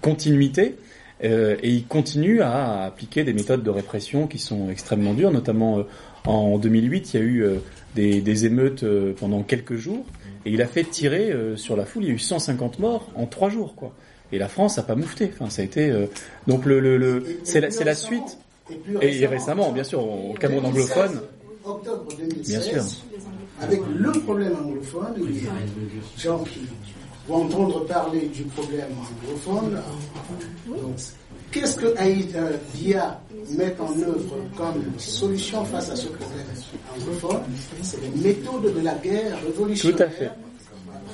continuité. euh, et il continue à appliquer des méthodes de répression qui sont extrêmement dures, notamment euh, en 2008, il y a eu euh, des, des émeutes pendant quelques jours, et il a fait tirer euh, sur la foule. Il y a eu 150 morts en trois jours, quoi. Et la France a pas moufté. Enfin, ça a été euh, donc le, le, c'est la la suite. Et, récemment, bien sûr, au Cameroun 2016, anglophone. Octobre 2016. Bien sûr. Avec le problème anglophone, les gens qui vont entendre parler du problème anglophone. Donc, qu'est-ce que Aïda Dia met en œuvre comme solution face à ce problème? Anglophone C'est les méthodes de la guerre révolutionnaire. Tout à fait.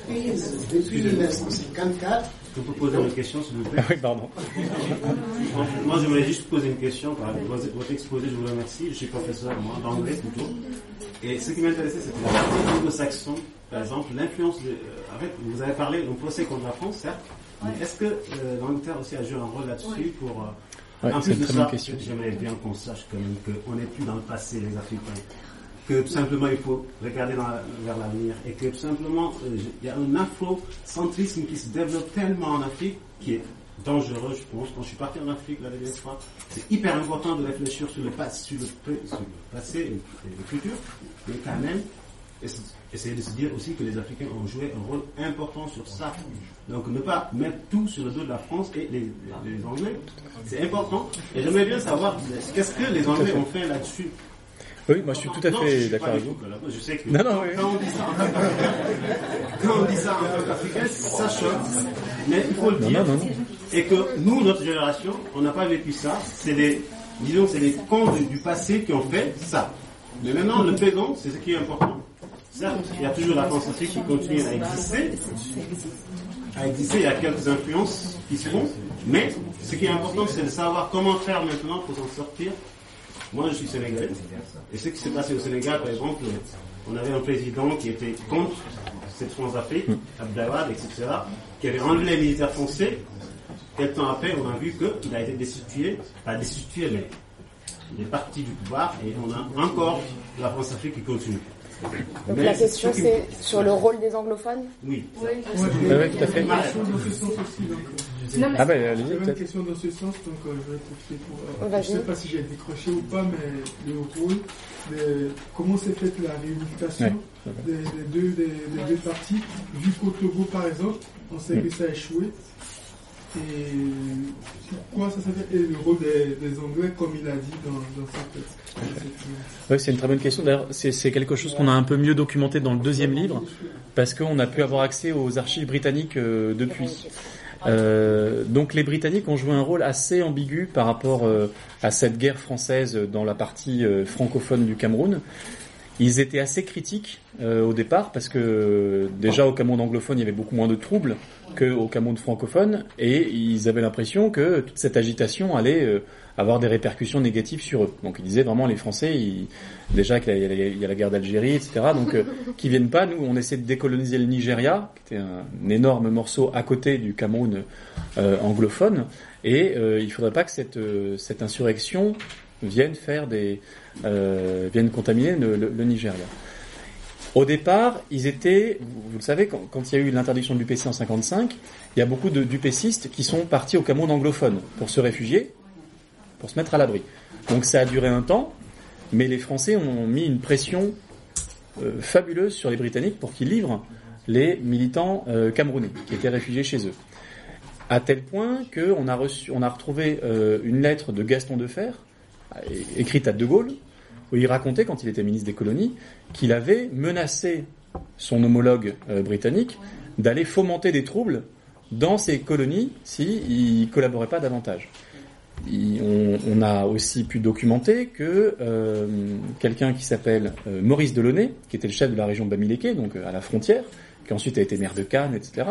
prises depuis 1954 Je peux poser une question, s'il vous plaît? Ah oui, pardon. Moi, j'aimerais juste poser une question. Par votre votre exposé, je vous remercie. Je suis professeur, moi, d'anglais plutôt. Et ce qui m'intéressait, c'était la partie anglo-saxon. Par exemple, l'influence de... euh, en fait, vous avez parlé d'un procès contre la France, certes. Est-ce que euh, l'Angleterre aussi a joué un rôle là-dessus pour... euh, Ouais, en plus de très ça, bonne question. j'aimerais bien qu'on sache quand même qu'on n'est plus dans le passé, les Africains. Que tout simplement, il faut regarder dans vers l'avenir. Et que tout simplement, euh, il y a un afrocentrisme qui se développe tellement en Afrique qui est dangereux, je pense. Quand je suis parti en Afrique la dernière fois, c'est hyper important de réfléchir sur le passé, sur le, pré- sur le passé et le futur. Mais quand même, ess- essayer de se dire aussi que les Africains ont joué un rôle important sur ça. Donc ne pas mettre tout sur le dos de la France et les, Anglais. C'est important. Et j'aimerais bien savoir qu'est-ce que les Anglais ont fait là-dessus? Oui, moi je suis tout à Non, fait d'accord avec vous. Je sais que Non, non, oui. quand on dit ça en quand on dit ça en tant qu'Africain, ça choque. Mais il faut le dire. Et que nous, notre génération, on n'a pas vécu ça. C'est les, disons, c'est les contes du- du passé qui ont fait ça. Mais maintenant, le présent, c'est ce qui est important. Certes, il y a toujours la Afrique qui continue à exister. À exister, il y a quelques influences qui se font. Mais ce qui est important, c'est de savoir comment faire maintenant pour s'en sortir. Moi, je suis sénégalais. Et ce qui s'est passé au Sénégal, par exemple, on avait un président qui était contre cette France-Afrique, Abdelawad, etc., qui avait enlevé les militaires français. Quelques temps après, on a vu qu'il a été destitué, pas destitué, mais il est du pouvoir et on a encore la France-Afrique qui continue. Donc Mais la question qui- c'est sur le rôle des anglophones Oui. Oui, oui, tout à fait. Une question dans ce sens aussi. Donc, euh, Non, mais Ah ben allez-y J'avais une peut-être. question dans ce sens, donc euh, je vais profiter pour. euh, je ne sais pas si j'ai décroché ou pas, mais le rôle, mais comment s'est faite la réunification Ouais. des, des deux, des, des deux parties? Vu qu'au Togo, par exemple, on sait que ça a échoué. Et pourquoi ça s'est fait Et le rôle des, Anglais, comme il a dit dans, dans sa texte. Oui, c'est une très bonne question. D'ailleurs, c'est quelque chose qu'on a un peu mieux documenté dans le deuxième livre, parce qu'on a pu avoir accès aux archives britanniques euh, depuis. Euh, donc les Britanniques ont joué un rôle assez ambigu par rapport euh, à cette guerre française dans la partie euh, francophone du Cameroun. Ils étaient assez critiques euh, au départ parce que euh, déjà au Cameroun anglophone il y avait beaucoup moins de troubles qu'au Cameroun francophone et ils avaient l'impression que toute cette agitation allait euh, avoir des répercussions négatives sur eux. Donc ils disaient vraiment les Français, ils, déjà qu'il y, a- la guerre d'Algérie, etc. Donc euh, qu'ils viennent pas. Nous on essaie de décoloniser le Nigeria, qui était un, énorme morceau à côté du Cameroun euh, anglophone, et euh, il faudrait pas que cette, cette insurrection vienne faire des euh, viennent contaminer le, Nigeria. Au départ, ils étaient, vous, le savez, quand, il y a eu l'interdiction de l'UPC en 55, il y a beaucoup d'UPCistes qui sont partis au Cameroun anglophone pour se réfugier, pour se mettre à l'abri. Donc ça a duré un temps, mais les Français ont mis une pression euh, fabuleuse sur les Britanniques pour qu'ils livrent les militants euh, camerounais qui étaient réfugiés chez eux. À tel point qu'on a reçu, on a retrouvé euh, une lettre de Gaston Defer, écrite à De Gaulle, où il racontait, quand il était ministre des colonies, qu'il avait menacé son homologue euh, britannique d'aller fomenter des troubles dans ces colonies s'il ne collaborait pas davantage. On, a aussi pu documenter que euh, quelqu'un qui s'appelle euh, Maurice Delaunay, qui était le chef de la région de Bamileke, donc à la frontière, qui ensuite a été maire de Cannes, etc.,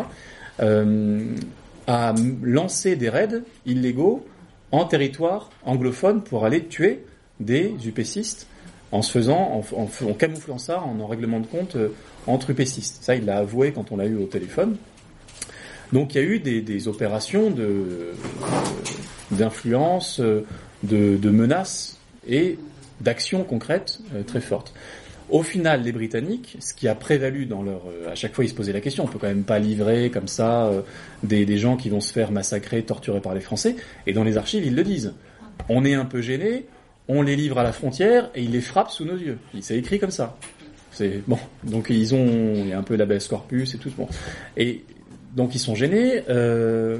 a lancé des raids illégaux en territoire anglophone pour aller tuer des UPCistes en se faisant, en, en en camouflant ça en un règlement de compte euh, entre UPCistes. Ça, il l'a avoué quand on l'a eu au téléphone. Donc il y a eu des, opérations de d'influence, euh, de, menaces et d'actions concrètes euh, très fortes. Au final, les Britanniques, ce qui a prévalu dans leur, euh, à chaque fois ils se posaient la question, on peut quand même pas livrer comme ça euh, des, gens qui vont se faire massacrer, torturer par les Français. Et dans les archives, ils le disent. On est un peu gêné, on les livre à la frontière et ils les frappent sous nos yeux. C'est écrit comme ça. C'est bon. Donc ils ont, il y a un peu l'habeas corpus et tout. Bon. Et donc ils sont gênés. Euh,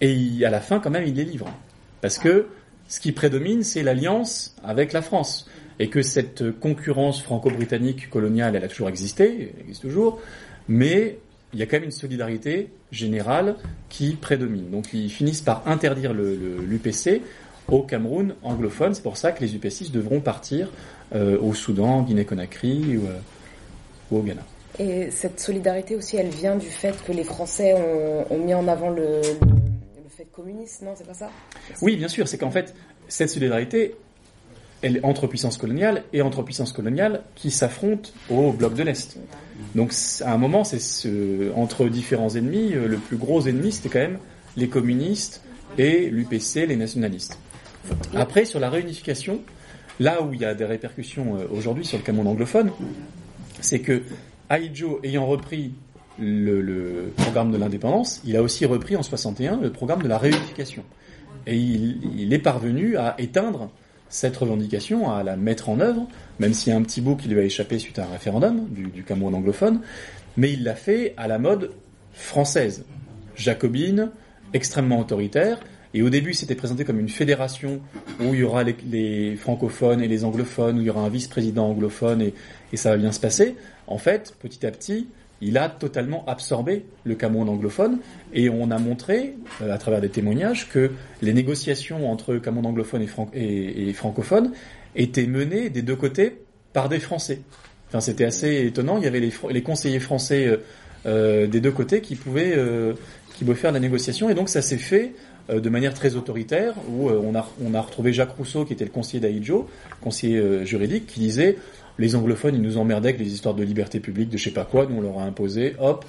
et à la fin, quand même, ils les livrent. Parce que ce qui prédomine, c'est l'alliance avec la France. Et que cette concurrence franco-britannique coloniale, elle a toujours existé, elle existe toujours, mais il y a quand même une solidarité générale qui prédomine. Donc ils finissent par interdire le- le- l'UPC au Cameroun anglophone. C'est pour ça que les UPCistes devront partir euh, au Soudan, Guinée-Conakry ou, euh, ou au Ghana. Et cette solidarité aussi, elle vient du fait que les Français ont, ont mis en avant le, le, le fait communiste, non? C'est pas ça? Oui, bien sûr, c'est qu'en fait, cette solidarité, entre puissances coloniales et entre puissances coloniales qui s'affrontent au bloc de l'Est. Donc, à un moment, c'est ce- entre différents ennemis, euh, le plus gros ennemi, c'était quand même les communistes et l'UPC, les nationalistes. Après, sur la réunification, là où il y a des répercussions euh, aujourd'hui sur le Cameroun anglophone, c'est que Aïdjo, ayant repris le, programme de l'indépendance, il a aussi repris en 61 le programme de la réunification. Et il est parvenu à éteindre cette revendication, à la mettre en œuvre, même s'il y a un petit bout qui lui a échappé suite à un référendum du, Cameroun anglophone, mais il l'a fait à la mode française, jacobine, extrêmement autoritaire, et au début c'était présenté comme une fédération où il y aura les, les francophones et les anglophones, où il y aura un vice-président anglophone et, et ça va bien se passer. En fait, petit à petit, il a totalement absorbé le Cameroun anglophone et on a montré, euh, à travers des témoignages, que les négociations entre Cameroun anglophone et, fran- et, et francophone étaient menées des deux côtés par des Français. Enfin, c'était assez étonnant. Il y avait les, conseillers français euh, euh, des deux côtés qui pouvaient, qui pouvaient faire la négociation et donc ça s'est fait de manière très autoritaire où on, a, on a retrouvé Jacques Rousseau qui était le conseiller d'Aïdjo, conseiller juridique, qui disait les anglophones ils nous emmerdaient avec les histoires de liberté publique, de je sais pas quoi, nous on leur a imposé, hop,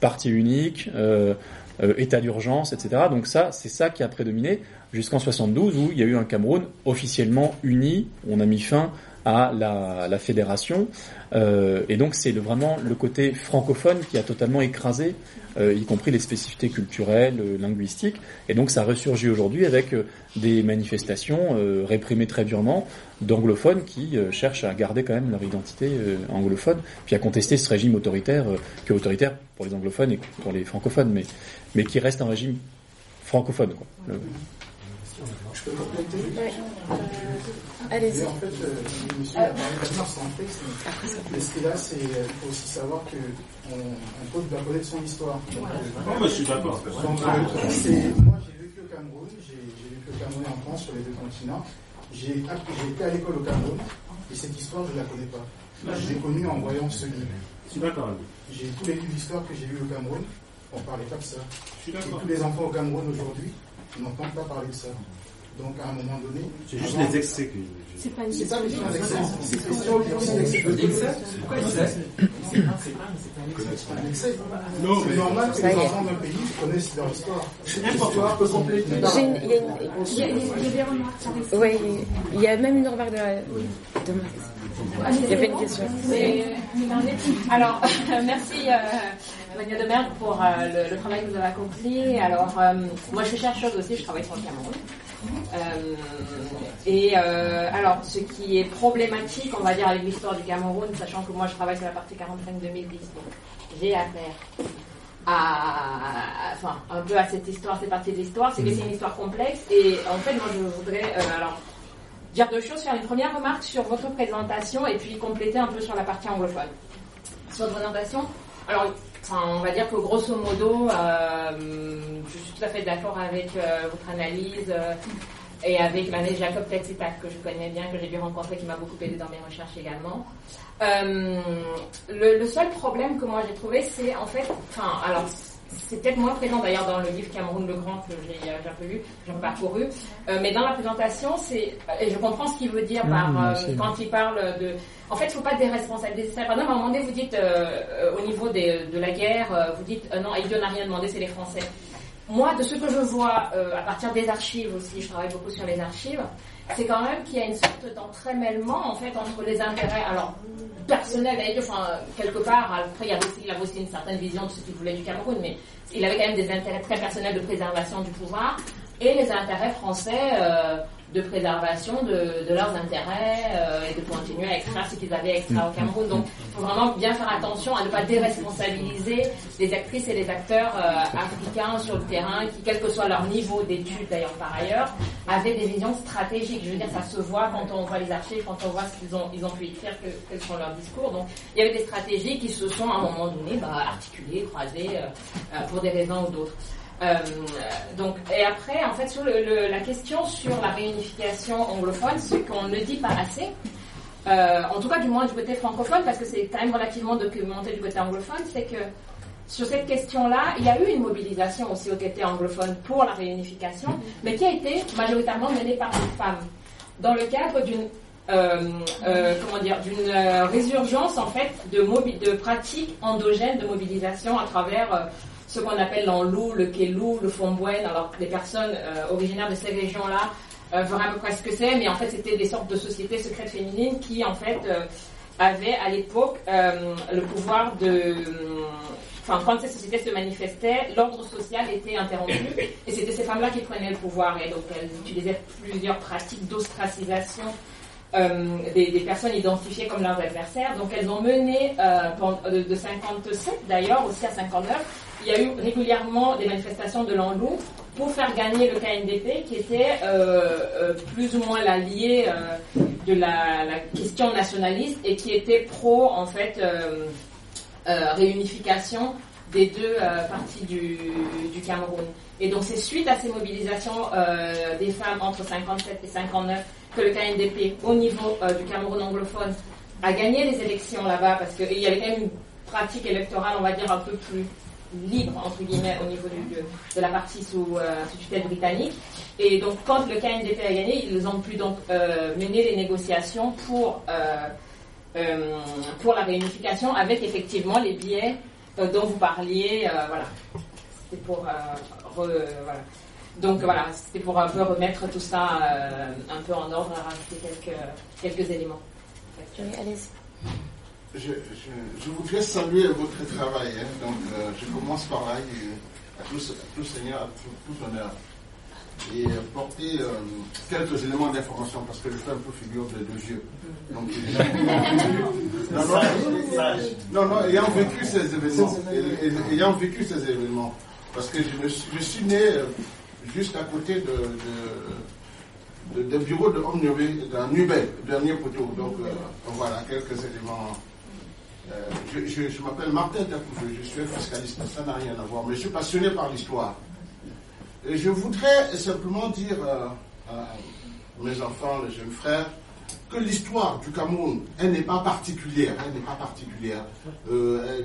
parti unique, euh, euh, état d'urgence, etc. Donc ça, c'est ça qui a prédominé jusqu'en 72 où il y a eu un Cameroun officiellement uni, on a mis fin à la, la fédération, euh, et donc c'est vraiment le côté francophone qui a totalement écrasé, y compris les spécificités culturelles, euh, linguistiques, et donc ça ressurgit aujourd'hui avec euh, des manifestations euh, réprimées très durement d'anglophones qui euh, cherchent à garder quand même leur identité euh, anglophone, puis à contester ce régime autoritaire, euh, qui est autoritaire pour les anglophones et pour les francophones, mais, mais qui reste un régime francophone. Je peux compléter Allez-y. Mais en fait, euh, monsieur a parlé texte, mais ce qu'il a, c'est il faut aussi savoir que on, peut doit connaître son histoire. Donc, euh, Non, mais je suis d'accord. donc, euh, c'est- moi, j'ai vécu au Cameroun, j'ai vécu au Cameroun et en France, sur les deux continents. J'ai été à l'école au Cameroun, et cette histoire, je ne la connais pas. Je l'ai connue en voyant ce livre. Je suis d'accord. J'ai tous les livres d'histoire que j'ai lus au Cameroun, on parlait pas de ça. Je suis Et d'accord. tous les enfants au Cameroun aujourd'hui n'entendent pas parler de ça. Donc à un moment donné, C'est juste avant- les excès que je- C'est pas une c'est pas question. question d'excès, c'est question d'excès. Pourquoi il sait C'est un excès. Non, C'est normal que les enfants d'un pays connaissent leur histoire. peut compléter. Une- il y a une- Il y a, a- a des remarques il y a même une remarque de, Max. Il y avait une question. Mais, alors, merci Mania de Merde pour euh, le, travail que vous avez accompli. Alors, euh, moi je suis chercheuse aussi, je travaille sur le Cameroun. Et euh, alors, ce qui est problématique, on va dire, avec l'histoire du Cameroun, sachant que moi je travaille sur la partie 45-2010, donc j'ai affaire à, enfin, un peu à cette histoire, cette partie de l'histoire, c'est que c'est une histoire complexe. Et en fait, moi je voudrais, alors, dire deux choses, faire une première remarque sur votre présentation et puis compléter un peu sur la partie anglophone. Sur votre présentation, alors, on va dire que grosso modo, euh, je suis tout à fait d'accord avec euh, votre analyse euh, et avec l'année Jacob Tetsitak que je connais bien, que j'ai dû rencontrer, qui m'a beaucoup aidé dans mes recherches également. Le, le seul problème que moi j'ai trouvé, c'est en fait, enfin, alors, c'est peut-être moins présent d'ailleurs dans le livre Cameroun le Grand que j'ai un peu lu, j'ai parcouru. mais dans la présentation, c'est et je comprends ce qu'il veut dire par Mmh, quand il parle de. En fait, il ne faut pas déresponsabiliser. Par exemple, à un moment donné, vous dites au niveau des, de la guerre, vous dites non, Aïdio n'a rien demandé, c'est les Français. Moi, de ce que je vois à partir des archives aussi, je travaille beaucoup sur les archives, c'est quand même qu'il y a une sorte d'entremêlement en fait entre les intérêts, alors personnels, enfin quelque part. Après, il, y avait aussi, il avait aussi une certaine vision de ce qu'il voulait du Cameroun, mais il avait quand même des intérêts très personnels de préservation du pouvoir et les intérêts français euh, de préservation de, leurs intérêts euh, et de continuer à extraire ce qu'ils avaient extra au Cameroun. Donc, il faut vraiment bien faire attention à ne pas déresponsabiliser les actrices et les acteurs euh, africains sur le terrain qui, quel que soit leur niveau d'études d'ailleurs par ailleurs, avaient des visions stratégiques. Je veux dire, ça se voit quand on voit les archives, quand on voit ce qu'ils ont, pu écrire, que, quels sont leurs discours. Donc, il y avait des stratégies qui se sont à un moment donné bah, articulées, croisées pour des raisons ou d'autres. Euh, donc, et après, en fait, sur la question sur la réunification anglophone, ce qu'on ne dit pas assez, euh, en tout cas du moins du côté francophone, parce que c'est quand même relativement documenté du côté anglophone, c'est que sur cette question-là, il y a eu une mobilisation aussi au côté anglophone pour la réunification, mais qui a été majoritairement menée par des femmes, dans le cadre d'une euh, comment dire, d'une résurgence en fait de, de pratiques endogènes de mobilisation à travers ce qu'on appelle l'Anlou, le Kélou, le Fombouenne. Alors, les personnes euh, originaires de ces régions-là euh, peu près ce que c'est, mais en fait, c'était des sortes de sociétés secrètes féminines qui, en fait, euh, avaient à l'époque le pouvoir de. Enfin, quand ces sociétés se manifestaient, l'ordre social était interrompu et c'était ces femmes-là qui prenaient le pouvoir. Et donc, elles utilisaient plusieurs pratiques d'ostracisation euh, des, personnes identifiées comme leurs adversaires. Donc elles ont mené euh, de, de 57 d'ailleurs aussi à 59 il y a eu régulièrement des manifestations de l'Andou pour faire gagner le KNDP, qui était euh, euh, plus ou moins l'allié euh, de la, question nationaliste et qui était pro, en fait, réunification des deux parties du, du, Cameroun. Et donc c'est suite à ces mobilisations des femmes entre 57 et 59 que le KNDP, au niveau du Cameroun anglophone, a gagné les élections là-bas, parce qu'il y avait quand même une pratique électorale, on va dire, un peu plus libre entre guillemets au niveau de, la partie sous, euh, sous, tutelle britannique. Et donc quand le KNDP a gagné, ils ont pu donc euh, mener les négociations pour euh, pour la réunification avec effectivement les biais dont vous parliez. voilà, c'était pour. Donc voilà, c'était pour un peu remettre tout ça un peu en ordre, rajouter quelques quelques éléments. Allez-y. Je, je, je, voudrais saluer votre travail. Hein. Donc, euh, je commence par là, et à tous, tout Seigneur, à tout, tout honneur. Et euh, porter euh, quelques éléments d'information, parce que je fais un peu figure de, de vieux. Donc, non, non, non, non, ayant vécu ces événements, ayant vécu ces événements, parce que je, me suis, je suis né juste à côté de, de, bureau de Homme d'un Nubel, dernier poteau. Donc, voilà, quelques éléments. Euh, je, m'appelle Martin je suis un fiscaliste, ça n'a rien à voir, mais je suis passionné par l'histoire. Je voudrais simplement dire à mes enfants, les jeunes frères, que l'histoire du Cameroun, elle n'est pas particulière, elle n'est pas particulière. Euh,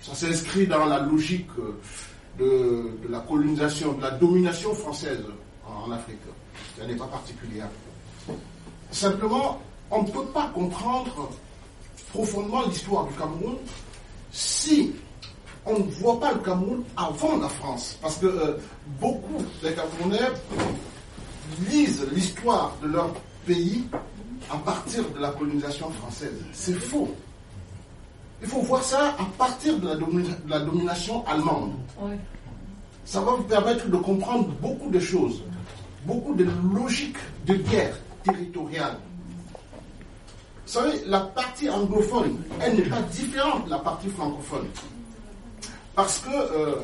ça s'inscrit dans la logique de, de, la colonisation, de la domination française en, en Afrique. Elle n'est pas particulière. Simplement, on ne peut pas comprendre profondément l'histoire du Cameroun si on ne voit pas le Cameroun avant la France. Parce que euh, beaucoup des Camerounais lisent l'histoire de leur pays à partir de la colonisation française. C'est faux. Il faut voir ça à partir de la, domina de la domination allemande. Oui. Ça va vous permettre de comprendre beaucoup de choses, beaucoup de logiques de guerre territoriale. Vous savez, la partie anglophone, elle n'est pas différente de la partie francophone. Parce que euh,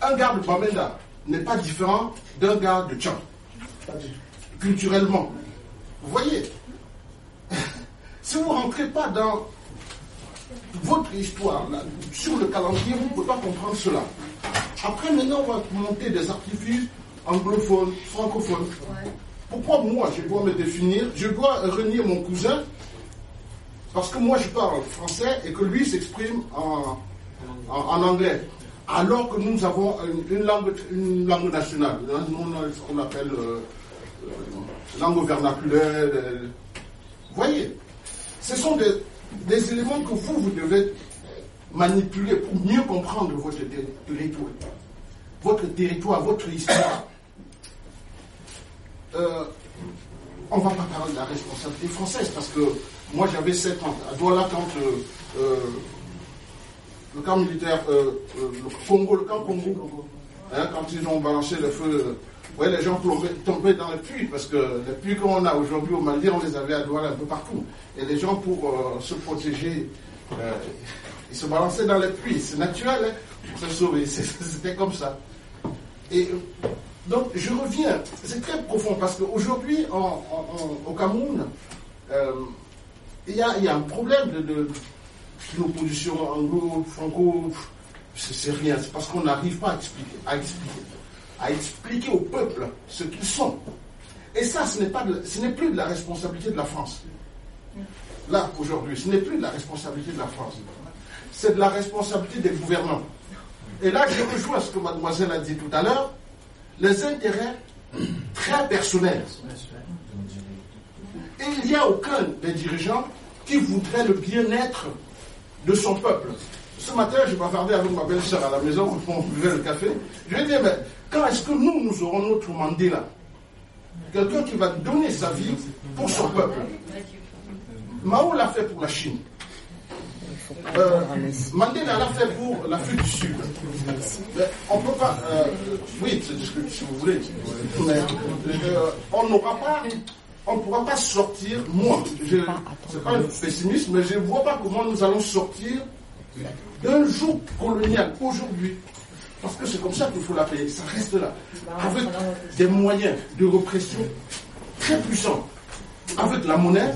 un gars de Bamenda n'est pas différent d'un gars de Tchad. Culturellement. Vous voyez? Si vous ne rentrez pas dans votre histoire, sur le calendrier, vous ne pouvez pas comprendre cela. Après, maintenant, on va monter des artifices anglophones, francophones. Pourquoi moi je dois me définir Je dois renier mon cousin parce que moi je parle français et que lui s'exprime en, en, anglais. alors que nous avons une, langue, nationale, hein, nous, ce qu'on appelle euh, euh, langue vernaculaire. euh, vous voyez, ce sont des, des éléments que vous, vous devez manipuler pour mieux comprendre votre ter- territoire, votre territoire, votre histoire. Euh, on ne va pas parler de la responsabilité française parce que moi j'avais 7 ans. À Douala, quand euh, euh, le camp militaire, le Congo, le camp Congo, hein, quand ils ont balancé le feu, les gens tombaient, dans les puits parce que les puits qu'on a aujourd'hui au Mali, on les avait à Douala un peu partout. Et les gens, pour se protéger, ils se balançaient dans les puits. C'est naturel hein, pour se sauver. C'était comme ça. Donc, je reviens, c'est très profond parce qu'aujourd'hui, au Cameroun, euh, il y, a, il y a un problème de, de, d'une opposition anglo-franco. C'est c'est rien, c'est parce qu'on n'arrive pas à expliquer, à expliquer, à expliquer au peuple ce qu'ils sont. Et ça, ce n'est, pas de- ce n'est plus de la responsabilité de la France. Là, aujourd'hui, ce n'est plus de la responsabilité de la France. C'est de la responsabilité des gouvernants. Et là, je rejoins ce que mademoiselle a dit tout à l'heure, les intérêts très personnels. Et il n'y a aucun des dirigeants qui voudrait le bien-être de son peuple. Ce matin, je bavardais avec ma belle-sœur à la maison, on buvait le café. Je lui ai dit, mais quand est-ce que nous, nous aurons notre Mandela Quelqu'un qui va donner sa vie pour son peuple. Mao l'a fait pour la Chine. Euh, Mandela l'a fait pour l'Afrique du Sud. On ne peut pas. euh, oui, si vous voulez. On n'aura pas. On ne pourra pas sortir. Moi, je c'est pas un pessimisme, mais je ne vois pas comment nous allons sortir d'un jour colonial aujourd'hui. Parce que c'est comme ça qu'il faut l'appeler. Ça reste là. Avec des moyens de répression très puissants. Avec la monnaie,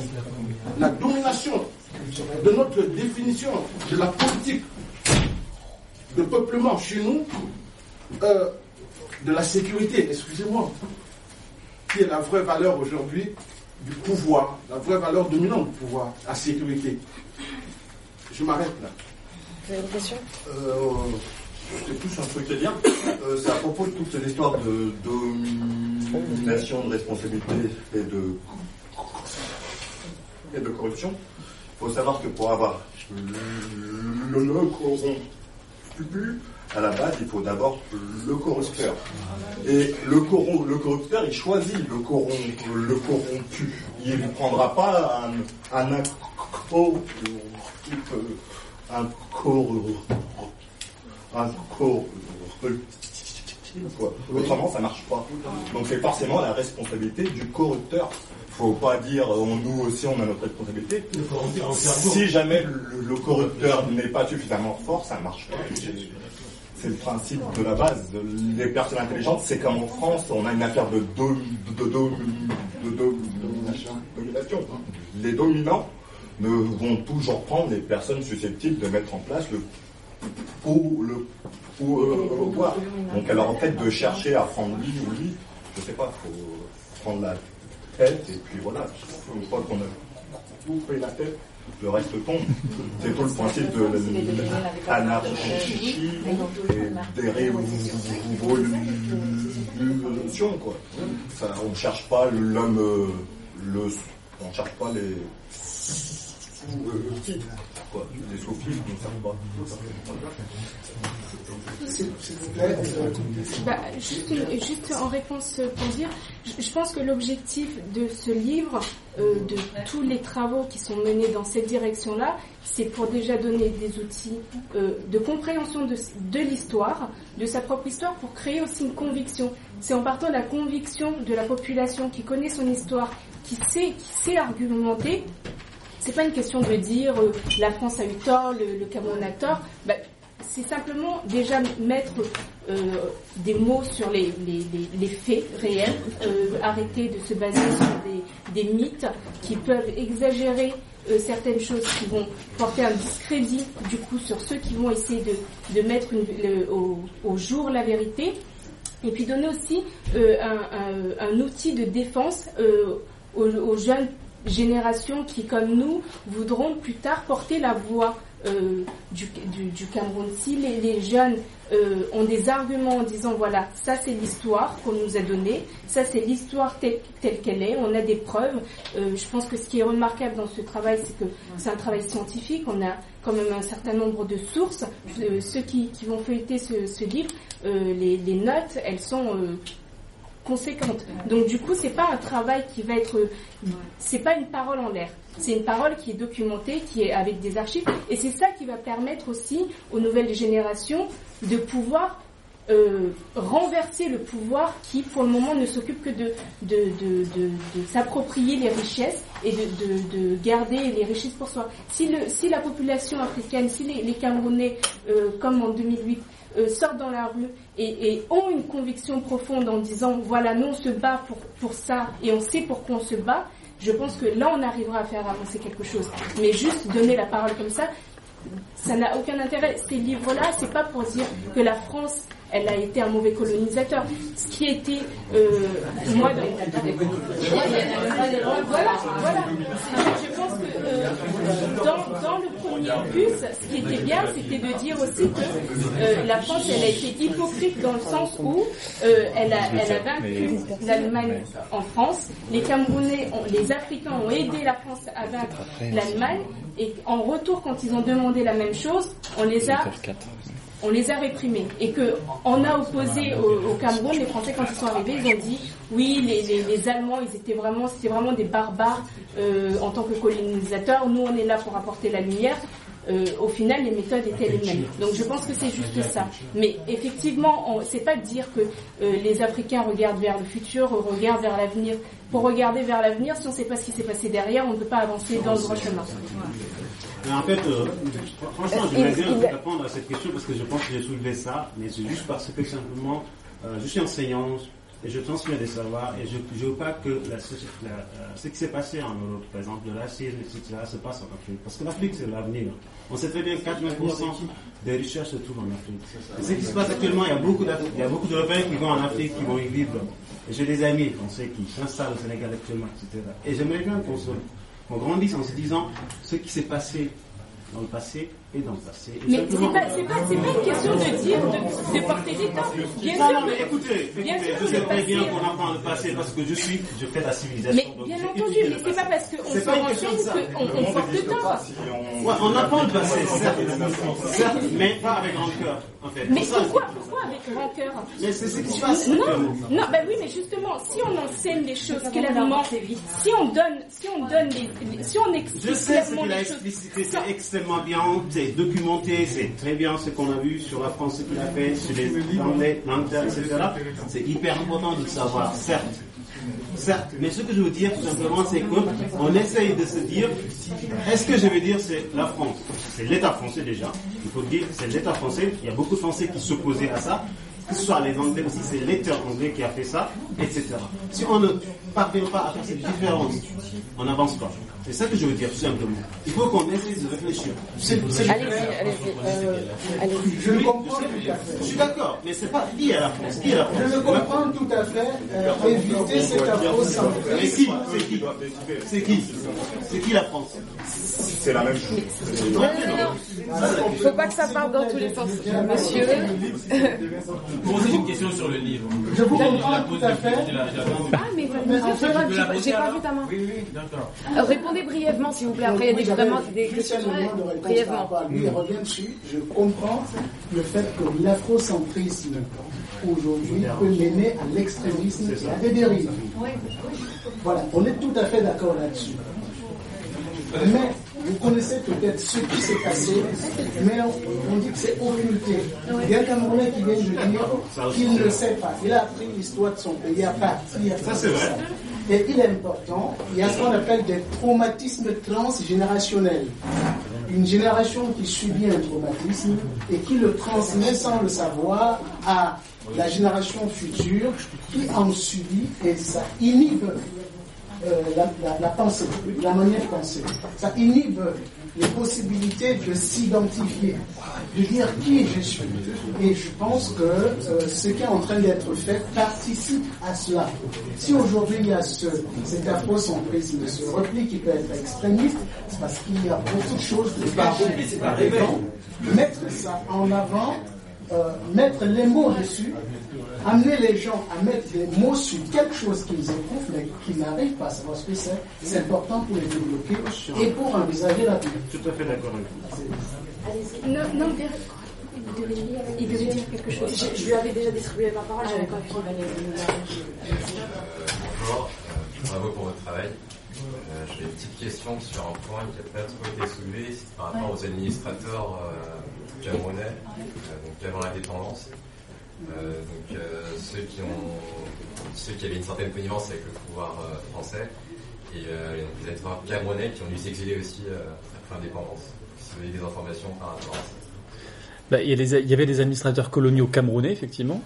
la domination de notre définition de la politique de peuplement chez nous, euh, de la sécurité, excusez-moi, qui est la vraie valeur aujourd'hui du pouvoir, la vraie valeur dominante du pouvoir, la sécurité. Je m'arrête là. Vous avez une question? Euh, J'ai plus un truc à dire. Euh, c'est à propos de toute cette histoire de domination, de responsabilité et de, et de corruption. Il faut savoir que pour avoir le, corrompu, à la base, il faut d'abord le corrupteur. Et le, le corrupteur, il choisit le, le corrompu. Il ne prendra pas un, un un un. Autrement, ça marche pas. Donc c'est forcément la responsabilité du corrupteur. Faut pas dire euh, on- nous aussi on a notre responsabilité. Si jamais le, le corrupteur n'est pas suffisamment fort, ça marche pas. C'est- le principe de la base. Les personnes intelligentes, c'est comme en France, on a une affaire de, dom- de, dom- de dom- domination. Les dominants ne vont toujours prendre les personnes susceptibles de mettre en place le ou le ou, euh, pouvoir. Donc alors en fait de chercher à prendre lui ou lui, je sais pas, faut prendre la tête et puis voilà. Une fois qu'on a coupé la tête, le reste tombe. C'est tout le principe de l'anarchie et des révolutions quoi. Ça, on cherche pas l'homme, euh, le, on cherche pas les euh, euh, Bah, juste, juste en réponse pour dire, je, je pense que l'objectif de ce livre, euh, de tous les travaux qui sont menés dans cette direction-là, c'est pour déjà donner des outils euh, de compréhension de, de l'histoire, de sa propre histoire, pour créer aussi une conviction. C'est en partant de la conviction de la population qui connaît son histoire, qui sait, qui sait argumenter. C'est pas une question de dire euh, la France a eu tort, le, Cameroun a tort. Bah, c'est simplement déjà mettre euh, des mots sur les, faits réels, euh, arrêter de se baser sur des, mythes qui peuvent exagérer certaines choses qui vont porter un discrédit du coup sur ceux qui vont essayer de, mettre au, jour la vérité et puis donner aussi un, outil de défense aux jeunes générations qui, comme nous, voudront plus tard porter la voix euh, du, du, Cameroun. Si les, jeunes euh, ont des arguments en disant voilà, ça c'est l'histoire qu'on nous a donnée, ça c'est l'histoire telle, qu'elle est, on a des preuves. Euh, je pense que ce qui est remarquable dans ce travail, c'est que c'est un travail scientifique, on a quand même un certain nombre de sources. Ceux qui, vont feuilleter ce, livre, les, notes, elles sont conséquentes. Donc du coup, c'est pas un travail qui va être, c'est pas une parole en l'air. C'est une parole qui est documentée, qui est avec des archives, et c'est ça qui va permettre aussi aux nouvelles générations de pouvoir euh, renverser le pouvoir qui, pour le moment, ne s'occupe que de, de, de, s'approprier les richesses et de, garder les richesses pour soi. Si, le, si la population africaine, si les, les Camerounais, euh, comme en 2008, euh, sortent dans la rue et, et, ont une conviction profonde en disant voilà, nous on se bat pour, pour ça et on sait pourquoi on se bat, je pense que là on arrivera à faire avancer quelque chose. Mais juste donner la parole comme ça, ça n'a aucun intérêt. Ces livres-là, c'est pas pour dire que la France elle a été un mauvais colonisateur. Ce qui était, euh, moi, dans... voilà, voilà. Je pense que euh, dans, le premier opus, ce qui était bien, c'était de dire aussi que euh, la France, elle a été hypocrite dans le sens où elle, a, elle a vaincu l'Allemagne en France. Les Camerounais, ont, les Africains ont aidé la France à vaincre l'Allemagne. Et en retour, quand ils ont demandé la même chose, on les a on les a réprimés. Et que on a opposé au, Cameroun les Français quand ils sont arrivés ils ont dit oui les, Allemands ils étaient vraiment c'était vraiment des barbares euh, en tant que colonisateurs. Nous on est là pour apporter la lumière. Euh, au final les méthodes étaient les mêmes. Donc je pense que c'est juste ça. Mais effectivement c'est pas dire que euh, les Africains regardent vers le futur regardent vers l'avenir. Pour regarder vers l'avenir si on ne sait pas ce qui s'est passé derrière on ne peut pas avancer dans le droit chemin mais en fait, euh, franchement, j'aimerais bien répondre à cette question parce que je pense que j'ai soulevé ça, mais c'est juste parce que simplement, euh, je suis enseignant et je transmets des savoirs et je ne veux pas que la, la, euh, ce qui s'est passé en Europe, par exemple, de racisme, etc., se passe en Afrique. Parce que l'Afrique, c'est l'avenir. On sait très bien que 80% des richesses se trouvent en Afrique. Et ce qui se passe actuellement, il y a beaucoup il y a beaucoup d'Européens qui vont en Afrique, qui vont y vivre. Et j'ai des amis français qui s'installent au Sénégal actuellement, etc. Et j'aimerais bien qu'on se on grandisse en se disant ce qui s'est passé dans le passé et dans le passé. Et mais c'est pas, pas, pas, une question de dire, de, de porter des temps. Bien non, sûr, non, mais écoutez, bien écoutez sûr, je sais très passé, bien qu'on apprend le passé parce que je suis, je fais la civilisation. Mais bien entendu, mais c'est pas parce qu'on se renseigne qu'on on porte le temps. Ouais, on apprend le passé, certes, mais pas avec rancœur. En fait. Mais pourquoi, pourquoi avec rancœur? Mais c'est ce qui se passe. Non, non, bah oui, mais justement, si on enseigne les choses clairement, si on donne, si on donne les, si on explique Je sais ce qu'il a explicité, c'est extrêmement bien, c'est documenté, c'est très bien ce qu'on a vu sur la France, ce qu'il a fait, sur les Anglais, etc. C'est hyper important de le savoir, certes. Certes, mais ce que je veux dire tout simplement, c'est qu'on essaye de se dire, est-ce que je vais dire c'est la France? C'est l'État français déjà. Il faut dire c'est l'État français. Il y a beaucoup de Français qui s'opposaient à ça. Que ce soit les Anglais aussi, c'est l'État anglais qui a fait ça, etc. Si on ne parvient pas à faire cette différence, on n'avance pas. C'est ça que je veux dire, tout simplement. Il faut qu'on essaie de réfléchir. Allez-y, allez-y. Euh, allez je le comprends tout à fait. Je suis d'accord, mais c'est pas qui est la France Qui est la France Je le comprends tout à fait. Euh, éviter cet Mais afrocentrisme. qui C'est qui? C'est qui? C'est qui la France? C'est la même chose. Il faut pas que ça parte dans tous les sens. Monsieur. Poser une question sur le livre. Je vous comprends tout à fait. Ah, mais j'ai pas, vu ta main. Oui, oui, d'accord. Euh, Répondez brièvement, s'il vous plaît. Après, il y a des, vraiment questions. Brièvement. il revient dessus. Je comprends le fait que l'afrocentrisme aujourd'hui peut mener à l'extrémisme et à des dérives. Voilà, on est tout à fait d'accord là-dessus. Mais vous connaissez peut-être ce qui s'est passé, mais on, dit que c'est occulté. Il y a un Camerounais qui vient de dire qu'il ne sait pas. Il a appris l'histoire de son pays à partir. Ça, c'est vrai. Et il est important, il y a ce qu'on appelle des traumatismes transgénérationnels. Une génération qui subit un traumatisme et qui le transmet sans le savoir à la génération future qui en subit et ça inhibe euh, la, la- la pensée, la manière de penser. Ça inhibe les possibilités de s'identifier, de dire qui je suis. Et je pense que euh, ce qui est en train d'être fait participe à cela. Si aujourd'hui il y a ce, cet afrocentrisme, ce repli qui peut être extrémiste, c'est parce qu'il y a beaucoup de choses de par Mettre ça en avant, euh, mettre les mots dessus, amener les gens à mettre des mots sur quelque chose qu'ils éprouvent mais qu'ils n'arrivent pas à savoir ce que c'est, c'est important pour les débloquer et pour envisager la vie. Tout à fait d'accord avec vous. Non, non, il devait, il devait dire quelque chose. Je, je lui avais déjà distribué ma parole, j'avais pas vu qu'il allait Bonjour, bravo pour votre travail. Euh, J'ai une petite question sur un point qui n'a pas trop été soulevé, par rapport aux administrateurs euh, camerounais, donc avant l'indépendance. Euh, donc euh, ceux qui ont ceux qui avaient une certaine connivence avec le pouvoir euh, français et les administrateurs camerounais qui ont dû s'exiler aussi après l'indépendance. Si vous avez des informations par rapport à ça. Bah, il, y il y avait des administrateurs coloniaux camerounais, effectivement,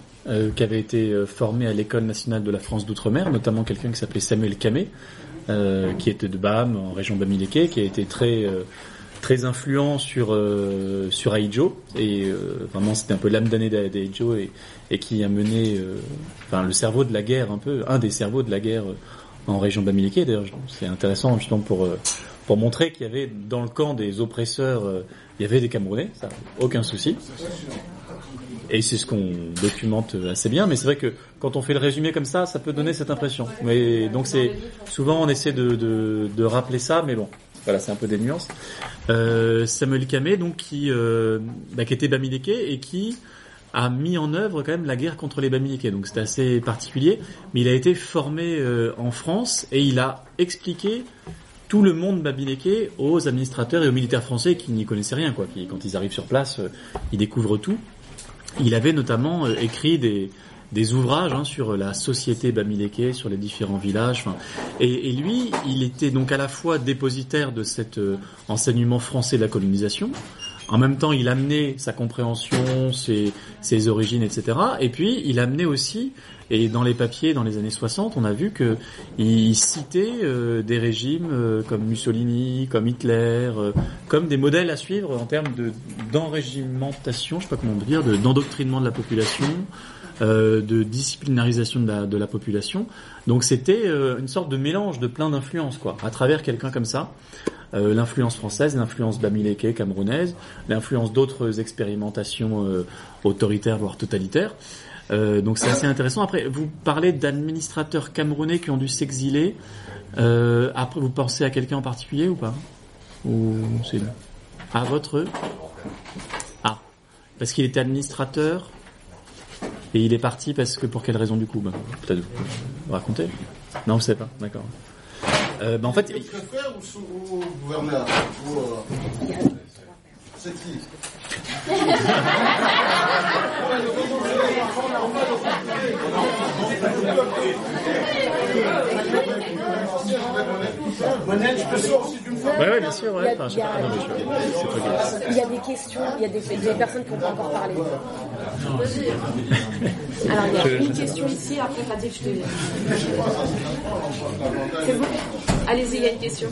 qui avaient été formés à l'école nationale de la France d'outre-mer, notamment quelqu'un qui s'appelait Samuel euh, qui était de Baham, en région Bamileke, qui a été très très influent sur euh, sur Aïdjo et euh, vraiment c'était un peu l'âme d'année d'A- d'Aïdjo et, et qui a mené euh, enfin le cerveau de la guerre un peu un des cerveaux de la guerre euh, en région Bamileke. D'ailleurs c'est intéressant justement pour euh, pour montrer qu'il y avait dans le camp des oppresseurs euh, il y avait des Camerounais. Ça aucun souci. Et c'est ce qu'on documente assez bien, mais c'est vrai que quand on fait le résumé comme ça, ça peut donner cette impression. Mais donc c'est souvent on essaie de, de, de rappeler ça, mais bon, voilà, c'est un peu des nuances. Euh, Samuel Kamé, donc qui, euh, bah, qui était Bamileke et qui a mis en œuvre quand même la guerre contre les Bamileke. Donc c'était assez particulier, mais il a été formé euh, en France et il a expliqué tout le monde Bamileke aux administrateurs et aux militaires français qui n'y connaissaient rien, quoi. Quand ils arrivent sur place, ils découvrent tout. Il avait notamment écrit des, des ouvrages hein, sur la société Bamileke, sur les différents villages. Et, et lui, il était donc à la fois dépositaire de cet euh, enseignement français de la colonisation. En même temps, il amenait sa compréhension, ses, origines, etc. Et puis, il amenait aussi, et dans les papiers, dans les années 60, on a vu que il citait euh, des régimes euh, comme Mussolini, comme Hitler, comme des modèles à suivre en termes de d'enrégimentation, je sais pas comment dire, de- d'endoctrinement de la population, euh, de disciplinarisation de la, de la population. Donc c'était euh, une sorte de mélange de plein d'influences, quoi, à travers quelqu'un comme ça. Euh, l'influence française, l'influence bamileke, camerounaise, l'influence d'autres expérimentations euh, autoritaires, voire totalitaires. Euh, donc c'est assez intéressant. Après, vous parlez d'administrateurs camerounais qui ont dû s'exiler. Après, vous pensez à quelqu'un en particulier ou pas? Ou c'est à votre? Ah, parce qu'il était administrateur? Et il est parti parce que pour quelle raison du coup ben, Peut-être vous raconter. Non, vous savez pas. D'accord. Euh, ben, en fait, Le préfet ou, sous- ou gouverneur ou, euh, C'est qui? Ouais, ouais, bien sûr, ouais. Enfin, je sais pas. Non, mais je- c'est pas grave. Il y a des questions, il y a des, des personnes qui n'ont pas encore parlé. Alors, il y a Je- une question ici, après Fadil, je te... C'est bon Allez-y, il y a une question.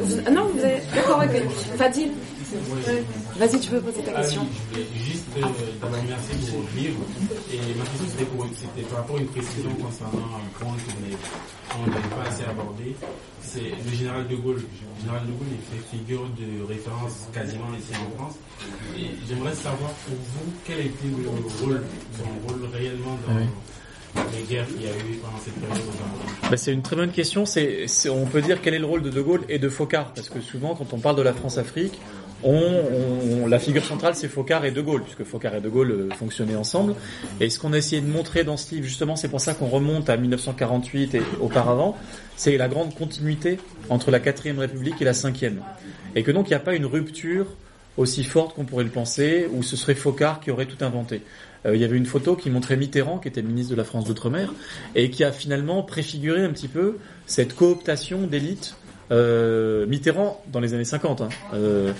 Vous- Non, vous avez... D'accord, ok. Fadil. Vas-y, tu peux poser ta question. Je voulais juste euh, d'abord merci pour votre livre. Et ma question c'était pour c'était par rapport à une précision concernant un point qu'on n'avait pas assez abordé. C'est le général de Gaulle. Le général de Gaulle il fait figure de référence quasiment ici en France. Et j'aimerais savoir pour vous quel a été le rôle, son rôle réellement dans Ah oui. les guerres qu'il y a eu pendant cette période. Bah, c'est une très bonne question. C'est, c'est- on peut dire quel est le rôle de De Gaulle et de Focard, parce que souvent, quand on parle de la France-Afrique, on, on- la figure centrale c'est Focard et De Gaulle, puisque Focard et De Gaulle euh, fonctionnaient ensemble. Et ce qu'on a essayé de montrer dans ce livre, justement, c'est pour ça qu'on remonte à 1948 et auparavant, c'est la grande continuité entre la quatrième République et la cinquième, et que donc il n'y a pas une rupture aussi forte qu'on pourrait le penser, où ce serait Focard qui aurait tout inventé. Euh, il y avait une photo qui montrait Mitterrand, qui était ministre de la France d'outre-mer, et qui a finalement préfiguré un petit peu cette cooptation d'élite. Euh, Mitterrand, dans les années 50, hein, euh,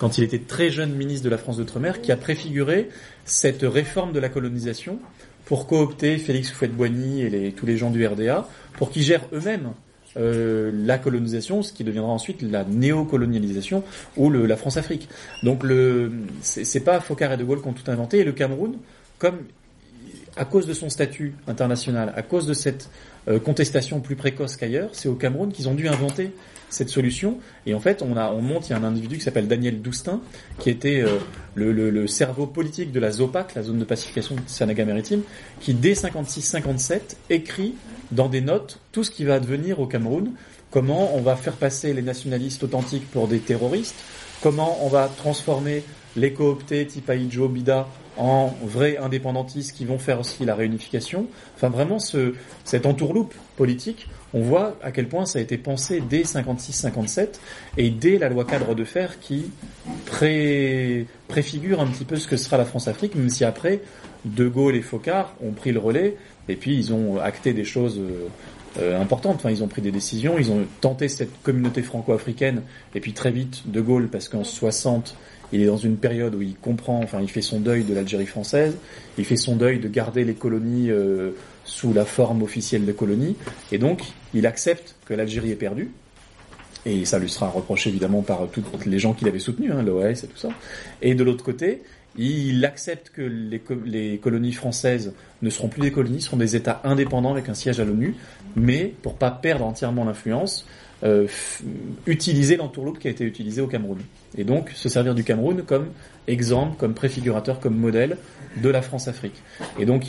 quand il était très jeune ministre de la France d'outre-mer, qui a préfiguré cette réforme de la colonisation pour coopter Félix Houphouët-Boigny et tous les gens du RDA, pour qu'ils gèrent eux-mêmes euh, la colonisation, ce qui deviendra ensuite la néocolonialisation ou la France-Afrique. Donc le, c'est pas Focard et De Gaulle qui ont tout inventé. Et le Cameroun, comme à cause de son statut international, à cause de cette euh, contestation plus précoce qu'ailleurs, c'est au Cameroun qu'ils ont dû inventer cette solution. Et en fait, on, a, on monte, il y a un individu qui s'appelle Daniel Doustin, qui était euh, le, le- le cerveau politique de la ZOPAC, la zone de pacification du Sanaga maritime, qui dès 56-57 écrit dans des notes tout ce qui va advenir au Cameroun, comment on va faire passer les nationalistes authentiques pour des terroristes, comment on va transformer les cooptés type Aïdjo, Bida en vrais indépendantistes qui vont faire aussi la réunification. Enfin vraiment ce, cette entourloupe politique, on voit à quel point ça a été pensé dès 56-57 et dès la loi cadre de fer qui pré, préfigure un petit peu ce que sera la France-Afrique, même si après De Gaulle et Focard ont pris le relais et puis ils ont acté des choses euh, euh, importantes. Enfin, ils ont pris des décisions, ils ont tenté cette communauté franco-africaine, et puis très vite, De Gaulle, parce qu'en 60, il est dans une période où il comprend, enfin, il fait son deuil de l'Algérie française, il fait son deuil de garder les colonies euh, sous la forme officielle de colonies, et donc il accepte que l'Algérie est perdue, et ça lui sera reproché évidemment par toutes les gens qu'il avait soutenus, hein, et tout ça. Et de l'autre côté, il accepte que les, co- les colonies françaises ne seront plus des colonies, seront des États indépendants avec un siège à l'ONU, mais pour pas perdre entièrement l'influence, euh, utiliser l'entourloupe qui a été utilisée au Cameroun. Et donc se servir du Cameroun comme exemple, comme préfigurateur, comme modèle de la France-Afrique. Et donc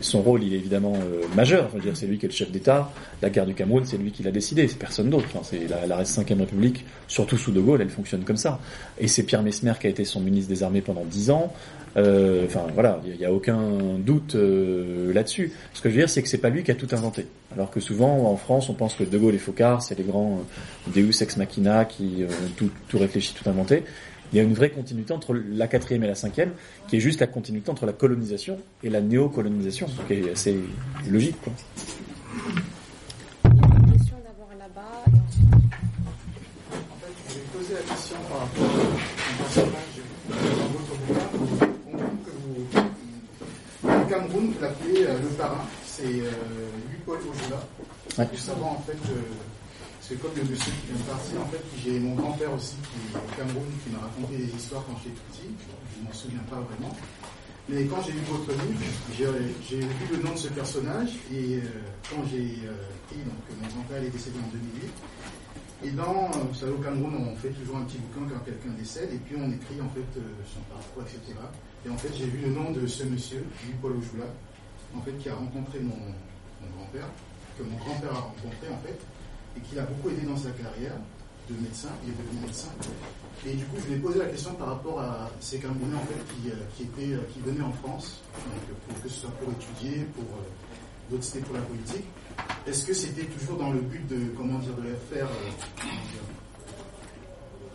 son rôle, il est évidemment euh, majeur. Dire, c'est lui qui est le chef d'État. La guerre du Cameroun, c'est lui qui l'a décidé, c'est personne d'autre. Enfin, c'est la, la 5e République, surtout sous De Gaulle, elle fonctionne comme ça. Et c'est Pierre Mesmer qui a été son ministre des Armées pendant 10 ans. Euh, Enfin voilà, il n'y a, aucun doute euh, là-dessus. Ce que je veux dire, c'est que c'est pas lui qui a tout inventé. Alors que souvent en France, on pense que De Gaulle et Focard, c'est les grands euh, Deus ex machina qui euh, ont tout, tout réfléchi, tout inventé. Il y a une vraie continuité entre la quatrième et la cinquième, qui est juste la continuité entre la colonisation et la néocolonisation, ce qui est assez logique. Quoi. Une question d'abord là-bas. et ensuite- En fait, je vais poser la question par rapport au personnage dans votre bouquin. On dit que vous, au Cameroun, vous l'appelez euh, le parrain, c'est euh, Louis-Paul Ojula. Ouais. Savoir en fait, euh, c'est comme le monsieur qui vient de partir, en fait, j'ai mon grand-père aussi qui est au Cameroun, qui m'a raconté des histoires quand j'étais petit, je m'en souviens pas vraiment. Mais quand j'ai lu votre livre, j'ai vu le nom de ce personnage et euh, quand j'ai euh, pris, donc mon grand-père est décédé en 2008, et dans, vous savez, au Cameroun, on fait toujours un petit bouquin quand quelqu'un décède, et puis on écrit en fait euh, son parcours, etc. Et en fait, j'ai vu le nom de ce monsieur, Louis-Paul Ojoula, en fait, qui a rencontré mon, mon grand-père, que mon grand-père a rencontré en fait, et qui l'a beaucoup aidé dans sa carrière de médecin, il est devenu médecin. Et du coup, je lui ai posé la question par rapport à ces Camerounais en fait qui, euh, euh, qui venaient en France, euh, que ce soit pour étudier, pour d'autres c'était pour la politique. Est-ce que c'était toujours dans le but de, comment dire, de faire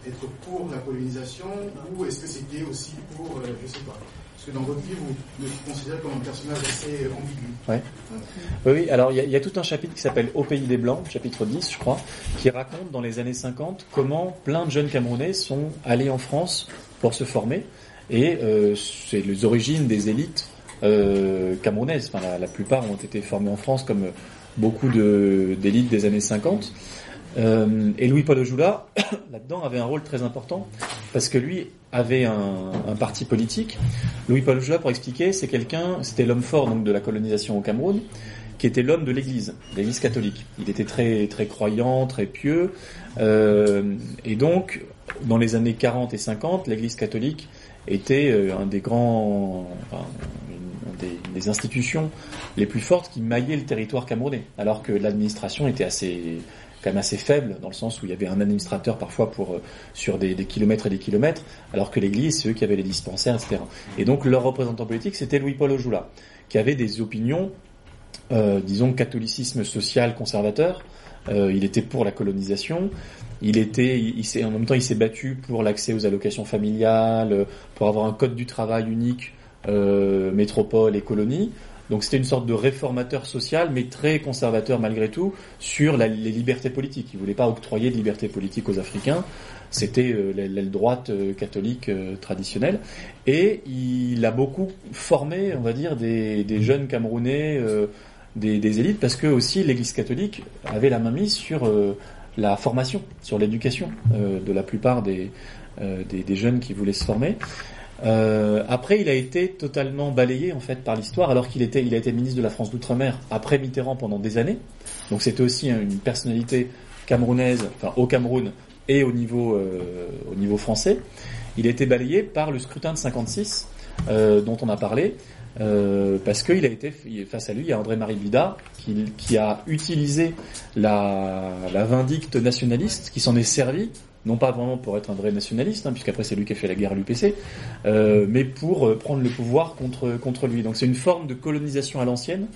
être pour la colonisation ou est-ce que c'était aussi pour, je sais pas, parce que dans votre livre, vous le considérez comme un personnage assez ambigu. Ouais. Oui, oui, alors il y, a- il y a tout un chapitre qui s'appelle Au pays des Blancs, chapitre 10 je crois, qui raconte dans les années 50 comment plein de jeunes Camerounais sont allés en France pour se former et euh, c'est les origines des élites euh, camerounaises. Enfin, la, la plupart ont été formés en France comme beaucoup de- d'élites des années 50. Euh, et Louis-Paul Ojoula, là-dedans, avait un rôle très important parce que lui avait un, parti politique. Louis-Paul Ojoula, pour expliquer, c'est quelqu'un, c'était l'homme fort donc de la colonisation au Cameroun, qui était l'homme de l'Église, l'Église catholique. Il était très très croyant, très pieux, euh, et donc dans les années 40 et 50, l'Église catholique était euh, un des grands, une des, des institutions les plus fortes qui maillaient le territoire camerounais, alors que l'administration était assez quand même assez faible dans le sens où il y avait un administrateur parfois pour euh, sur des, des kilomètres et des kilomètres, alors que l'Église c'est eux qui avaient les dispensaires, etc. Et donc leur représentant politique c'était Louis-Paul Ojoula, qui avait des opinions, euh, disons catholicisme social conservateur. Euh, il était pour la colonisation. Il était, il, il en même temps, il s'est battu pour l'accès aux allocations familiales, pour avoir un code du travail unique, euh, métropole et colonie. Donc c'était une sorte de réformateur social, mais très conservateur malgré tout, sur les libertés politiques. Il voulait pas octroyer de liberté politique aux Africains. C'était euh, l'aile droite euh, catholique euh, traditionnelle. Et il a beaucoup formé, on va dire, des, jeunes Camerounais des, élites parce que aussi l'Église catholique avait la main mise sur la formation, sur l'éducation de la plupart des jeunes qui voulaient se former. Euh, après, il a été totalement balayé en fait par l'histoire, alors qu'il était, il a été ministre de la France d'outre-mer après Mitterrand pendant des années. Donc c'était aussi une personnalité camerounaise, enfin au Cameroun et au niveau, euh, au niveau français. Il a été balayé par le scrutin de 56 euh, dont on a parlé, euh, parce qu'il a été face à lui, il y a André-Marie Bida qui, qui a utilisé la, la vindicte nationaliste, qui s'en est servi non pas vraiment pour être un vrai nationaliste, hein, puisqu'après c'est lui qui a fait la guerre à l'UPC, euh, mais pour euh, prendre le pouvoir contre, contre lui. Donc c'est une forme de colonisation à l'ancienne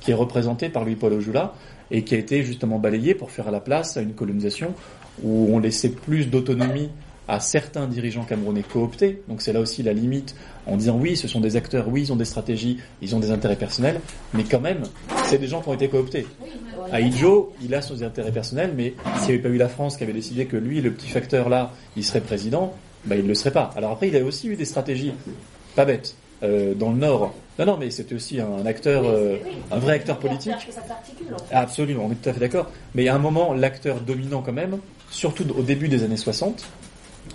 qui est représentée par Louis-Paul Ojula et qui a été justement balayée pour faire à la place à une colonisation où on laissait plus d'autonomie à certains dirigeants camerounais cooptés. Donc c'est là aussi la limite en disant oui, ce sont des acteurs, oui, ils ont des stratégies, ils ont des intérêts personnels, mais quand même, c'est des gens qui ont été cooptés. Aïdjo, il a ses intérêts personnels, mais s'il n'y avait pas eu la France qui avait décidé que lui, le petit facteur là, il serait président, bah, il ne le serait pas. Alors après, il a aussi eu des stratégies pas bêtes. Euh, dans le Nord. Non, non, mais c'était aussi un acteur, euh, un vrai acteur politique. Absolument, on est tout à fait d'accord. Mais à un moment, l'acteur dominant quand même, surtout au début des années 60,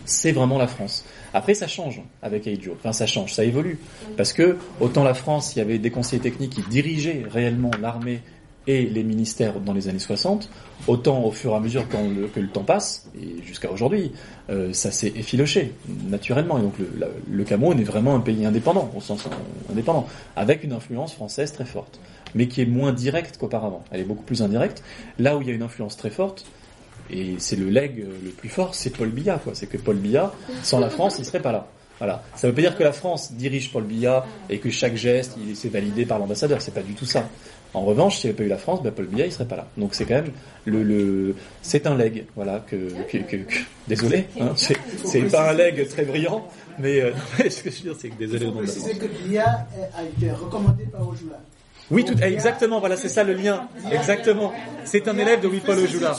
c'est vraiment la France. Après, ça change avec Aïdjo. Enfin, ça change, ça évolue. Parce que, autant la France, il y avait des conseillers techniques qui dirigeaient réellement l'armée et les ministères dans les années 60, autant au fur et à mesure que le temps passe, et jusqu'à aujourd'hui, euh, ça s'est effiloché, naturellement. Et donc le, le, Cameroun est vraiment un pays indépendant, au sens indépendant, avec une influence française très forte, mais qui est moins directe qu'auparavant. Elle est beaucoup plus indirecte. Là où il y a une influence très forte, et c'est le leg le plus fort, c'est Paul Biya, quoi. C'est que Paul Biya, sans la France, il serait pas là. Voilà. Ça veut pas dire que la France dirige Paul Biya et que chaque geste, il est validé par l'ambassadeur. C'est pas du tout ça. En revanche, s'il n'y avait pas eu la France, ben Paul Biya il serait pas là. Donc c'est quand même le, le c'est un leg, voilà que, que, que, que désolé, hein, c'est pas un leg très brillant, mais euh, ce que je veux dire c'est que désolé. Il faut préciser que Biya a été recommandé par Ojula. Oui, tout, exactement, voilà, c'est ça le lien. Exactement. C'est un élève de Louis-Paul Ojula.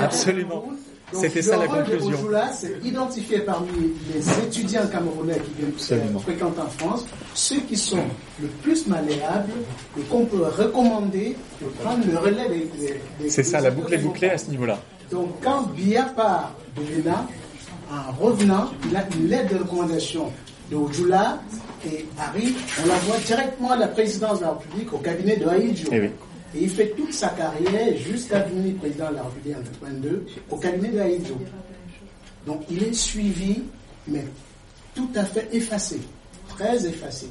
Absolument. C'était ça la conclusion. Ojula, c'est identifié parmi les étudiants camerounais qui viennent fréquenter en France, ceux qui sont le plus malléables et qu'on peut recommander de prendre le relais des. des c'est ça, la boucle est bouclée à ce niveau-là. Donc, quand Bia part de l'ENA, en revenant, il a une lettre de recommandation de Ojula et arrive, on la voit directement à la présidence de la République au cabinet de Haïdjo. Eh oui. Et il fait toute sa carrière jusqu'à devenir président de la République en 82 au cabinet de Haïdjo. Donc il est suivi, mais tout à fait effacé, très effacé.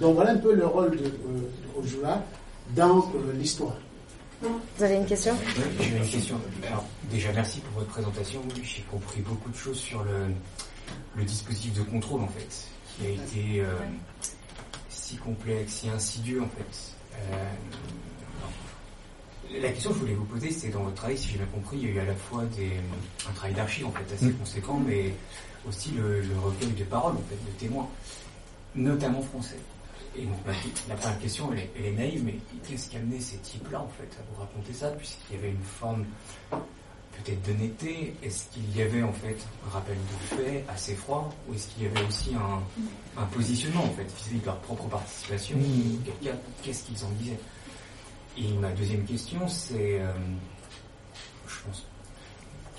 Donc voilà un peu le rôle de, euh, de Ojula dans euh, l'histoire. Vous avez une question? Oui, j'ai une question. Alors, déjà, merci pour votre présentation. J'ai compris beaucoup de choses sur le, le dispositif de contrôle, en fait, qui a été euh, si complexe, si insidieux, en fait. Euh, la question que je voulais vous poser, c'est dans votre travail, si j'ai bien compris, il y a eu à la fois des, un travail d'archives, en fait, assez mmh. conséquent, mais aussi le, le, recueil de paroles, en fait, de témoins, notamment français. Et donc, la première question, elle est, elle est naïve, mais qu'est-ce qui a amené ces types-là, en fait, à vous raconter ça, puisqu'il y avait une forme peut-être d'honnêteté Est-ce qu'il y avait, en fait, un rappel de fait assez froid, ou est-ce qu'il y avait aussi un, un positionnement, en fait, vis-à-vis de leur propre participation? Qu'est-ce qu'ils en disaient? Et ma deuxième question, c'est, euh, je pense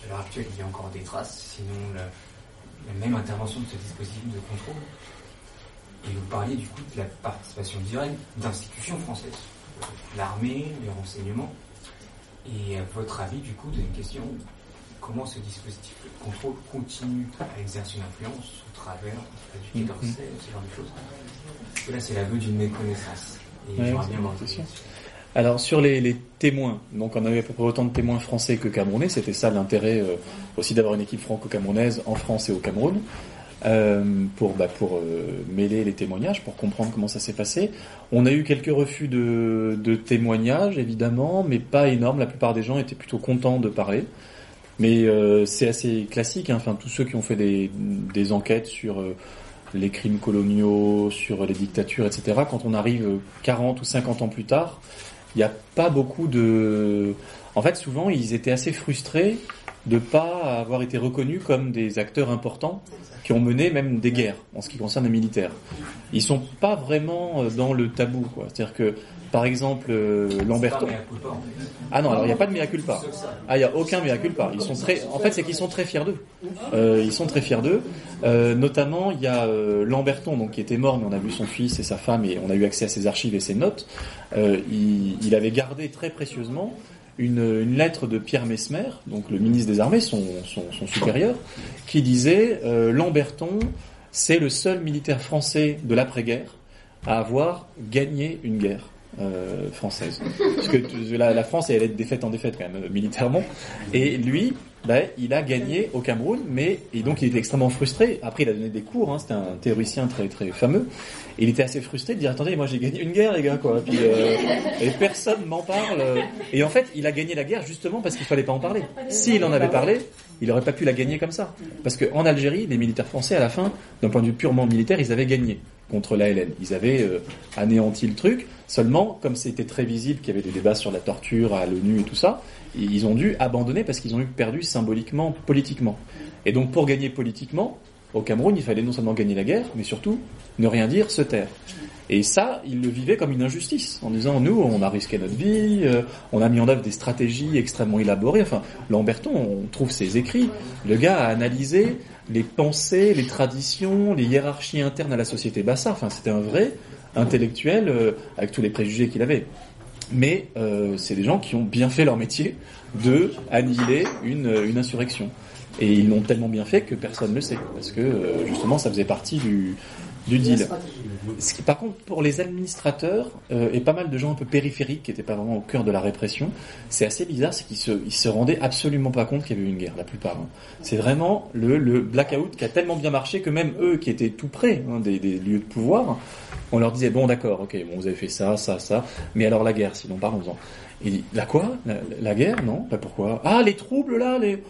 qu'à l'heure actuelle, il y a encore des traces, sinon la, la même intervention de ce dispositif de contrôle. Et vous parliez du coup de la participation directe d'institutions françaises, l'armée, les renseignements. Et à votre avis, du coup, d'une question, comment ce dispositif de contrôle continue à exercer une influence au travers du Quai d'Orsay, ce genre de choses Parce que là, c'est l'aveu d'une méconnaissance. Et ouais, bien alors sur les, les, témoins, donc on avait à peu près autant de témoins français que camerounais, c'était ça l'intérêt euh, aussi d'avoir une équipe franco-camerounaise en France et au Cameroun. Euh, pour, bah, euh, mêler les témoignages, pour comprendre comment ça s'est passé. On a eu quelques refus de, de, témoignages, évidemment, mais pas énormes. La plupart des gens étaient plutôt contents de parler. Mais euh, c'est assez classique. Hein. Enfin, tous ceux qui ont fait des, des enquêtes sur les crimes coloniaux, sur les dictatures, etc., quand on arrive 40 ou 50 ans plus tard, il n'y a pas beaucoup de... En fait, souvent, ils étaient assez frustrés de pas avoir été reconnus comme des acteurs importants qui ont mené même des guerres en ce qui concerne les militaires. Ils sont pas vraiment euh, dans le tabou, quoi. C'est-à-dire que, par exemple, euh, Lamberton. Ah non, alors il n'y a pas de mea culpa. Ah, il n'y a aucun mea culpa. Ils sont très, en fait, c'est qu'ils sont très fiers d'eux. Euh, ils sont très fiers d'eux. Euh, notamment, il y a Lamberton, donc qui était mort, mais on a vu son fils et sa femme et on a eu accès à ses archives et ses notes. Il, il avait gardé très précieusement une, une lettre de Pierre Mesmer, donc le ministre des Armées, son, son, son supérieur, qui disait euh, Lamberton, c'est le seul militaire français de l'après-guerre à avoir gagné une guerre. euh, française. Parce que la, la France, elle est défaite en défaite quand même, euh, militairement. Et lui, ben, il a gagné au Cameroun, mais et donc il était extrêmement frustré. Après, il a donné des cours. Hein, C'était un théoricien très très fameux. Il était assez frustré de dire attendez, moi j'ai gagné une guerre, les gars, quoi. Puis, euh, et personne m'en parle. Et en fait, il a gagné la guerre justement parce qu'il fallait pas en parler. S'il en avait parlé, il aurait pas pu la gagner comme ça. Parce qu'en Algérie, les militaires français, à la fin, d'un point de vue purement militaire, ils avaient gagné contre l'ALN. Ils avaient euh, anéanti le truc. Seulement, comme c'était très visible qu'il y avait des débats sur la torture à l'ONU et tout ça, ils ont dû abandonner parce qu'ils ont eu perdu symboliquement, politiquement. Et donc, pour gagner politiquement, au Cameroun, il fallait non seulement gagner la guerre, mais surtout ne rien dire, se taire. Et ça, ils le vivaient comme une injustice, en disant nous, on a risqué notre vie, euh, on a mis en œuvre des stratégies extrêmement élaborées. Enfin, Lamberton, on trouve ses écrits. Le gars a analysé les pensées, les traditions, les hiérarchies internes à la société bassa. Enfin, c'était un vrai intellectuel euh, avec tous les préjugés qu'il avait. Mais euh, c'est des gens qui ont bien fait leur métier de annihiler une, une insurrection. Et ils l'ont tellement bien fait que personne ne le sait, parce que euh, justement ça faisait partie du, du deal. Ce qui, par contre, pour les administrateurs euh, et pas mal de gens un peu périphériques qui n'étaient pas vraiment au cœur de la répression, c'est assez bizarre, c'est qu'ils se, ils se rendaient absolument pas compte qu'il y avait eu une guerre, la plupart. hein. C'est vraiment le, le blackout qui a tellement bien marché que même eux qui étaient tout près hein, des, des lieux de pouvoir, on leur disait bon d'accord, ok, bon vous avez fait ça, ça, ça, mais alors la guerre, sinon parlons-en. Dit la quoi? La, la guerre? Non, pas pourquoi Ah les troubles là, les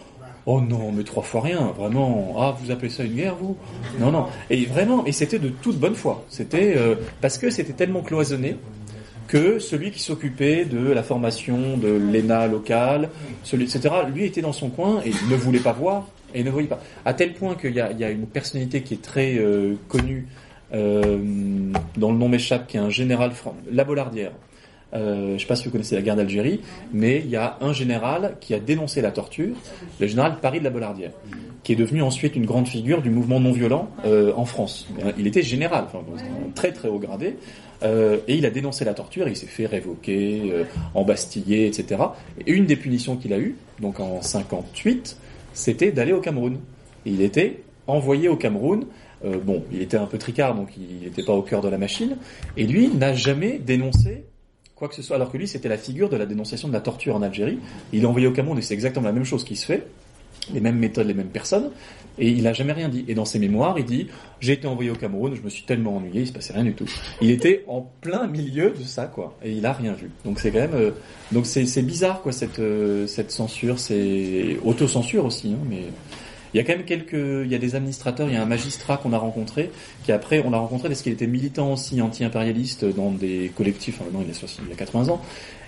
Oh non, mais trois fois rien, vraiment. Ah, vous appelez ça une guerre, vous? Non, non. Et vraiment, et c'était de toute bonne foi. C'était euh, parce que c'était tellement cloisonné que celui qui s'occupait de la formation de l'ENA locale, etc., lui était dans son coin et ne voulait pas voir et ne voyait pas. À tel point qu'il y y a une personnalité qui est très euh, connue, euh, dont le nom m'échappe, qui est un général, fran- la Bollardière. Euh, je ne sais pas si vous connaissez la guerre d'Algérie, mais il y a un général qui a dénoncé la torture, le général Paris de la Bollardière, qui est devenu ensuite une grande figure du mouvement non violent euh, en France. Il était général, enfin, très très haut gradé, euh, et il a dénoncé la torture, il s'est fait révoquer, euh, embastiller, etc. Et une des punitions qu'il a eues, donc en 58, c'était d'aller au Cameroun. Et il était envoyé au Cameroun. Euh, bon, il était un peu tricard, donc il n'était pas au cœur de la machine. Et lui n'a jamais dénoncé quoi que ce soit, alors que lui c'était la figure de la dénonciation de la torture en Algérie. Il est envoyé au Cameroun et c'est exactement la même chose qui se fait, les mêmes méthodes, les mêmes personnes, et il n'a jamais rien dit. Et dans ses mémoires, il dit j'ai été envoyé au Cameroun, je me suis tellement ennuyé, il se passait rien du tout. Il était en plein milieu de ça, quoi, et il a rien vu. Donc c'est quand même, euh, donc c'est c'est bizarre, quoi, cette euh, cette censure, c'est autocensure aussi, hein, mais. Il y a quand même quelques, il y a des administrateurs, il y a un magistrat qu'on a rencontré, qui après, on l'a rencontré parce qu'il était militant aussi anti-impérialiste dans des collectifs, enfin maintenant il est 60, il a 80 ans,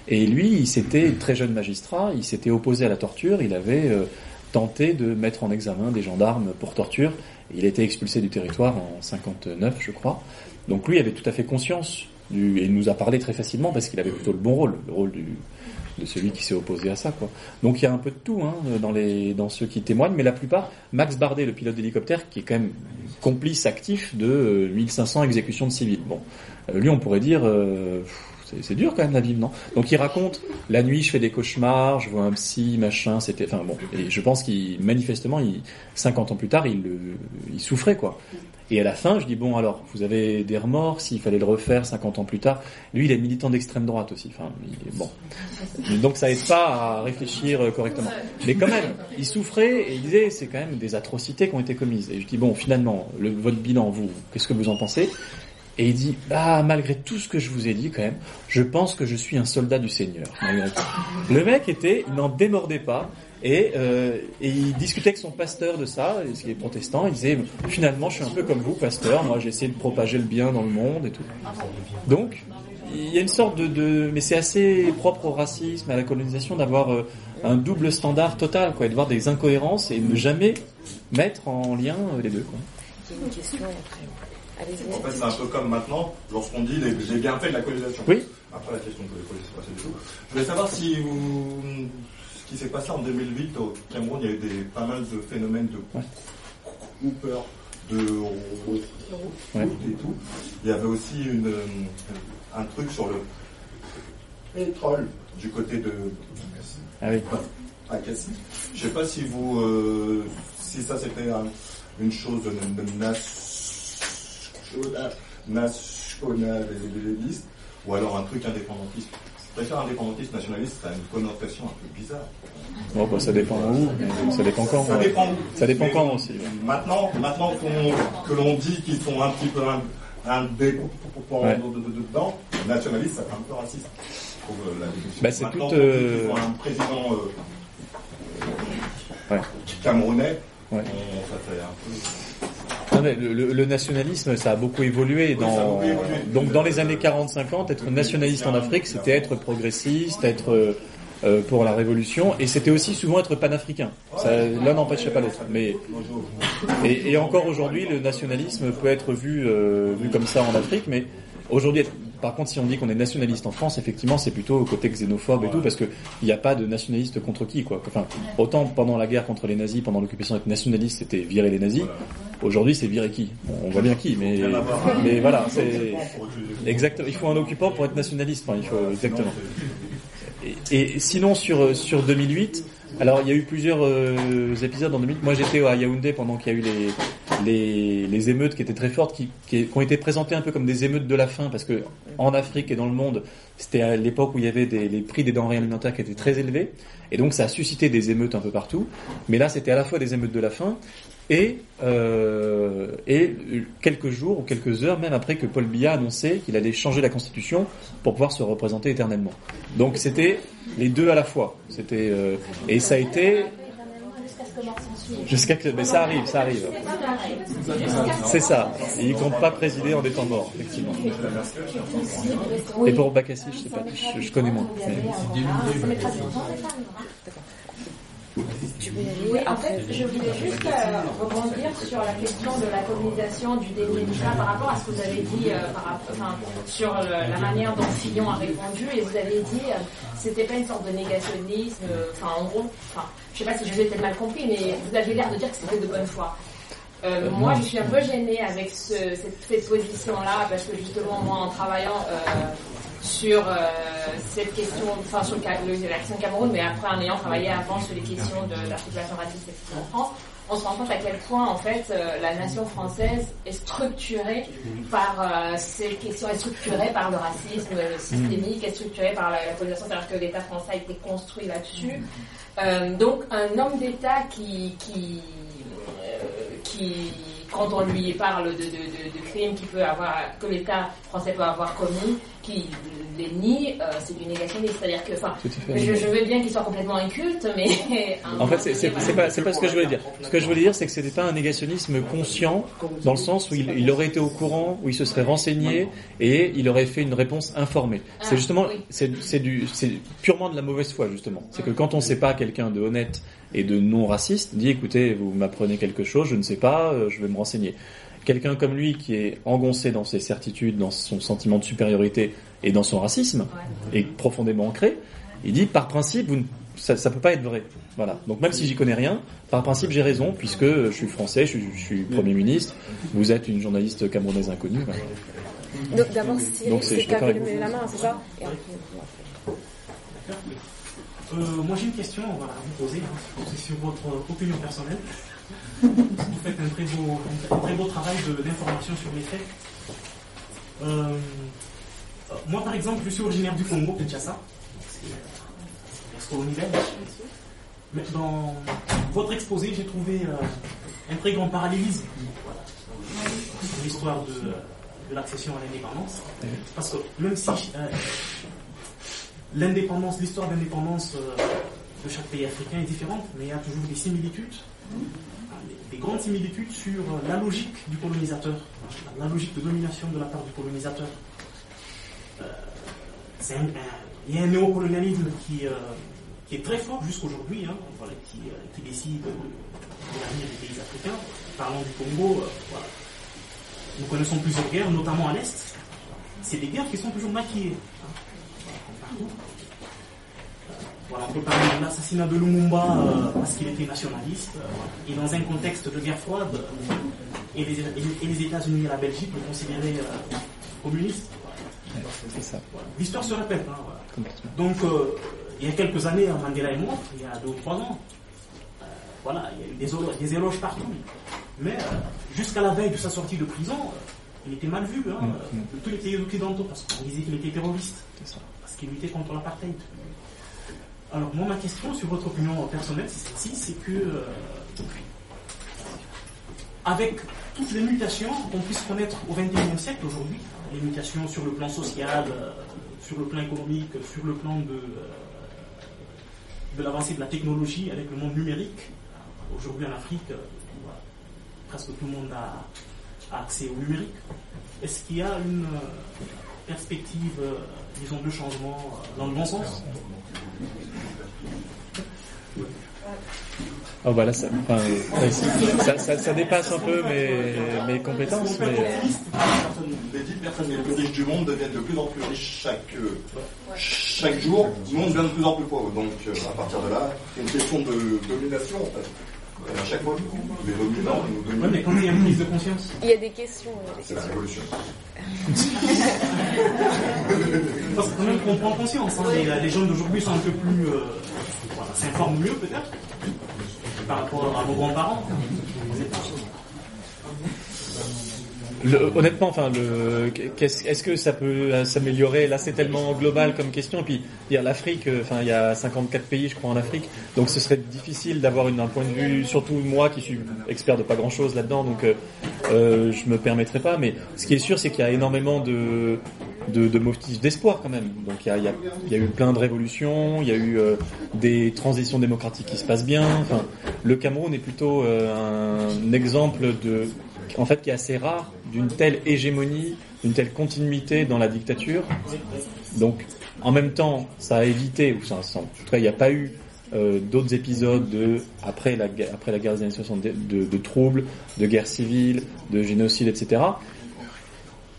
et lui, il s'était, très jeune magistrat, il s'était opposé à la torture, il avait euh, tenté de mettre en examen des gendarmes pour torture, il a été expulsé du territoire en 59, je crois. Donc lui avait tout à fait conscience du, et il nous a parlé très facilement parce qu'il avait plutôt le bon rôle, le rôle du, de celui qui s'est opposé à ça. Quoi. Donc il y a un peu de tout hein, dans, les, dans ceux qui témoignent, mais la plupart, Max Bardet, le pilote d'hélicoptère, qui est quand même complice actif de euh, 1500 exécutions de civils. Bon, Euh, lui on pourrait dire, euh, c'est- dur quand même la ville, non? Donc il raconte, la nuit je fais des cauchemars, je vois un psy, machin, c'était... Enfin bon, et je pense qu'il, manifestement, il, 50 ans plus tard, il, il souffrait quoi. Et à la fin, je dis bon alors, vous avez des remords s'il fallait le refaire 50 ans plus tard. Lui, il est militant d'extrême droite aussi. Enfin, bon, donc ça aide pas à réfléchir euh, correctement. Mais quand même, il souffrait et il disait c'est quand même des atrocités qui ont été commises. Et je dis bon, finalement, le, votre bilan, vous, qu'est-ce que vous en pensez? Et il dit bah malgré tout ce que je vous ai dit quand même, je pense que je suis un soldat du Seigneur. Le mec était, il n'en démordait pas. Et, euh, et il discutait avec son pasteur de ça, ce qui est protestant. Il disait finalement, je suis un peu comme vous, pasteur. Moi, j'ai essayé de propager le bien dans le monde et tout. Donc, il y a une sorte de, de mais c'est assez propre au racisme, à la colonisation, d'avoir euh, un double standard total, quoi, et de voir des incohérences et ne jamais mettre en lien euh, les deux. Quoi. Une question après. En fait, c'est un peu comme maintenant, lorsqu'on dit les- j'ai bien fait de la colonisation. Oui. Après la question que les policiers pas du tout. Je voulais savoir si vous, ce qui s'est passé en 2008 au Cameroun, il y a eu des, pas mal de phénomènes de Cooper, de Ouais. et tout. Il y avait aussi une, euh, un truc sur le pétrole du côté de Ah oui. à Cassis. Je sais pas si vous, euh, si ça c'était un- une chose de, de nationaliste ou alors un truc indépendantiste. Je préfère indépendantiste, nationaliste, ça a une connotation un peu bizarre. Bon, bah, ça dépend où, ça dépend quand. Ça ouais. dépend. Ça dépend Mais quand aussi. ouais. Maintenant, maintenant qu'on- que l'on dit qu'ils sont un petit peu un, un découpant Ouais. dedans, nationaliste, ça fait un peu raciste. Euh, la. Bah, c'est Maintenant dit euh, un président euh, Ouais. camerounais, on- ça fait un peu. Non, mais le, le- le nationalisme, ça a beaucoup évolué. Dans, beaucoup évolué. donc dans les années 40-50, être nationaliste en Afrique, c'était être progressiste, être euh, euh, pour la révolution, et c'était aussi souvent être panafricain. L'un n'empêchait pas l'autre. Mais et, et encore aujourd'hui, le nationalisme peut être vu euh, vu comme ça en Afrique, mais aujourd'hui. Par contre, si on dit qu'on est nationaliste en France, effectivement, c'est plutôt au côté xénophobe et tout, parce que il n'y a pas de nationaliste contre qui, quoi. Enfin, autant pendant la guerre contre les nazis, pendant l'occupation, être nationaliste, c'était virer les nazis. Aujourd'hui, c'est virer qui? Bon, On voit bien qui, mais mais voilà, c'est exactement. Il faut un occupant pour être nationaliste. Enfin, il faut exactement. Et, et sinon sur sur 2008, alors il y a eu plusieurs euh, épisodes en 2008. Moi, j'étais à Yaoundé pendant qu'il y a eu les les, les émeutes qui étaient très fortes, qui, qui, qui ont été présentées un peu comme des émeutes de la faim, parce que en Afrique et dans le monde, c'était à l'époque où il y avait des, les prix des denrées alimentaires qui étaient très élevés, et donc ça a suscité des émeutes un peu partout. Mais là, c'était à la fois des émeutes de la faim et euh, et quelques jours ou quelques heures même après que Paul Biya a annoncé qu'il allait changer la constitution pour pouvoir se représenter éternellement. Donc c'était les deux à la fois. C'était euh, et ça a été Jusqu'à que, mais ça arrive, ça arrive. C'est ça. Et il compte pas présider en étant mort, effectivement. Et pour Bakassi, je sais pas, je, je connais moins. mais- Tu peux y aller Oui, en fait, je voulais juste euh, rebondir sur la question de la colonisation, du chat par rapport à ce que vous avez dit euh, par rapport- enfin, sur la manière dont Fillon a répondu. Et vous avez dit euh, c'était pas une sorte de négationnisme. euh, Enfin, en gros, enfin, je sais pas si je l'ai peut-être mal compris, mais vous avez l'air de dire que c'était de bonne foi. Euh, moi, je suis un peu gênée avec ce, cette, cette position-là parce que justement, moi, en travaillant euh, sur euh, cette question, enfin sur le la question Cameroun, mais après en ayant travaillé avant sur les questions de la situation raciste en France, on se rend compte à quel point en fait euh, la nation française est structurée par euh, ces questions, est structurée par le racisme euh, systémique, est structurée par la, la colonisation, c'est-à-dire que l'État français a été construit là-dessus. Euh, donc un homme d'État qui, qui, qui, quand on lui parle de, de, de, de crimes qu'il peut avoir, que l'État français peut avoir commis, qui les nie, euh, c'est du négationnisme. C'est-à-dire que, enfin, je, je veux bien qu'il soit complètement inculte, mais En fait, c'est pas, pas ce que je voulais dire. Ce que je voulais dire, c'est que c'était pas un négationnisme conscient, dans le sens où il, il aurait été au courant, où il se serait renseigné et il aurait fait une réponse informée. C'est Ah, justement, c'est du, c'est purement de la mauvaise foi justement. C'est que quand on sait pas quelqu'un de honnête et de non raciste, dit écoutez, vous m'apprenez quelque chose, je ne sais pas, euh, je vais me renseigner. Quelqu'un comme lui qui est engoncé dans ses certitudes, dans son sentiment de supériorité et dans son racisme, et profondément ancré, il dit par principe, vous ne- ça, ça peut pas être vrai. Voilà. Donc même si j'y connais rien, par principe j'ai raison puisque je suis français, je suis, je suis premier ministre, vous êtes une journaliste camerounaise inconnue. voilà. Donc d'abord, c'est- lever vous. la main, c'est ça? Et après, Euh, moi j'ai une question à vous poser, hein. c'est sur votre opinion personnelle. Vous faites un très beau, travail d'information sur les faits. Euh, moi par exemple, je suis originaire du Congo, Kinshasa, ex-colonie belge. Mais dans votre exposé, j'ai trouvé euh, un très grand parallélisme dans l'histoire de, de l'accession à l'indépendance. Parce que même si l'indépendance, l'histoire d'indépendance euh, de chaque pays africain est différente, mais il y a toujours des similitudes, des, des grandes similitudes sur euh, la logique du colonisateur, la logique de domination de la part du colonisateur. Euh, il y a un néocolonialisme qui, est très fort jusqu'aujourd'hui, hein, voilà, qui, décide de, de l'avenir des pays africains. Parlant du Congo, nous connaissons plusieurs guerres, notamment à l'Est. C'est des guerres qui sont toujours maquillées. Hein, voilà, de l'assassinat de Lumumba euh, parce qu'il était nationaliste. euh, et dans un contexte de guerre froide, euh, et les, et les États-Unis et la Belgique le considéraient communiste. Ça. L'histoire se répète. hein, voilà. Donc, il y a quelques années, Mandela est mort, il y a deux ou trois ans. Voilà, il y a eu des, éloges- des éloges partout. Mais jusqu'à la veille de sa sortie de prison, il était mal vu hein, de tous les pays occidentaux parce qu'on disait qu'il était terroriste. Parce qu'il luttait contre l'apartheid. Alors, moi, ma question sur votre opinion personnelle, c'est celle-ci c'est que, euh, avec toutes les mutations qu'on puisse connaître au XXIe siècle aujourd'hui, les mutations sur le plan social, euh, sur le plan économique, sur le plan de, euh, de l'avancée de la technologie avec le monde numérique. Aujourd'hui en Afrique, presque tout le monde a, a accès au numérique. Est-ce qu'il y a une perspective, disons, de changement euh, dans le bon sens Oh bah là, ça, enfin, ça, ça, ça dépasse un peu mes, mes compétences, mais Les 10 personnes les plus riches du monde deviennent de plus en plus riches chaque, euh, chaque jour. Le monde devient de plus en plus pauvre. Donc, euh, à partir de là, c'est une question de domination, en fait. Et à chaque fois, les dominants nous dominent. Ouais, mais quand il y a une prise de conscience. Il y a des questions. des C'est la révolution. Parce que quand même qu'on prend conscience. hein, les, les jeunes d'aujourd'hui sont un peu plus. euh, voilà, s'informent mieux peut-être par rapport à vos grands-parents. Honnêtement, enfin, est-ce que ça peut euh, s'améliorer? Là, c'est tellement global comme question. Et puis, il l'Afrique. euh, Enfin, il y a 54 pays, je crois, en Afrique. Donc, ce serait difficile d'avoir un point de vue, surtout moi qui suis expert de pas grand-chose là-dedans. Donc, euh, euh, je me permettrai pas. Mais ce qui est sûr, c'est qu'il y a énormément de motifs d'espoir quand même. Donc, il y a, eu plein de révolutions. Il y a eu des transitions démocratiques qui se passent bien. Enfin, le Cameroun est plutôt un exemple de en fait qui est assez rare d'une telle hégémonie, d'une telle continuité dans la dictature. Donc en même temps, ça a évité, ou ça, en tout cas il n'y a pas eu euh, d'autres épisodes de après la après la guerre des années 60 de, de, de troubles, de guerre civile, de génocide, etc.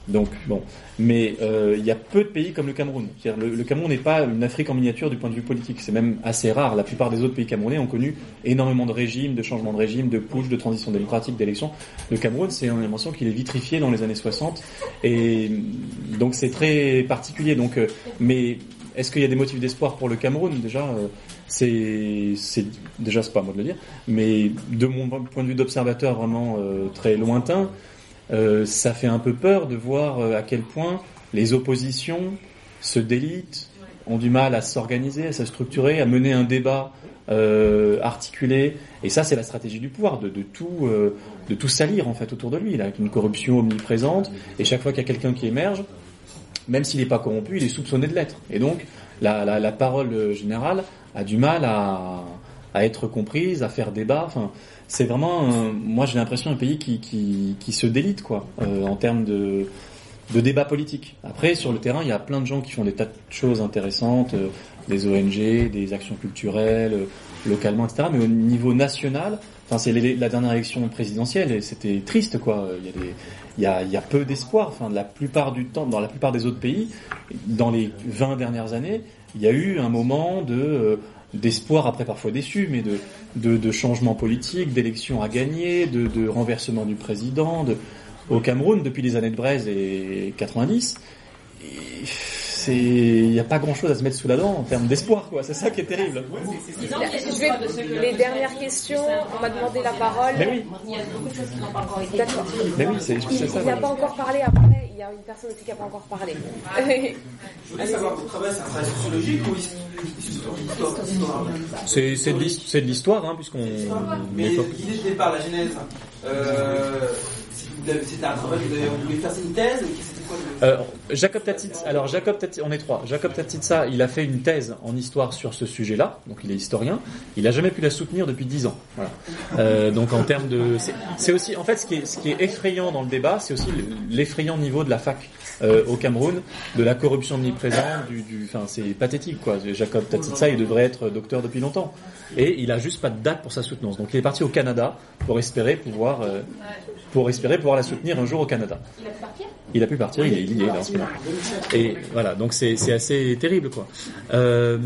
Donc bon, mais euh, il y a peu de pays comme le Cameroun. Le, Cameroun n'est pas une Afrique en miniature du point de vue politique. C'est même assez rare. La plupart des autres pays camerounais ont connu énormément de régimes, de changements de régime, de push, de transition démocratique, d'élections. Le Cameroun, c'est on a l'impression qu'il est vitrifié dans les années 60, et donc c'est très particulier. Donc, euh, mais est-ce qu'il y a des motifs d'espoir pour le Cameroun? Déjà euh, C'est, c'est déjà c'est pas à moi de le dire, mais de mon point de vue d'observateur vraiment euh, très lointain. Euh, ça fait un peu peur de voir euh, à quel point les oppositions se délitent, ont du mal à s'organiser, à se structurer, à mener un débat euh, articulé. Et ça, c'est la stratégie du pouvoir, de, tout, euh, de tout salir en fait autour de lui, là, avec une corruption omniprésente. Et chaque fois qu'il y a quelqu'un qui émerge, même s'il n'est pas corrompu, il est soupçonné de l'être. Et donc, la, parole générale a du mal à, à être comprise, à faire débat. Enfin, c'est vraiment, euh, moi j'ai l'impression un pays qui, qui, se délite quoi, euh, en termes de, de débat politique. Après, sur le terrain, il y a plein de gens qui font des tas de choses intéressantes, euh, des ONG, des actions culturelles, localement, etc. Mais au niveau national, enfin c'est la dernière élection présidentielle et c'était triste quoi. Il y a il y a, il y a peu d'espoir. Enfin, la plupart du temps, dans la plupart des autres pays, dans les 20 dernières années, il y a eu un moment de d'espoir après parfois déçu, mais de de, de changement politique, d'élections à gagner, de, de renversement du président. De, au Cameroun, depuis les années de Braise et 90, et c'est il n'y a pas grand chose à se mettre sous la dent en termes d'espoir quoi. C'est ça qui est terrible. Je vais- les dernières questions, on m'a demandé la parole. Mais oui. Il y a beaucoup de choses qui n'ont pas encore été D'accord. Mais oui, c'est ça. il n'a pas encore parlé après, il y a une personne aussi qui n'a pas encore parlé. Je voulais savoir, votre travail, c'est un travail sociologique ou histoire- histoire C'est c'est de l'his- c'est de l'histoire, hein, puisqu'on Mais l'idée de départ, la genèse, euh, c'est que C'était un travail, vous avez voulu faire une thèse Euh, Jacob Tatitsa, alors Jacob Tatitsa, on est trois. Jacob Tatitsa, il a fait une thèse en histoire sur ce sujet-là, donc il est historien. Il a jamais pu la soutenir depuis dix ans. Euh, donc en termes de, c'est- aussi, en fait, ce qui est, effrayant dans le débat, c'est aussi l'effrayant niveau de la fac. euh, au Cameroun, de la corruption omniprésente, du, du, enfin c'est pathétique quoi. Jacob Tatitsa, il devrait être docteur depuis longtemps, et il a juste pas de date pour sa soutenance. Donc il est parti au Canada pour espérer pouvoir, euh, pour espérer pouvoir la soutenir un jour au Canada. Il a pu partir? Il a pu partir, il est, est là en ce moment. Et voilà, donc c'est c'est assez terrible quoi. Euh,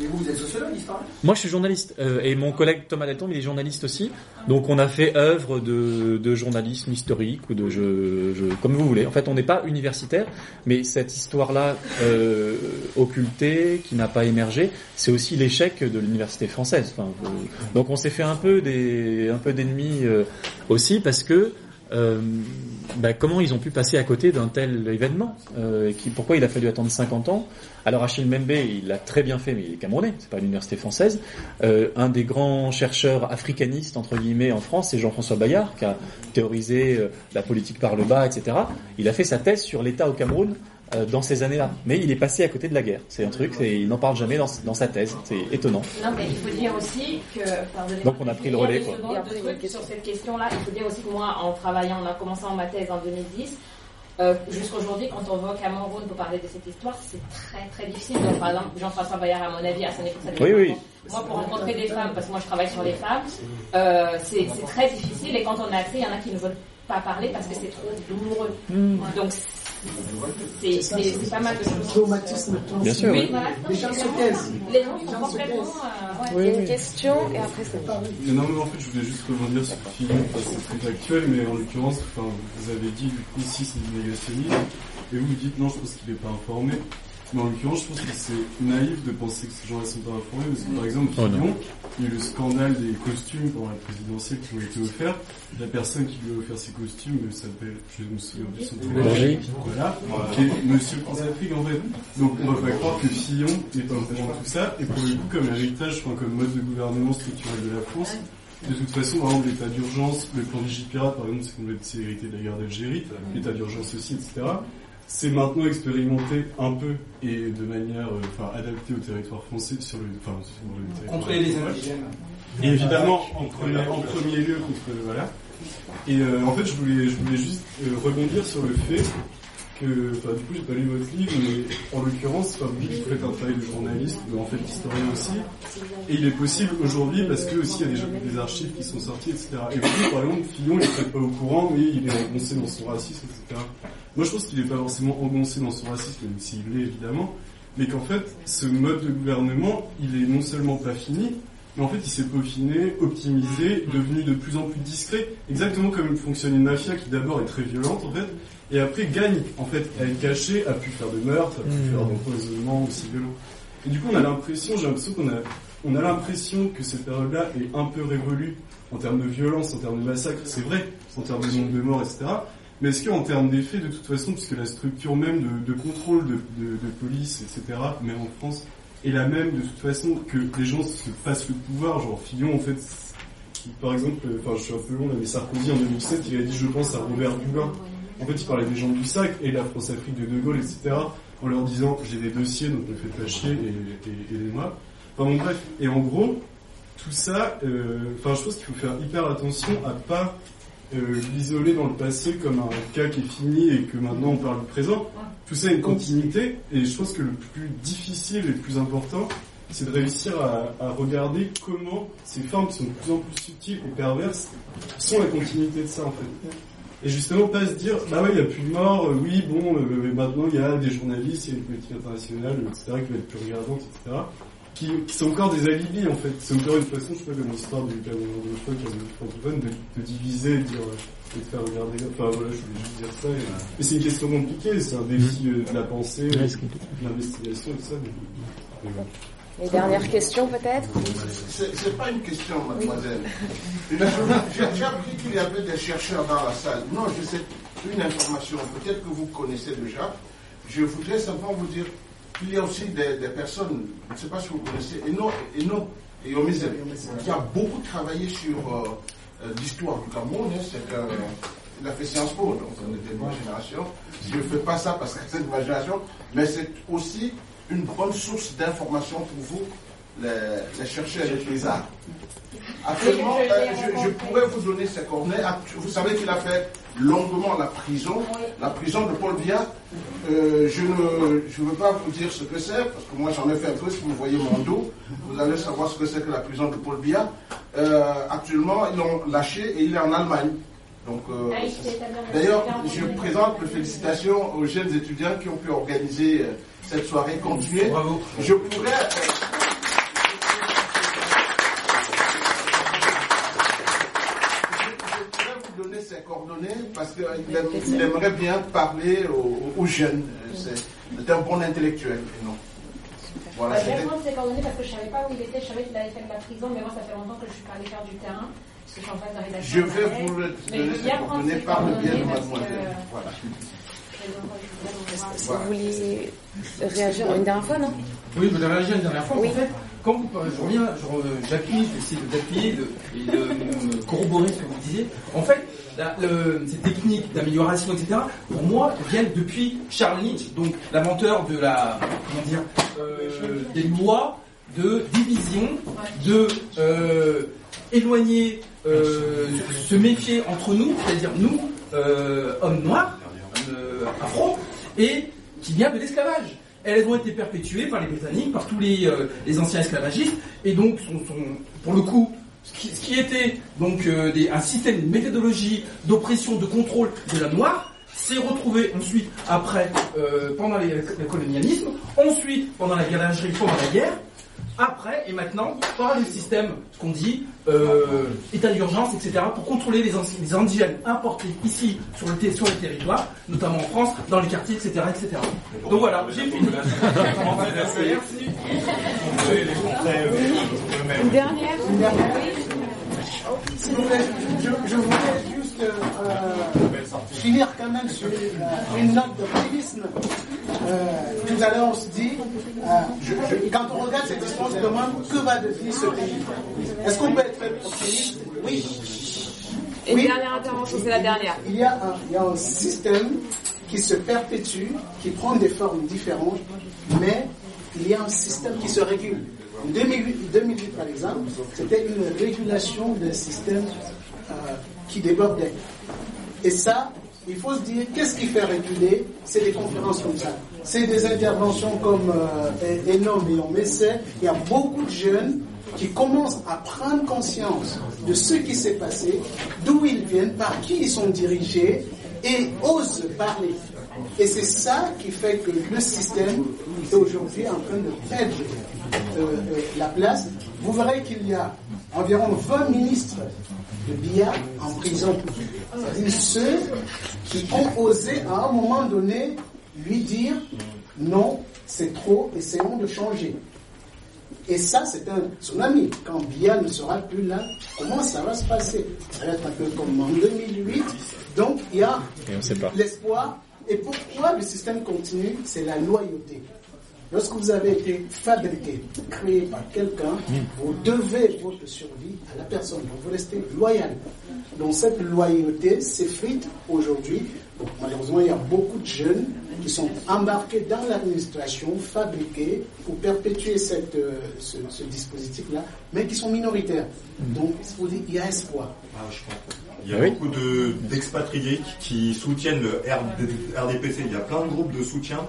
Mais vous, vous êtes sociologue, historien moi je suis journaliste euh, et mon collègue Thomas Deltombe il est journaliste aussi. Donc on a fait œuvre de, de journalisme historique ou de je, je- comme vous voulez. En fait on n'est pas universitaire, mais cette histoire-là euh, occultée, qui n'a pas émergé, c'est aussi l'échec de l'université française. Enfin, euh, donc on s'est fait un peu des un peu d'ennemis euh, aussi parce que euh, bah, comment ils ont pu passer à côté d'un tel événement euh, qui, Pourquoi il a fallu attendre 50 ans? Alors Achille Mbembe, il l'a très bien fait, mais il est camerounais, c'est pas l'université française. Euh, un des grands chercheurs africanistes entre guillemets en France, c'est Jean-François Bayard, qui a théorisé euh, la politique par le bas, etc. Il a fait sa thèse sur l'État au Cameroun euh, dans ces années-là, mais il est passé à côté de la guerre. C'est un truc, il n'en parle jamais dans, dans sa thèse. C'est étonnant. Non, mais il faut dire aussi que. pardonnez-moi, Donc, on a pris le relais, quoi. secondes, deux trucs sur cette question-là. Il faut dire aussi que moi, en travaillant, on a commencé en ma thèse en 2010. Euh, Jusqu'aujourd'hui, quand on va au Cameroun pour parler de cette histoire, c'est très très difficile. Donc, par exemple, Jean-François Bayard, à mon avis, à son époque, ça Oui, oui. Moi, pour rencontrer des femmes, parce que moi je travaille sur les femmes, euh, c'est très difficile. Et quand on a accès, il y en a qui ne veulent pas parler parce que c'est trop douloureux. Donc, c'est pas mal de choses. Traumatisme Bien sûr, Oui, voilà. Les gens se taisent. Les gens sont complètement. euh. Il y a une question et après c'est Mais non, mais en fait, je voulais juste rebondir sur le film, enfin, c'est très actuel, mais en l'occurrence, enfin, vous avez dit, du coup, si c'est du négationnisme, et vous vous dites, non, je pense qu'il n'est pas informé. Mais en l'occurrence, je pense que c'est naïf de penser que ces gens-là sont pas informés, parce que par exemple, Oh. Fillon, il y a eu le scandale des costumes pendant la présidentielle qui ont été offerts. La personne qui lui a offert ces costumes s'appelle, je me souviens son prénom. Voilà, qui est Monsieur Françafrique en fait. Donc on va pas croire que Fillon est pas au courant de tout ça, et pour le coup, comme héritage, enfin, comme mode de gouvernement structurel de la France, de toute façon, par exemple, l'état d'urgence, le plan Vigipirate, par exemple, c'est qu'on c'est hérité de la guerre d'Algérie, l'état d'urgence aussi, etc. C'est maintenant expérimenté un peu et de manière euh, enfin, adaptée au territoire français sur le, enfin, sur le Contrôler les indigènes. Et évidemment, en premier, en premier lieu contre voilà. Et euh, en fait, je voulais, je voulais juste euh, rebondir sur le fait que, du coup, j'ai pas lu votre livre, mais en l'occurrence, enfin, vous faites un travail de journaliste, mais en fait d'historien aussi. Et il est possible aujourd'hui, parce que aussi il y a des, des archives qui sont sorties, etc. Et vous par exemple, Fillon, il est peut-être pas au courant, mais il est engoncé dans son racisme, etc. Moi, je pense qu'il n'est pas forcément engoncé dans son racisme, même s'il l'est évidemment, mais qu'en fait, ce mode de gouvernement, il est non seulement pas fini, mais en fait, il s'est peaufiné, optimisé, devenu de plus en plus discret, exactement comme fonctionne une mafia qui d'abord est très violente, en fait, et après gagne, en fait, à être cachée, a pu faire de meurtres, a pu Mm. faire d'empoisonnements aussi violents. Et du coup, on a l'impression, j'ai l'impression qu'on a, on a l'impression que cette période-là est un peu révolue en termes de violence, en termes de massacre, c'est vrai, en termes de nombre de morts, etc. Mais est-ce qu'en termes d'effet, de toute façon, puisque la structure même de, de contrôle de, de, de police, etc., même en France, est la même de toute façon que les gens se passent le pouvoir, genre Fillon, en fait, par exemple, euh, enfin je suis un peu long là, mais Sarkozy en 2007, il a dit je pense à Robert Dubin. En fait, il parlait des gens du sac et la France-Afrique de De Gaulle, etc., en leur disant j'ai des dossiers, donc ne faites pas chier et, et- aidez-moi. Enfin bon, bref, et en gros, tout ça, euh, enfin je pense qu'il faut faire hyper attention à pas euh, l'isoler dans le passé comme un cas qui est fini et que maintenant on parle du présent. Tout ça a une continuité et je pense que le plus difficile et le plus important, c'est de réussir à, à regarder comment ces formes qui sont de plus en plus subtiles et perverses sont la continuité de ça en fait. Et justement pas se dire, bah ouais, il n'y a plus de morts, euh, oui, bon, euh, mais maintenant il y a des journalistes, il y a une politique internationale, etc., qui va être plus regardante, etc., qui, qui sont encore des alibis en fait. C'est encore une façon, je sais pas, comme l'histoire du Cameroun francophone, de, de diviser, de dire, euh, et de faire regarder, enfin voilà, je voulais juste dire ça. Et, mais c'est une question compliquée, c'est un défi euh, de la pensée, de l'investigation et tout ça. mais- mais voilà. Les dernières questions peut-être? C'est pas une question, mademoiselle. Une- J'ai appris qu'il y avait des chercheurs dans la salle. Non, je sais une information, peut-être que vous connaissez déjà. Je voudrais simplement vous dire qu'il y a aussi des, des personnes, je ne sais pas si vous connaissez, et non, et non, et Omizel, qui a beaucoup travaillé sur euh, euh, d'histoire du Cameroun, hein, c'est qu'il a fait Sciences Po, donc on était de ma génération. Je ne fais pas ça parce que c'est de ma génération, mais c'est aussi une bonne source d'information pour vous, les, les chercheurs et les arts. Actuellement, euh, je, je pourrais vous donner ses coordonnées. Actu- Vous savez qu'il a fait longuement la prison, la prison de Paul Biya. Euh, je ne je veux pas vous dire ce que c'est, parce que moi j'en ai fait un peu. Si vous voyez mon dos, vous allez savoir ce que c'est que la prison de Paul Biya. Euh, actuellement, ils l'ont lâché et il est en Allemagne. Donc, euh, Ah, D'ailleurs, je présente mes félicitations aux jeunes étudiants qui ont pu organiser euh, cette soirée. Continuez. Bravo. Je pourrais. Je pourrais vous donner ses coordonnées parce qu'il aime- il aimerait bien parler aux, aux jeunes. C'est un bon intellectuel. et non. Voilà, Bah, je vais c'était- prendre ses coordonnées parce que je ne savais pas où il était. Je savais qu'il avait fait de la prison, mais moi, ça fait longtemps que je suis pas allée faire du terrain. Parce que je vais vous le donner par le biais de mademoiselle. Voilà. Est-ce que vous vouliez réagir une dernière fois, non? Oui, vous avez réagi une dernière fois. Oui. En fait, quand vous, je reviens, j'appuie, j'essaie d'appuyer de- et de me corroborer ce que vous disiez. En fait, la- le- ces techniques d'amélioration, etc., pour moi, viennent depuis Charles Nietzsche, donc l'inventeur de la, comment dire, euh, des lois de division, de euh, éloigner, euh, se méfier entre nous, c'est-à-dire nous, euh, hommes noirs, euh, afro, et qui vient de l'esclavage. Elles ont été perpétuées par les Britanniques, par tous les, euh, anciens esclavagistes, et donc pour le coup, ce qui, était donc euh, un système, une méthodologie d'oppression, de contrôle de la noire, s'est retrouvé ensuite après, euh, pendant le colonialisme, ensuite pendant la guerre pendant la guerre, après et maintenant par le système, ce qu'on dit, euh, état d'urgence, etc., pour contrôler les, les indigènes importés ici sur le, sur le territoire, notamment en France, dans les quartiers, etc. etc. Donc voilà, j'ai fini. Merci. Une dernière Une dernière. S'il vous plaît, je, je voulais juste euh, finir quand même sur euh, une note d'optimisme. Euh, tout à l'heure, on se dit, euh, je- je- quand on regarde cette histoire, on se demande que va devenir ce pays. Est-ce qu'on peut être optimiste? Oui. Une Oui. dernière intervention, c'est la dernière. Il y, a un, il y a un système qui se perpétue, qui prend des formes différentes, mais il y a un système qui se régule. En 2008, 2008, par exemple, c'était une régulation d'un système euh, qui débordait. Et ça, il faut se dire, qu'est-ce qui fait réguler C'est des conférences comme ça. C'est des interventions comme euh, Enom et on essaie. Il y a beaucoup de jeunes qui commencent à prendre conscience de ce qui s'est passé, d'où ils viennent, par qui ils sont dirigés et osent parler. Et c'est ça qui fait que le système est aujourd'hui en train de perdre euh, euh, la place. Vous verrez qu'il y a environ 20 ministres de BIA en prison. C'est-à-dire ceux qui ont osé à un moment donné lui dire non, c'est trop, essayons de changer. Et ça, c'est un tsunami. Quand Bia ne sera plus là, comment ça va se passer? Ça va être un peu comme en 2008. Donc, il y a l'espoir. Et pourquoi le système continue? C'est la loyauté. Lorsque vous avez été fabriqué, créé par quelqu'un, vous devez votre survie à la personne. Donc vous restez loyal. Donc cette loyauté s'effrite aujourd'hui. Donc, malheureusement, il y a beaucoup de jeunes qui sont embarqués dans l'administration, fabriqués pour perpétuer cette, euh, ce, ce dispositif-là, mais qui sont minoritaires. Donc, il y a espoir. Il y a beaucoup de- d'expatriés qui, qui soutiennent le RD RDPC. Il y a plein de groupes de soutien.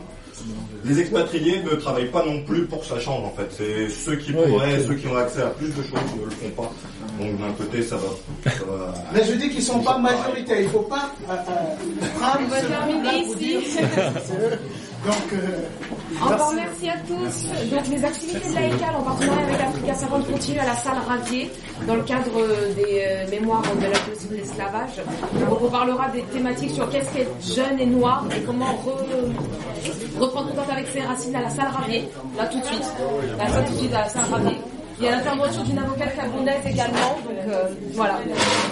Les expatriés ne travaillent pas non plus pour que ça change en fait. C'est ceux qui Ouais, pourraient, ceux qui ont accès à plus de choses ne le font pas. Donc d'un côté ça va. ça va- Mais je dis qu'ils ne sont pas majoritaires. Il ne faut pas euh, euh, prendre On va terminer ici. Donc, euh, Encore merci à tous. Donc les activités de l'AECAL en partenariat avec Africa 50 continuent à la salle Ravier dans le cadre des euh, mémoires de la politique de l'esclavage. On parlera des thématiques sur qu'est-ce qu'être jeune et noir et comment re- reprendre contact avec ses racines à la salle Ravier. Là tout de suite. Là ça tout de suite à la salle Ravier. Il y a l'intervention d'une avocate camerounaise également. Donc euh, voilà.